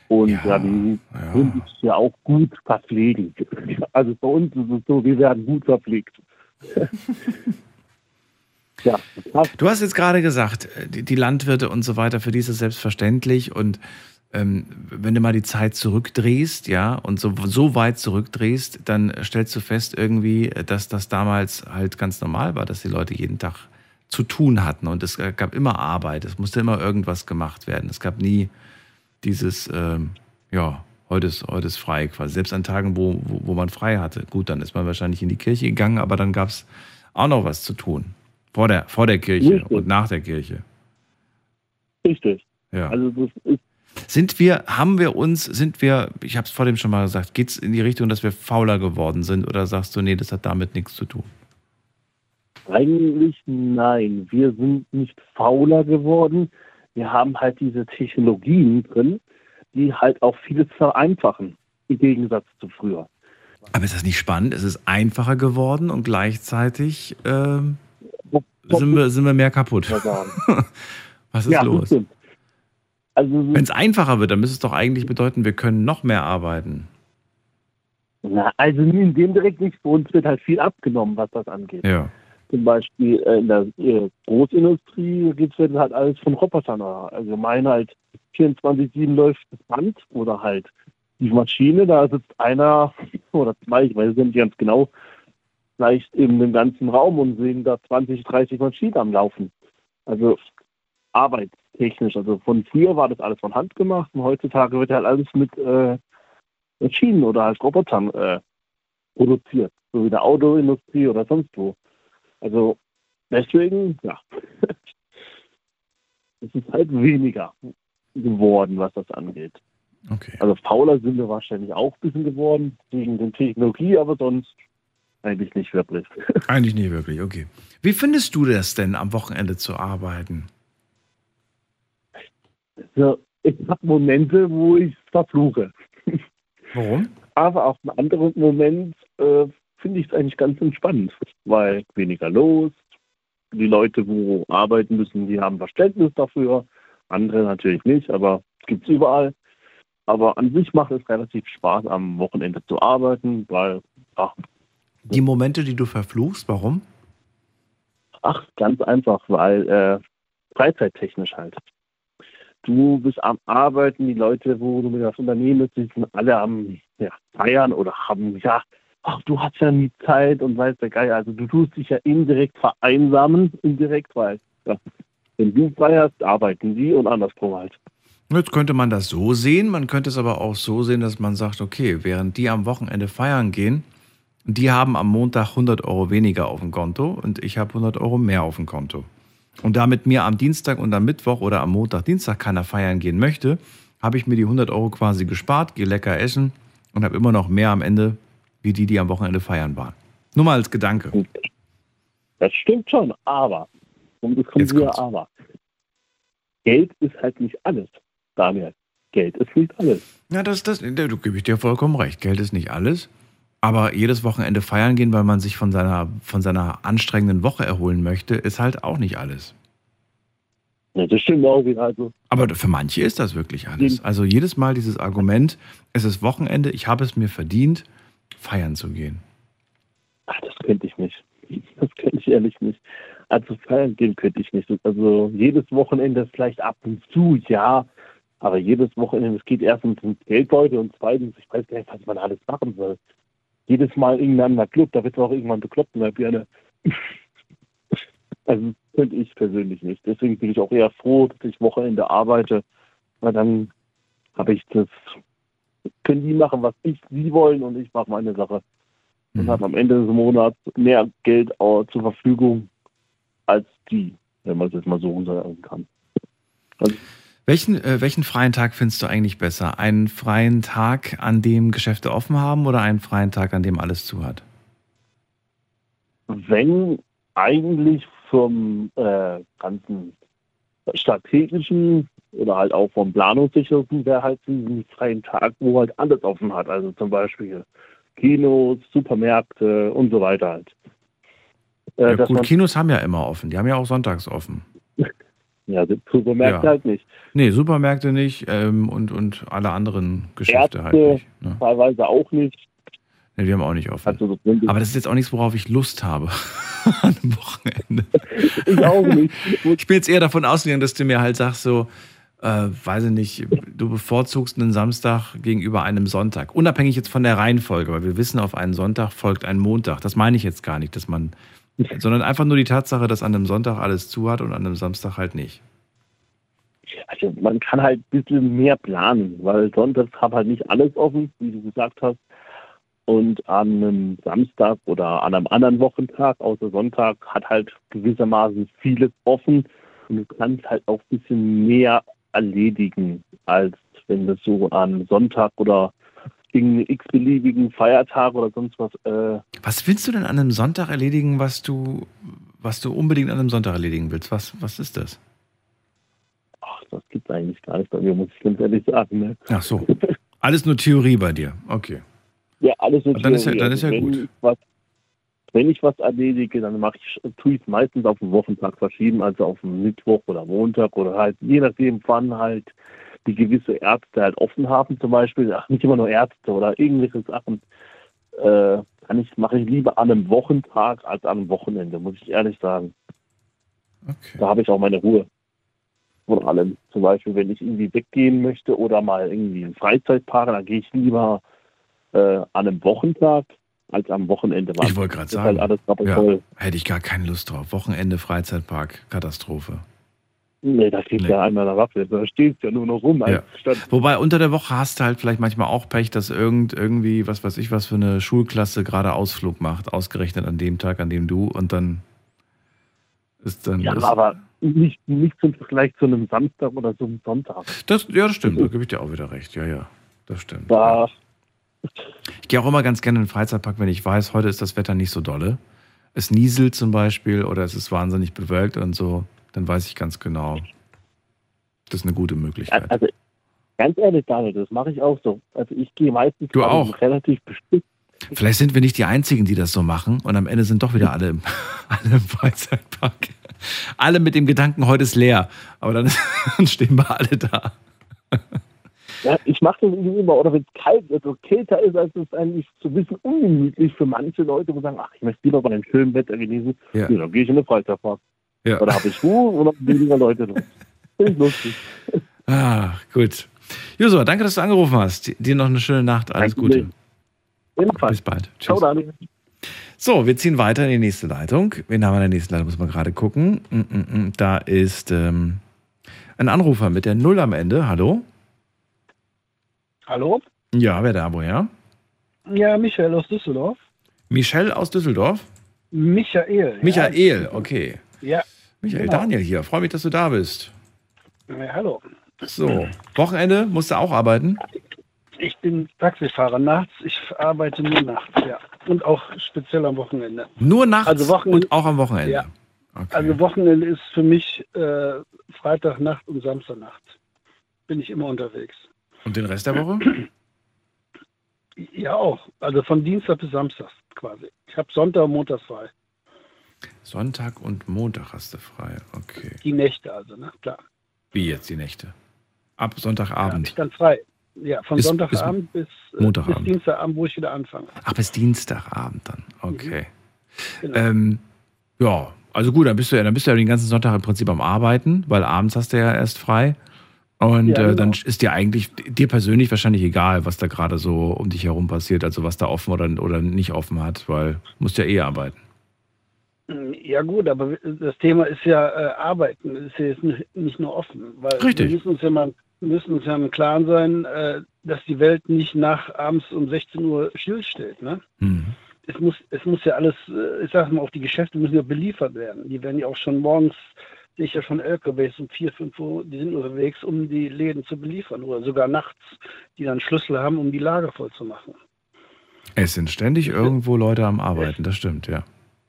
Und ja, die sind sich ja auch gut verpflegen. Also bei uns ist es so, wir werden gut verpflegt. ja. Du hast jetzt gerade gesagt, die, die Landwirte und so weiter, für die ist es selbstverständlich. Und wenn du mal die Zeit zurückdrehst, ja, und so, so weit zurückdrehst, dann stellst du fest irgendwie, dass das damals halt ganz normal war, dass die Leute jeden Tag zu tun hatten. Und es gab immer Arbeit, es musste immer irgendwas gemacht werden. Es gab nie dieses, ähm, ja, heute ist, heute ist frei quasi. Selbst an Tagen, wo, wo, wo man frei hatte. Gut, dann ist man wahrscheinlich in die Kirche gegangen, aber dann gab es auch noch was zu tun. Vor der, vor der Kirche Richtig. und nach der Kirche. Richtig. Ja. Also das ist Sind wir, haben wir uns, sind wir, ich habe es vor dem schon mal gesagt, geht es in die Richtung, dass wir fauler geworden sind oder sagst du, nee, das hat damit nichts zu tun? Eigentlich nein. Wir sind nicht fauler geworden. Wir haben halt diese Technologien drin, die halt auch vieles vereinfachen, im Gegensatz zu früher. Aber ist das nicht spannend? Es ist einfacher geworden und gleichzeitig ähm, sind, wir, sind wir mehr kaputt. Was ist Ja, los? stimmt. Also, Wenn es einfacher wird, dann müsste es doch eigentlich bedeuten, wir können noch mehr arbeiten. Na, also in dem direkt nicht. Bei uns wird halt viel abgenommen, was das angeht. Ja. Zum Beispiel äh, in der äh, Großindustrie gibt es halt alles von Robotern. Allgemein halt 24-7 läuft das Band oder halt die Maschine, da sitzt einer oder zwei, ich weiß es nicht ganz genau, vielleicht in dem ganzen Raum und sehen da 20, 30 Maschinen am Laufen. Also arbeitstechnisch. Also von früher war das alles von Hand gemacht und heutzutage wird halt alles mit äh, Maschinen oder halt Robotern äh, produziert. So wie der Autoindustrie oder sonst wo. Also deswegen, ja. es ist halt weniger geworden, was das angeht. Okay. Also fauler sind wir wahrscheinlich auch ein bisschen geworden, wegen der Technologie, aber sonst eigentlich nicht wirklich. Eigentlich nicht wirklich, okay. Wie findest du das denn, am Wochenende zu arbeiten? Ja, ich habe Momente, wo ich verfluche. Warum? Aber auf einen anderen Moment äh, finde ich es eigentlich ganz entspannt, weil weniger los. Die Leute, wo arbeiten müssen, die haben Verständnis dafür. Andere natürlich nicht, aber es gibt es überall. Aber an sich macht es relativ Spaß, am Wochenende zu arbeiten, weil, ach, Die Momente, die du verfluchst, warum? ach ganz einfach, weil äh, freizeittechnisch halt. Du bist am Arbeiten, die Leute, wo du mit das Unternehmen bist, die sind alle am ja, Feiern oder haben, ja, ach, du hast ja nie Zeit und weißt der Geier. Also du tust dich ja indirekt vereinsamen, indirekt, weil ja, wenn du feierst, arbeiten die und andersrum halt. Jetzt könnte man das so sehen, man könnte es aber auch so sehen, dass man sagt, okay, während die am Wochenende feiern gehen, die haben am Montag 100 Euro weniger auf dem Konto und ich habe 100 Euro mehr auf dem Konto. Und damit mir am Dienstag und am Mittwoch oder am Montag, Dienstag keiner feiern gehen möchte, habe ich mir die 100 Euro quasi gespart, gehe lecker essen und habe immer noch mehr am Ende, wie die, die am Wochenende feiern waren. Nur mal als Gedanke. Das stimmt schon, aber, und es kommt wieder aber. Geld ist halt nicht alles, Daniel. Geld ist nicht alles. Ja, das, das, da gebe ich dir vollkommen recht. Geld ist nicht alles. Aber jedes Wochenende feiern gehen, weil man sich von seiner, von seiner anstrengenden Woche erholen möchte, ist halt auch nicht alles. Ja, das stimmt auch wieder. Also, Aber für manche ist das wirklich alles. Also jedes Mal dieses Argument, es ist Wochenende, ich habe es mir verdient, feiern zu gehen. ach, das könnte ich nicht. Das könnte ich ehrlich nicht. Also feiern gehen könnte ich nicht. Also jedes Wochenende vielleicht ab und zu, ja. Aber jedes Wochenende, es geht erstens ums Geldbeutel und zweitens, ich weiß gar nicht, was man alles machen soll. Jedes Mal irgendein anderer Club, da wird es auch irgendwann bekloppt in der Birne. Also könnte ich persönlich nicht. Deswegen bin ich auch eher froh, dass ich Wochenende arbeite, weil dann habe ich das, können die machen, was ich, sie wollen und ich mache meine Sache. Und habe am Ende des Monats mehr Geld zur Verfügung als die, wenn man es jetzt mal so sagen kann. Also, Welchen, äh, welchen freien Tag findest du eigentlich besser? Einen freien Tag, an dem Geschäfte offen haben oder einen freien Tag, an dem alles zu hat? wenn eigentlich vom äh, ganzen strategischen oder halt auch vom planungssichersten wäre halt diesen freien Tag, wo halt alles offen hat. Also zum Beispiel Kinos, Supermärkte und so weiter halt. Äh, Ja, gut, Kinos haben ja immer offen. Die haben ja auch sonntags offen. Ja, Supermärkte Ja. halt nicht. Nee, Supermärkte nicht ähm, und, und alle anderen Geschäfte Ärzte halt nicht. Ne? teilweise auch nicht. Nee, die haben auch nicht offen. Also Aber das ist jetzt auch nichts, worauf ich Lust habe an einem Wochenende. Ich auch nicht. Ich bin jetzt eher davon ausgegangen, dass du mir halt sagst, so, äh, weiß ich nicht, du bevorzugst einen Samstag gegenüber einem Sonntag. Unabhängig jetzt von der Reihenfolge, weil wir wissen, auf einen Sonntag folgt ein Montag. Das meine ich jetzt gar nicht, dass man, sondern einfach nur die Tatsache, dass an einem Sonntag alles zu hat und an einem Samstag halt nicht. Also man kann halt ein bisschen mehr planen, weil sonntags hat halt nicht alles offen, wie du gesagt hast. Und an einem Samstag oder an einem anderen Wochentag, außer Sonntag, hat halt gewissermaßen vieles offen. Und du kannst halt auch ein bisschen mehr erledigen, als wenn du so an Sonntag oder irgendeinen x-beliebigen Feiertag oder sonst was äh, Was willst du denn an einem Sonntag erledigen, was du, was du unbedingt an einem Sonntag erledigen willst? Was, was ist das? Ach, das gibt es eigentlich gar nicht bei mir, muss ich ganz ehrlich sagen. Ne? Ach so. Alles nur Theorie bei dir. Okay. Ja, alles so Dann ist ja- Theorie. dann ist ja Also wenn gut. Ich was, wenn ich was erledige, dann mache ich, tue ich es meistens auf den Wochentag verschieben, also auf den Mittwoch oder Montag oder halt, je nachdem, wann halt die gewisse Ärzte halt offen haben, zum Beispiel, ach, nicht immer nur Ärzte oder irgendwelche Sachen, äh, ich, mache ich lieber an einem Wochentag als an einem Wochenende, muss ich ehrlich sagen. Da habe ich auch meine Ruhe. Von allem. Zum Beispiel, wenn ich irgendwie weggehen möchte oder mal irgendwie in Freizeitpark, dann gehe ich lieber äh, an einem Wochentag als am Wochenende. Ich wollte gerade Halt sagen, alles ja, hätte ich gar keine Lust drauf. Wochenende, Freizeitpark, Katastrophe. Nee, da kriegt Nee. ja einmal eine Waffe. Da steht ja nur noch rum. Ja. Wobei unter der Woche hast du halt vielleicht manchmal auch Pech, dass irgend irgendwie, was weiß ich, was für eine Schulklasse gerade Ausflug macht, ausgerechnet an dem Tag, an dem du und dann ist dann. ja, ist, aber nicht, nicht zum Vergleich zu einem Samstag oder so einem Sonntag. das, ja, das stimmt, da gebe ich dir auch wieder recht. Ja, ja, das stimmt. Da, Ich gehe auch immer ganz gerne in den Freizeitpark, wenn ich weiß, heute ist das Wetter nicht so dolle. Es nieselt zum Beispiel oder es ist wahnsinnig bewölkt und so, dann weiß ich ganz genau, das ist eine gute Möglichkeit. Also, ganz ehrlich, Daniel, das mache ich auch so. Also ich gehe meistens Du auch? relativ bestimmt. Vielleicht sind wir nicht die Einzigen, die das so machen und am Ende sind doch wieder alle im, alle im Freizeitpark. Alle mit dem Gedanken, heute ist leer. Aber dann, dann stehen wir alle da. Ja, ich mache das irgendwie immer, oder wenn es kalt wird, so kälter ist, als es eigentlich so ein bisschen ungemütlich für manche Leute, die sagen, ach, ich möchte lieber bei dem schönen Wetter genießen, Ja. ja. dann gehe ich in den Freizeitpark. Ja. Oder habe ich Ruhe und habe weniger Leute drin. Finde ich lustig. Ah, gut. Josua, danke, dass du angerufen hast. Dir noch eine schöne Nacht. Alles Kein Gute. Ebenfalls. Bis bald. Tschüss. Ciao, Daniel. So, wir ziehen weiter in die nächste Leitung. Wen haben wir in der nächsten Leitung? Muss man gerade gucken. Mm, mm, mm. Da ist ähm, ein Anrufer mit der Null am Ende. Hallo? Hallo? Ja, wer da woher? Ja, Michael aus Düsseldorf. Michelle aus Düsseldorf? Michael. Michael, okay. Ja. Michael, genau. Daniel hier. Freue mich, dass du da bist. Ja, hallo. So, Wochenende musst du auch arbeiten? Ich bin Taxifahrer nachts. Ich arbeite nur nachts, ja. Und auch speziell am Wochenende. Nur nachts Also Wochenende- und auch am Wochenende? Ja. Also Wochenende ist für mich äh, Freitagnacht und Samstagnacht. Bin ich immer unterwegs. Und den Rest der Woche? Ja auch. Also von Dienstag bis Samstag quasi. Ich habe Sonntag und Montag frei. Sonntag und Montag hast du frei. Okay. Die Nächte also, ne? Klar. Wie jetzt die Nächte? Ab Sonntagabend. ich dann frei. Ja, von Bis- Sonntagabend bis, äh, Montagabend. bis Dienstagabend, wo ich wieder anfange. Ach, bis Dienstagabend dann. Okay. Genau. Ähm, ja, also gut, dann bist du ja, dann bist du ja den ganzen Sonntag im Prinzip am Arbeiten, weil abends hast du ja erst frei. Und Ja, äh, dann genau. ist dir eigentlich, dir persönlich wahrscheinlich egal, was da gerade so um dich herum passiert, also was da offen oder, oder nicht offen hat, weil du musst ja eh arbeiten. Ja gut, aber das Thema ist ja äh, Arbeiten, ist ja jetzt nicht, nur offen. Weil Richtig. Wir müssen uns ja mal müssen uns ja im Klaren sein, äh, dass die Welt nicht nach abends um 16 Uhr stillsteht. Ne? Mhm. Es, muss, es muss ja alles, äh, ich sag mal, auch die Geschäfte müssen ja beliefert werden. Die werden ja auch schon morgens, sehe ich ja schon LKWs um 4, 5 Uhr, die sind unterwegs, um die Läden zu beliefern. Oder sogar nachts, die dann Schlüssel haben, um die Lager voll zu machen. Es sind ständig irgendwo Leute am Arbeiten, das stimmt, ja.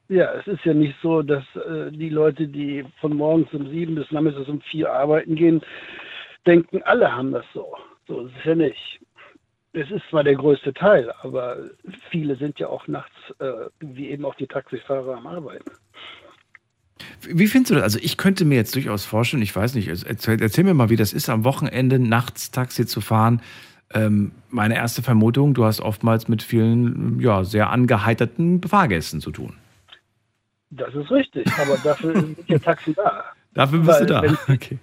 Ja, es ist ja nicht so, dass äh, die Leute, die von morgens um sieben bis nachmittags um vier arbeiten gehen, denken, alle haben das so. So ist es ja nicht. Es ist zwar der größte Teil, aber viele sind ja auch nachts, äh, wie eben auch die Taxifahrer am Arbeiten. Wie findest du das? Also ich könnte mir jetzt durchaus vorstellen, ich weiß nicht, erzähl, erzähl mir mal, wie das ist, am Wochenende nachts Taxi zu fahren. Ähm, meine erste Vermutung, du hast oftmals mit vielen, ja, sehr angeheiterten Fahrgästen zu tun. Das ist richtig, aber dafür sind ja Taxen da. Dafür bist du Weil da. wenn- Okay.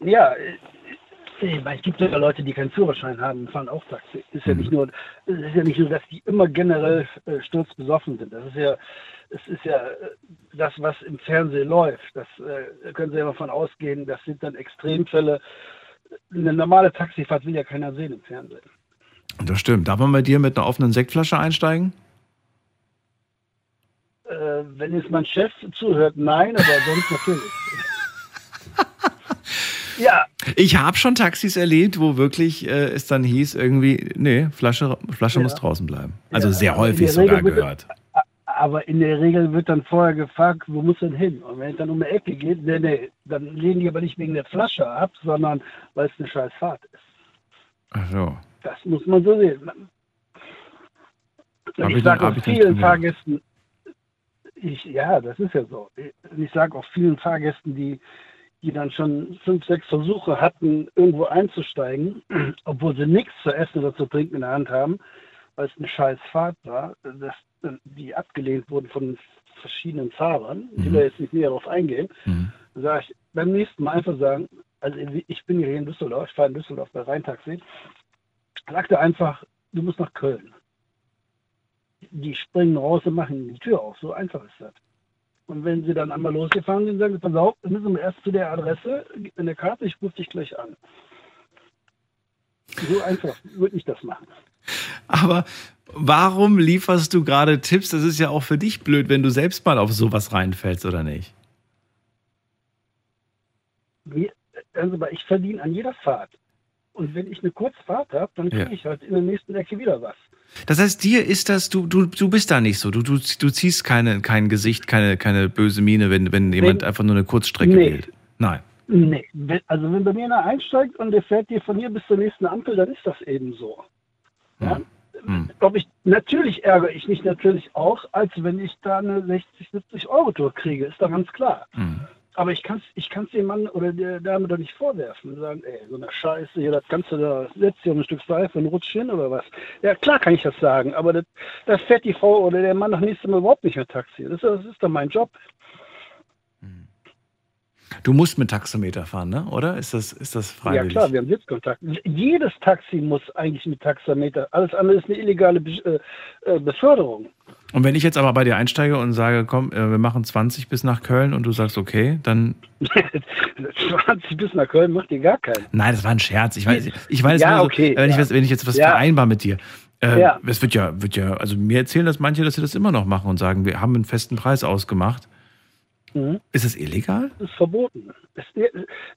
Ja, äh, weil es gibt ja Leute, die keinen Führerschein haben und fahren auch Taxi. Ist ja nicht nur, es ist ja nicht so, dass die immer generell äh, sturzbesoffen sind. Das ist ja, es ist ja äh, das, was im Fernsehen läuft. Das äh, können Sie ja davon ausgehen. Das sind dann Extremfälle. Eine normale Taxifahrt will ja keiner sehen im Fernsehen. Das stimmt. Darf man bei dir mit einer offenen Sektflasche einsteigen? Äh, wenn jetzt mein Chef zuhört, nein, aber sonst natürlich. ja, Ich habe schon Taxis erlebt, wo wirklich äh, es dann hieß, irgendwie, nee, Flasche, Flasche Ja. muss draußen bleiben. Also Ja, sehr häufig sogar Regel wird- gehört. Aber in der Regel wird dann vorher gefragt, wo muss denn hin? Und wenn es dann um die Ecke geht, nee, nee, dann lehnen die aber nicht wegen der Flasche ab, sondern weil es eine scheiß Fahrt ist. Ach so. Das muss man so sehen. Und ich ich sage vielen Fahrgästen, ich, ja, das ist ja so. Ich sage auch vielen Fahrgästen, die, die dann schon fünf, sechs Versuche hatten, irgendwo einzusteigen, obwohl sie nichts zu essen oder zu trinken in der Hand haben, weil es eine scheiß Fahrt war, dass die abgelehnt wurden von verschiedenen Fahrern. Ich will da jetzt nicht näher darauf eingehen. Dann sage ich beim nächsten Mal einfach sagen, also ich bin hier in Düsseldorf, ich fahre in Düsseldorf bei Rheintaxi, sagte einfach, du musst nach Köln. Die springen raus und machen die Tür auf. So einfach ist das. Und wenn sie dann einmal losgefahren sind, sagen sie, pass auf, wir müssen erst zu der Adresse, gib mir eine Karte, ich rufe dich gleich an. So einfach würde ich das machen. Aber warum lieferst du gerade Tipps? Das ist ja auch für dich blöd, wenn du selbst mal auf sowas reinfällst, oder nicht? Also ich verdiene an jeder Fahrt Und wenn ich eine Kurzfahrt habe, dann kriege Ja. ich halt in der nächsten Ecke wieder was. Das heißt, dir ist das, du, du, du bist da nicht so. Du, du, du ziehst keine, kein Gesicht, keine, keine böse Miene, wenn, wenn jemand einfach nur eine Kurzstrecke Nee. wählt. Nein. Nee, also wenn bei mir einer einsteigt und der fährt dir von hier bis zur nächsten Ampel, dann ist das eben so. Ja? Hm. Ob ich, natürlich ärgere ich mich natürlich auch, als wenn ich da eine 60, 70 Euro Tour kriege, ist doch ganz klar. Hm. Aber ich kann es ich kann's dem Mann oder der Dame doch nicht vorwerfen und sagen, ey, so eine Scheiße, hier das Ganze da, setzt hier ein Stück Seife und rutscht hin oder was. Ja, klar kann ich das sagen, aber das, das fährt die Frau oder der Mann nach nächstem Mal überhaupt nicht mehr Taxi. Das, das ist doch mein Job. Du musst mit Taxometer fahren, ne? oder? Ist das, ist das Ja freiwillig? klar, wir haben Sitzkontakt. Jedes Taxi muss eigentlich mit Taxameter. Alles andere ist eine illegale Be äh, äh, Beförderung. Und wenn ich jetzt aber bei dir einsteige und sage, komm, äh, wir machen 20 bis nach Köln und du sagst, okay, dann. 20 bis nach Köln macht ihr gar keinen. Nein, das war ein Scherz. Ich weiß, ich weiß Ja, so, okay, wenn, ich, ja. was- wenn ich jetzt was Ja. vereinbar mit dir. Äh, Ja. Es wird ja, wird ja, also mir erzählen das manche, dass sie das immer noch machen und sagen, wir haben einen festen Preis ausgemacht. Mhm. Ist es illegal? Das ist verboten. Es,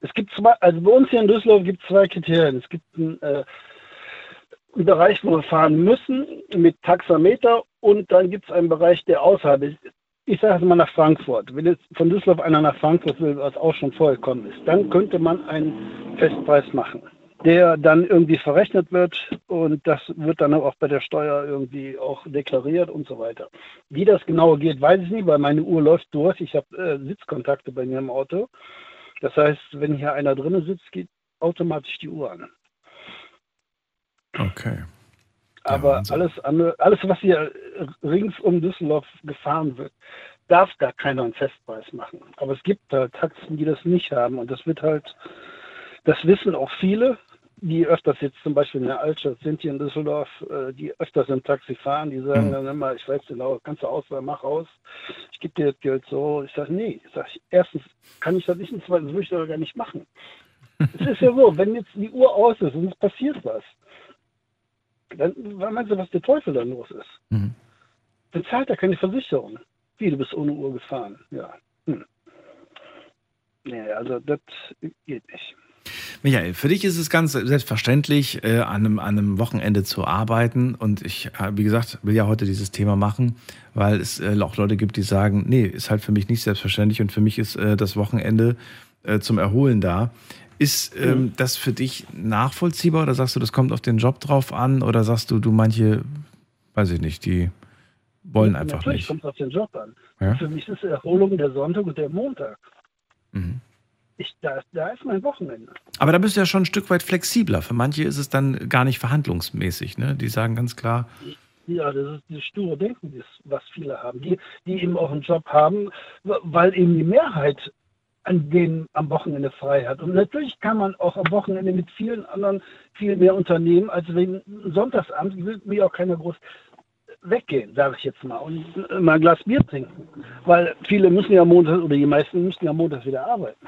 es gibt zwei, also bei uns hier in Düsseldorf gibt es zwei Kriterien. Es gibt einen, äh, einen Bereich, wo wir fahren müssen mit Taxameter und dann gibt es einen Bereich, der außerhalb ist. Ich sage jetzt mal nach Frankfurt. Wenn jetzt von Düsseldorf einer nach Frankfurt will, was auch schon vorgekommen ist, dann könnte man einen Festpreis machen, der dann irgendwie verrechnet wird und das wird dann auch bei der Steuer irgendwie auch deklariert und so weiter. Wie das genau geht, weiß ich nicht, weil meine Uhr läuft durch. Ich habe äh, Sitzkontakte bei mir im Auto. Das heißt, wenn hier einer drinnen sitzt, geht automatisch die Uhr an. Okay. Aber alles andere, alles, was hier rings um Düsseldorf gefahren wird, darf gar keiner einen Festpreis machen. Aber es gibt halt Taxen, die das nicht haben. Und das wird halt, das wissen auch viele, die öfters jetzt zum Beispiel in der Altstadt sind hier in Düsseldorf, äh, die öfters im Taxi fahren, die sagen dann immer, ich weiß genau, kannst du auswählen, mach aus, ich gebe dir das Geld so. Ich sage, nee, ich sag, erstens kann ich das nicht, und zweitens würde ich das gar nicht machen. es ist ja so, wenn jetzt die Uhr aus ist und es passiert was, dann was meinst du, was der Teufel dann los ist? Dann zahlt er keine Versicherung. Wie, du bist ohne Uhr gefahren. Ja. Hm. Nee, also das geht nicht. Michael, für dich ist es ganz selbstverständlich, äh, an, einem, an einem Wochenende zu arbeiten. Und ich, äh, wie gesagt, will ja heute dieses Thema machen, weil es äh, auch Leute gibt, die sagen, nee, ist halt für mich nicht selbstverständlich und für mich ist äh, das Wochenende äh, zum Erholen da. Ist ähm, das für dich nachvollziehbar oder sagst du, das kommt auf den Job drauf an oder sagst du, du manche, weiß ich nicht, die wollen einfach Natürlich nicht? kommt es auf den Job an. Ja? Für mich ist Erholung der Sonntag und der Montag. Mhm. Ich, da, da ist mein Wochenende. Aber da bist du ja schon ein Stück weit flexibler. Für manche ist es dann gar nicht verhandlungsmäßig. Ne? Die sagen ganz klar, Ja, das ist das sture Denken, was viele haben, die, die eben auch einen Job haben, weil eben die Mehrheit an dem am Wochenende frei hat. Und natürlich kann man auch am Wochenende mit vielen anderen viel mehr unternehmen, als wenn Sonntagsabend will mir auch keiner groß weggehen, sage ich jetzt mal, und mal ein Glas Bier trinken. Weil viele müssen ja montags, oder die meisten müssen ja montags wieder arbeiten.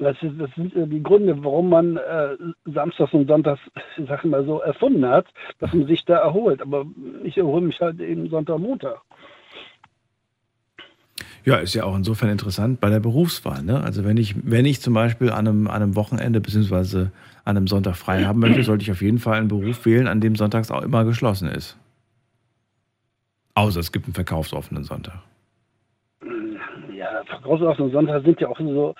Das, ist, das sind die Gründe, warum man äh, Samstags und Sonntags, ich mal so, erfunden hat, dass man sich da erholt. Aber ich erhole mich halt eben Sonntag, Montag. Ja, ist ja auch insofern interessant bei der Berufswahl. Ne? Also wenn ich, wenn ich zum Beispiel an einem, an einem Wochenende beziehungsweise an einem Sonntag frei haben möchte, sollte ich auf jeden Fall einen Beruf wählen, an dem sonntags auch immer geschlossen ist. Außer es gibt einen verkaufsoffenen Sonntag. Ja, Verkaufsoffene Sonntag sind ja auch so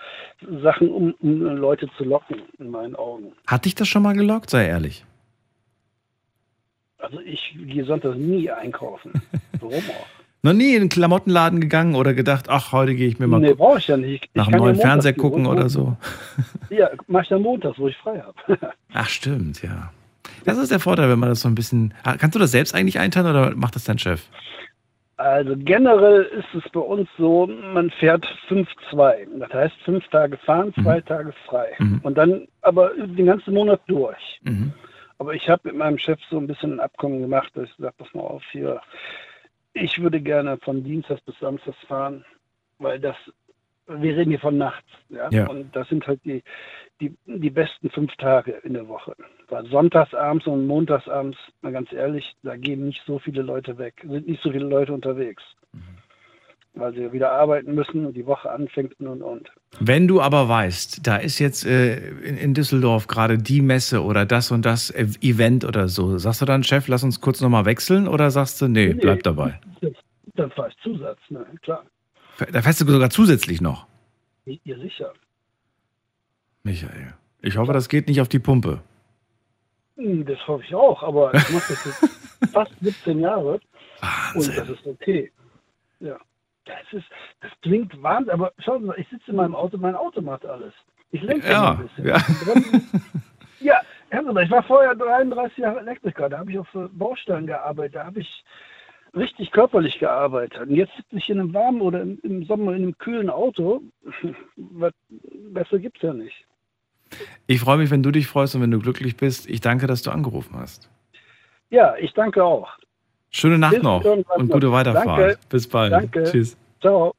Sachen, um, um Leute zu locken, in meinen Augen. Hat dich das schon mal gelockt, sei ehrlich? Also ich gehe sonntags nie einkaufen. Warum auch? Noch nie in einen Klamottenladen gegangen oder gedacht, ach, heute gehe ich mir mal Nee, brauche ich ja nicht. Ich nach einem neuen Fernseher gucken oder so. Ja, mach ich dann montags, wo ich frei habe. Ach, stimmt, ja. Das ist der Vorteil, wenn man das so ein bisschen. Kannst du das selbst eigentlich einteilen oder macht das dein Chef? Also generell ist es bei uns so, man fährt 5-2. Das heißt, fünf Tage fahren, zwei Tage frei. Und dann aber den ganzen Monat durch. Mhm. Aber ich habe mit meinem Chef so ein bisschen ein Abkommen gemacht, dass ich sage, pass mal auf hier, ich würde gerne von Dienstags bis Samstags fahren, weil das, wir reden hier von nachts. Ja? Ja. Und das sind halt die, die, die besten fünf Tage in der Woche. Weil sonntagsabends und montagsabends, mal ganz ehrlich, da gehen nicht so viele Leute weg, sind nicht so viele Leute unterwegs. weil sie wieder arbeiten müssen und die Woche anfängt und und. Wenn du aber weißt, da ist jetzt äh, in, in Düsseldorf gerade die Messe oder das und das E- Event oder so, sagst du dann, Chef, lass uns kurz nochmal wechseln oder sagst du, nee, bleib dabei? Das, dann fahre ich Zusatz, ne, klar. Da fährst du sogar zusätzlich noch. Ja, sicher. Michael, ich hoffe, das geht nicht auf die Pumpe. Hm, Das hoffe ich auch, aber ich mache das jetzt fast 17 Jahre und das ist okay. Ja. Das ist, das klingt Wahnsinn, aber schauen Sie mal, ich sitze in meinem Auto, mein Auto macht alles. Ich lenke Ja, ein bisschen. ja. Ja, ich war vorher 33 Jahre Elektriker, da habe ich auf Baustellen gearbeitet, da habe ich richtig körperlich gearbeitet. Und jetzt sitze ich in einem warmen oder im, im Sommer in einem kühlen Auto. Was besser gibt es ja nicht. Ich freue mich, wenn du dich freust und wenn du glücklich bist. Ich danke, dass du angerufen hast. Ja, ich danke auch. Schöne Nacht Bis noch und gute Weiterfahrt. Danke. Bis bald. Danke. Tschüss. Ciao.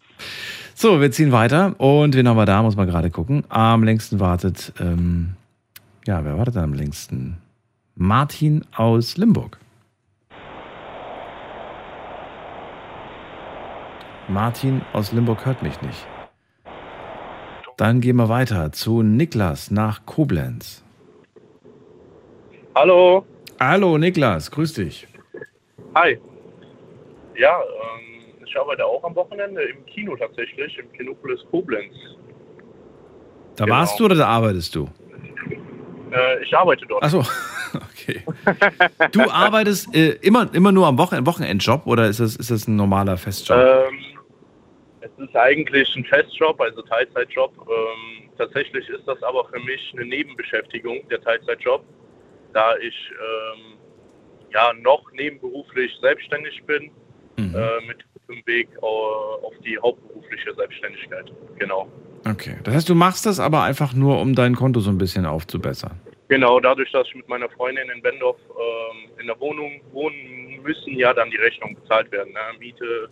So, wir ziehen weiter und wen haben wir da? Muss man gerade gucken. Am längsten wartet, ähm, ja, wer wartet am längsten? Martin aus Limburg. Martin aus Limburg hört mich nicht. Dann gehen wir weiter zu Niklas nach Koblenz. Hallo. Hallo Niklas, grüß dich. Hi. Ja, ähm, ich arbeite auch am Wochenende im Kino tatsächlich, im Kinopolis Koblenz. Da Genau. warst du oder da arbeitest du? Äh, ich arbeite dort. Achso, okay. Du arbeitest äh, immer, immer nur am Wochen Wochenendjob oder ist das, ist das ein normaler Festjob? Ähm, ist eigentlich ein Festjob, also Teilzeitjob. Ähm, tatsächlich ist das aber für mich eine Nebenbeschäftigung, der Teilzeitjob, da ich ähm, ja noch nebenberuflich selbstständig bin, äh, mit dem Weg au- auf die hauptberufliche Selbstständigkeit. Genau. Okay. Das heißt, du machst das aber einfach nur, um dein Konto so ein bisschen aufzubessern. Genau, dadurch, dass ich mit meiner Freundin in Bendorf ähm, in der Wohnung wohnen, müssen ja dann die Rechnungen bezahlt werden. Ne? Miete,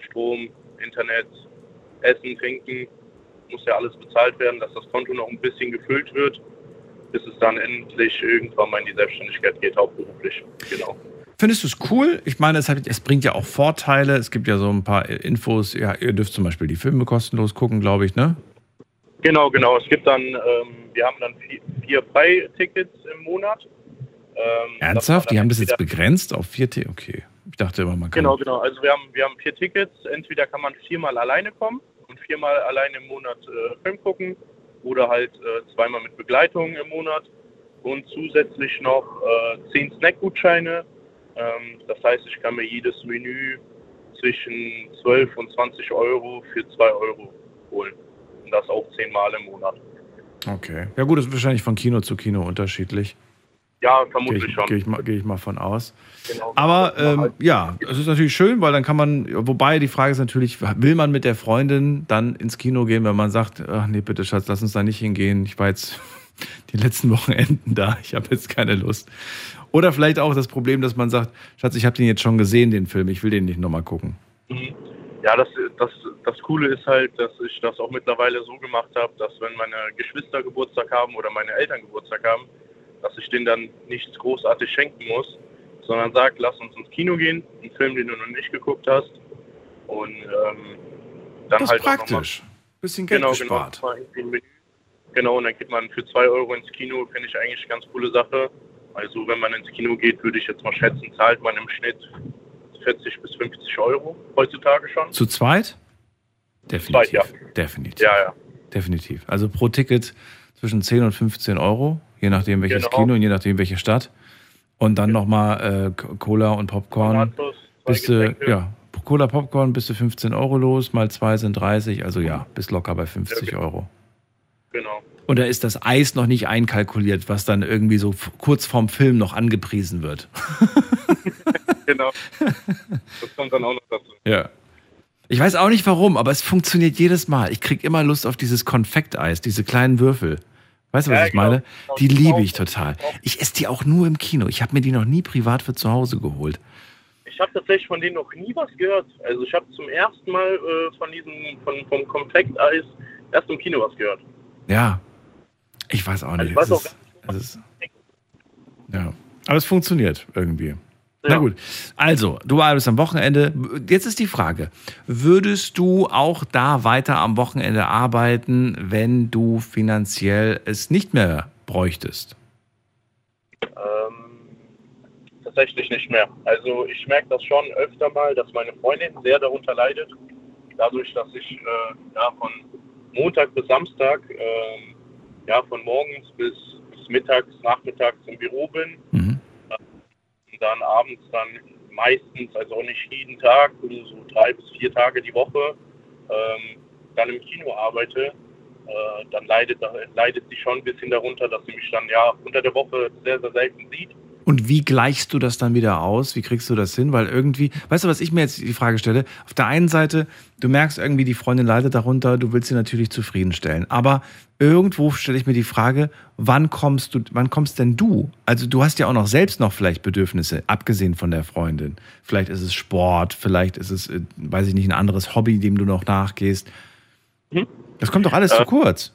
Strom, Internet, Essen, Trinken, muss ja alles bezahlt werden, dass das Konto noch ein bisschen gefüllt wird, bis es dann endlich irgendwann mal in die Selbstständigkeit geht, hauptberuflich. Genau. Findest du es cool? Ich meine, es, hat, es bringt ja auch Vorteile. Es gibt ja so ein paar Infos. Ja, ihr dürft zum Beispiel die Filme kostenlos gucken, glaube ich, ne? Genau, genau. Es gibt dann, ähm, wir haben dann vier, vier Freitickets im Monat. Ähm, Ernsthaft? Die haben das jetzt begrenzt auf vier T? Okay. Ich dachte immer, man kann. Genau, genau. Also wir haben, wir haben vier Tickets. Entweder kann man viermal alleine kommen und viermal alleine im Monat äh, Film gucken oder halt äh, zweimal mit Begleitung im Monat und zusätzlich noch äh, zehn Snackgutscheine. Ähm, das heißt, ich kann mir jedes Menü zwischen 12 und 20 Euro für 2 Euro holen. Und das auch zehnmal im Monat. Okay. Ja, gut, das ist wahrscheinlich von Kino zu Kino unterschiedlich. Ja, Gehe vermutlich ich, schon. geh ich, mal- geh ich mal von aus. Genau. Aber ähm, ja, es ist natürlich schön, weil dann kann man, wobei die Frage ist natürlich, will man mit der Freundin dann ins Kino gehen, wenn man sagt, ach nee, bitte Schatz, lass uns da nicht hingehen. Ich war jetzt die letzten Wochenenden da, ich habe jetzt keine Lust. Oder vielleicht auch das Problem, dass man sagt, Schatz, ich habe den jetzt schon gesehen, den Film, ich will den nicht nochmal gucken. Mhm. Ja, das, das, das Coole ist halt, dass ich das auch mittlerweile so gemacht habe, dass wenn meine Geschwister Geburtstag haben oder meine Eltern Geburtstag haben, dass ich denen dann nichts großartig schenken muss, sondern sage, lass uns ins Kino gehen, einen Film, den du noch nicht geguckt hast. Und ähm, dann Das halt auch praktisch. Noch Bisschen Geld genau, gespart. Genau, ein Menü. genau, und dann geht man für zwei Euro ins Kino, finde ich eigentlich eine ganz coole Sache. Also wenn man ins Kino geht, würde ich jetzt mal schätzen, zahlt man im Schnitt 40 bis 50 Euro heutzutage schon. Zu zweit? Definitiv. Zweit, ja. Definitiv. Ja, ja. Definitiv. Also pro Ticket zwischen 10 und 15 Euro, je nachdem welches Genau. Kino und je nachdem welche Stadt. Und dann nochmal äh, Cola und Popcorn. Bist du, ja, Cola, Popcorn bis zu 15 Euro los, mal zwei sind 30, also ja, bist locker bei 50 Euro. Genau. Und da ist das Eis noch nicht einkalkuliert, was dann irgendwie so kurz vorm Film noch angepriesen wird. genau. Das kommt dann auch noch dazu. Ja. Ich weiß auch nicht warum, aber es funktioniert jedes Mal. Ich krieg immer Lust auf dieses Konfekteis, diese kleinen Würfel. Weißt du, was Ja, ich genau. meine? Genau, Die liebe auch. ich total. Ich esse die auch nur im Kino. Ich habe mir die noch nie privat für zu Hause geholt. Ich habe tatsächlich von denen noch nie was gehört. Also ich habe zum ersten Mal äh, von diesem, von, vom Konfekteis erst im Kino was gehört. Ja. Ich weiß auch Also nicht. ich weiß es ist, es ist, ja. Aber es funktioniert irgendwie. Na gut. Also, du arbeitest am Wochenende. Jetzt ist die Frage: Würdest du auch da weiter am Wochenende arbeiten, wenn du finanziell es nicht mehr bräuchtest? Ähm, tatsächlich nicht mehr. Also ich merke das schon öfter mal, dass meine Freundin sehr darunter leidet. Dadurch, dass ich äh, ja, von Montag bis Samstag, ähm, ja, von morgens bis, bis mittags, nachmittags im Büro bin. Und dann abends dann meistens, also auch nicht jeden Tag, so drei bis vier Tage die Woche, ähm, dann im Kino arbeite, äh, dann leidet, leidet sie schon ein bisschen darunter, dass sie mich dann ja unter der Woche sehr, sehr selten sieht. Und wie gleichst du das dann wieder aus? Wie kriegst du das hin? Weil irgendwie, weißt du, was ich mir jetzt die Frage stelle? Auf der einen Seite, du merkst irgendwie, die Freundin leidet darunter, du willst sie natürlich zufriedenstellen. Aber irgendwo stelle ich mir die Frage, wann kommst du, wann kommst denn du? Also du hast ja auch noch selbst noch vielleicht Bedürfnisse, abgesehen von der Freundin. Vielleicht ist es Sport, vielleicht ist es, äh, weiß ich nicht, ein anderes Hobby, dem du noch nachgehst. Das kommt doch alles zu Äh, kurz.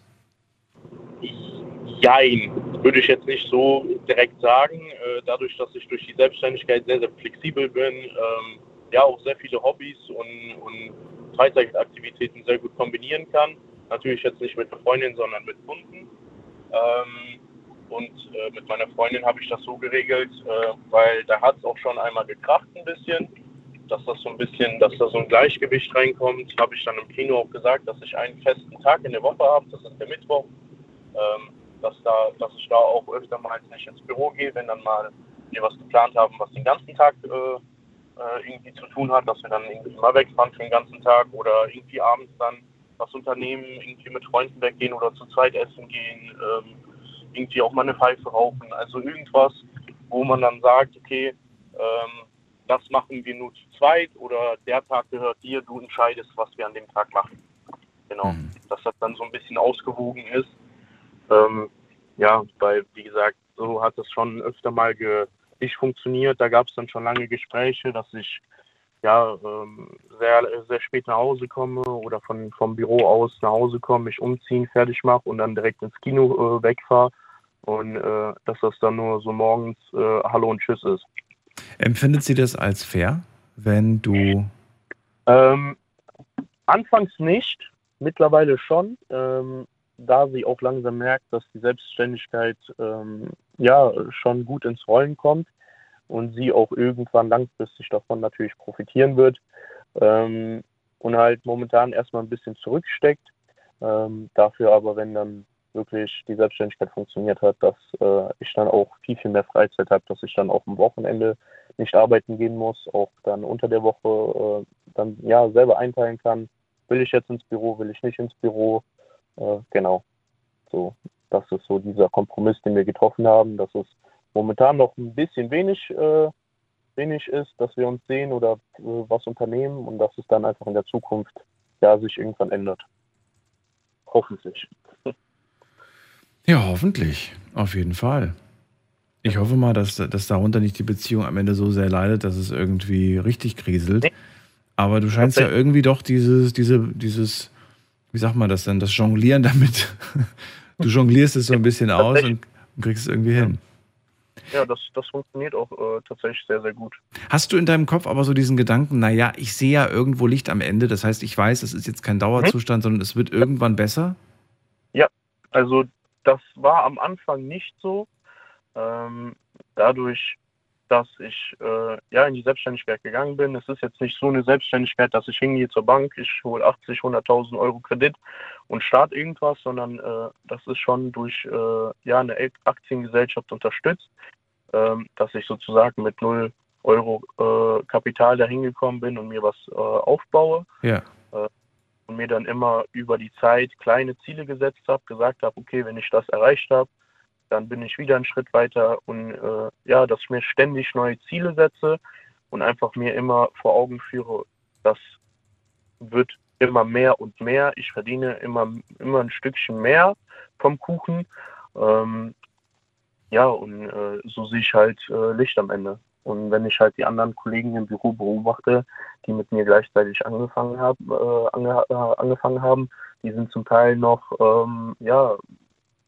Jein, würde ich jetzt nicht so direkt sagen. Äh, dadurch, dass ich durch die Selbstständigkeit sehr, sehr flexibel bin, ähm, ja auch sehr viele Hobbys und, und Freizeitaktivitäten sehr gut kombinieren kann. Natürlich jetzt nicht mit der Freundin, sondern mit Kunden. Ähm, und äh, mit meiner Freundin habe ich das so geregelt, äh, weil da hat es auch schon einmal gekracht ein bisschen, dass das so ein bisschen, dass da so ein Gleichgewicht reinkommt. Habe ich dann im Kino auch gesagt, dass ich einen festen Tag in der Woche habe, das ist der Mittwoch. Ähm, dass, da, dass ich da auch öfter mal nicht ins Büro gehe, wenn dann mal wir was geplant haben, was den ganzen Tag äh, äh, irgendwie zu tun hat, dass wir dann irgendwie mal wegfahren für den ganzen Tag oder irgendwie abends dann was unternehmen, irgendwie mit Freunden weggehen oder zu zweit essen gehen, ähm, irgendwie auch mal eine Pfeife rauchen. Also irgendwas, wo man dann sagt, okay, ähm, das machen wir nur zu zweit oder der Tag gehört dir, du entscheidest, was wir an dem Tag machen. Genau, dass das dann so ein bisschen ausgewogen ist. Ähm, ja, weil, wie gesagt, so hat es schon öfter mal ge nicht funktioniert. Da gab es dann schon lange Gespräche, dass ich ja ähm, sehr, sehr spät nach Hause komme oder von, vom Büro aus nach Hause komme, mich umziehen, fertig mache und dann direkt ins Kino äh, wegfahre. Und äh, dass das dann nur so morgens äh, Hallo und Tschüss ist. Empfindet sie das als fair, wenn du Ähm, anfangs nicht, mittlerweile schon, ähm, da sie auch langsam merkt, dass die Selbstständigkeit ähm, ja schon gut ins Rollen kommt und sie auch irgendwann langfristig davon natürlich profitieren wird ähm, und halt momentan erstmal ein bisschen zurücksteckt. Ähm, dafür aber, wenn dann wirklich die Selbstständigkeit funktioniert hat, dass äh, ich dann auch viel, viel mehr Freizeit habe, dass ich dann auch am Wochenende nicht arbeiten gehen muss, auch dann unter der Woche äh, dann ja selber einteilen kann, will ich jetzt ins Büro, will ich nicht ins Büro. Äh, genau. So, das ist so dieser Kompromiss, den wir getroffen haben, dass es momentan noch ein bisschen wenig, äh, wenig ist, dass wir uns sehen oder äh, was unternehmen und dass es dann einfach in der Zukunft ja sich irgendwann ändert. Hoffentlich. Ja, hoffentlich. Auf jeden Fall. Ich hoffe mal, dass, dass darunter nicht die Beziehung am Ende so sehr leidet, dass es irgendwie richtig kriselt. Aber du scheinst ja irgendwie doch dieses, diese, dieses, wie sagt man das denn, das Jonglieren damit. Du jonglierst es so ein bisschen aus und kriegst es irgendwie hin. Ja, das, das funktioniert auch äh, tatsächlich sehr, sehr gut. Hast du in deinem Kopf aber so diesen Gedanken, naja, ich sehe ja irgendwo Licht am Ende, das heißt, ich weiß, es ist jetzt kein Dauerzustand, sondern es wird irgendwann besser? Ja, also das war am Anfang nicht so. Ähm, dadurch, dass ich äh, ja in die Selbstständigkeit gegangen bin. Es ist jetzt nicht so eine Selbstständigkeit, dass ich hingehe zur Bank, ich hole 80, 100.000 Euro Kredit und starte irgendwas, sondern äh, das ist schon durch äh, ja eine Aktiengesellschaft unterstützt, ähm, dass ich sozusagen mit 0 Euro äh, Kapital dahin gekommen bin und mir was äh, aufbaue Ja. äh, und mir dann immer über die Zeit kleine Ziele gesetzt habe, gesagt habe, okay, wenn ich das erreicht habe, dann bin ich wieder einen Schritt weiter und äh, ja, dass ich mir ständig neue Ziele setze und einfach mir immer vor Augen führe, das wird immer mehr und mehr. Ich verdiene immer, immer ein Stückchen mehr vom Kuchen. Ähm, ja, und äh, so sehe ich halt äh, Licht am Ende. Und wenn ich halt die anderen Kollegen im Büro beobachte, die mit mir gleichzeitig angefangen haben, äh, ange äh, angefangen haben, die sind zum Teil noch, ähm, ja,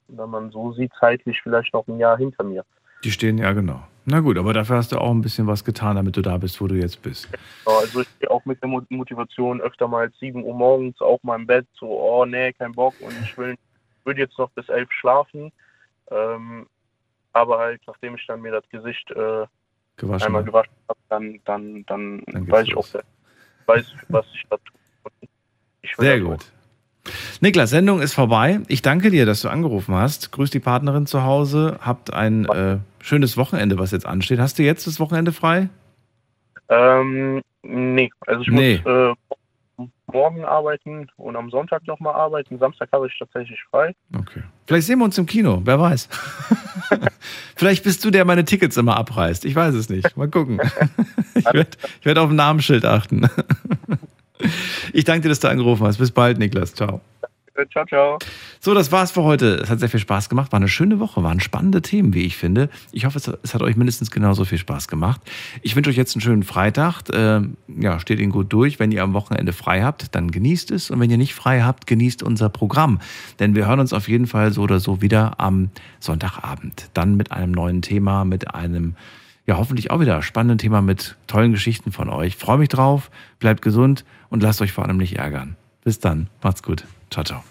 wenn man so sieht, zeitlich vielleicht noch ein Jahr hinter mir. Die stehen, ja genau. Na gut, aber dafür hast du auch ein bisschen was getan, damit du da bist, wo du jetzt bist. Also ich gehe auch mit der Mo- Motivation öfter mal 7 Uhr morgens auch mal im Bett, so, oh nee, kein Bock und ich will, würde jetzt noch bis 11 schlafen. Ähm, aber halt, nachdem ich dann mir das Gesicht äh, Gewaschen. einmal gewaschen habe, dann, dann, dann, weiß ich auch, weiß, was ich da tue. Ich Sehr das auch. Niklas, Sendung ist vorbei. Ich danke dir, dass du angerufen hast. Grüß die Partnerin zu Hause. Habt ein äh, schönes Wochenende, was jetzt ansteht. Hast du jetzt das Wochenende frei? Ähm, nee, also ich Nee. muss äh, morgen arbeiten und am Sonntag nochmal arbeiten. Samstag habe ich tatsächlich frei. Vielleicht sehen wir uns im Kino, wer weiß. Vielleicht bist du, der meine Tickets immer abreißt. Ich weiß es nicht. Mal gucken. Ich werde werd auf ein Namensschild achten. Ich danke dir, dass du angerufen hast. Bis bald, Niklas. Ciao. Ciao, ciao. So, das war's für heute. Es hat sehr viel Spaß gemacht. War eine schöne Woche, waren spannende Themen, wie ich finde. Ich hoffe, es, es hat euch mindestens genauso viel Spaß gemacht. Ich wünsche euch jetzt einen schönen Freitag. Ähm, ja, steht ihn gut durch. Wenn ihr am Wochenende frei habt, dann genießt es. Und wenn ihr nicht frei habt, genießt unser Programm. Denn wir hören uns auf jeden Fall so oder so wieder am Sonntagabend. Dann mit einem neuen Thema, mit einem ja, hoffentlich auch wieder spannenden Thema mit tollen Geschichten von euch. Freue mich drauf, bleibt gesund und lasst euch vor allem nicht ärgern. Bis dann, macht's gut. Ciao, ciao.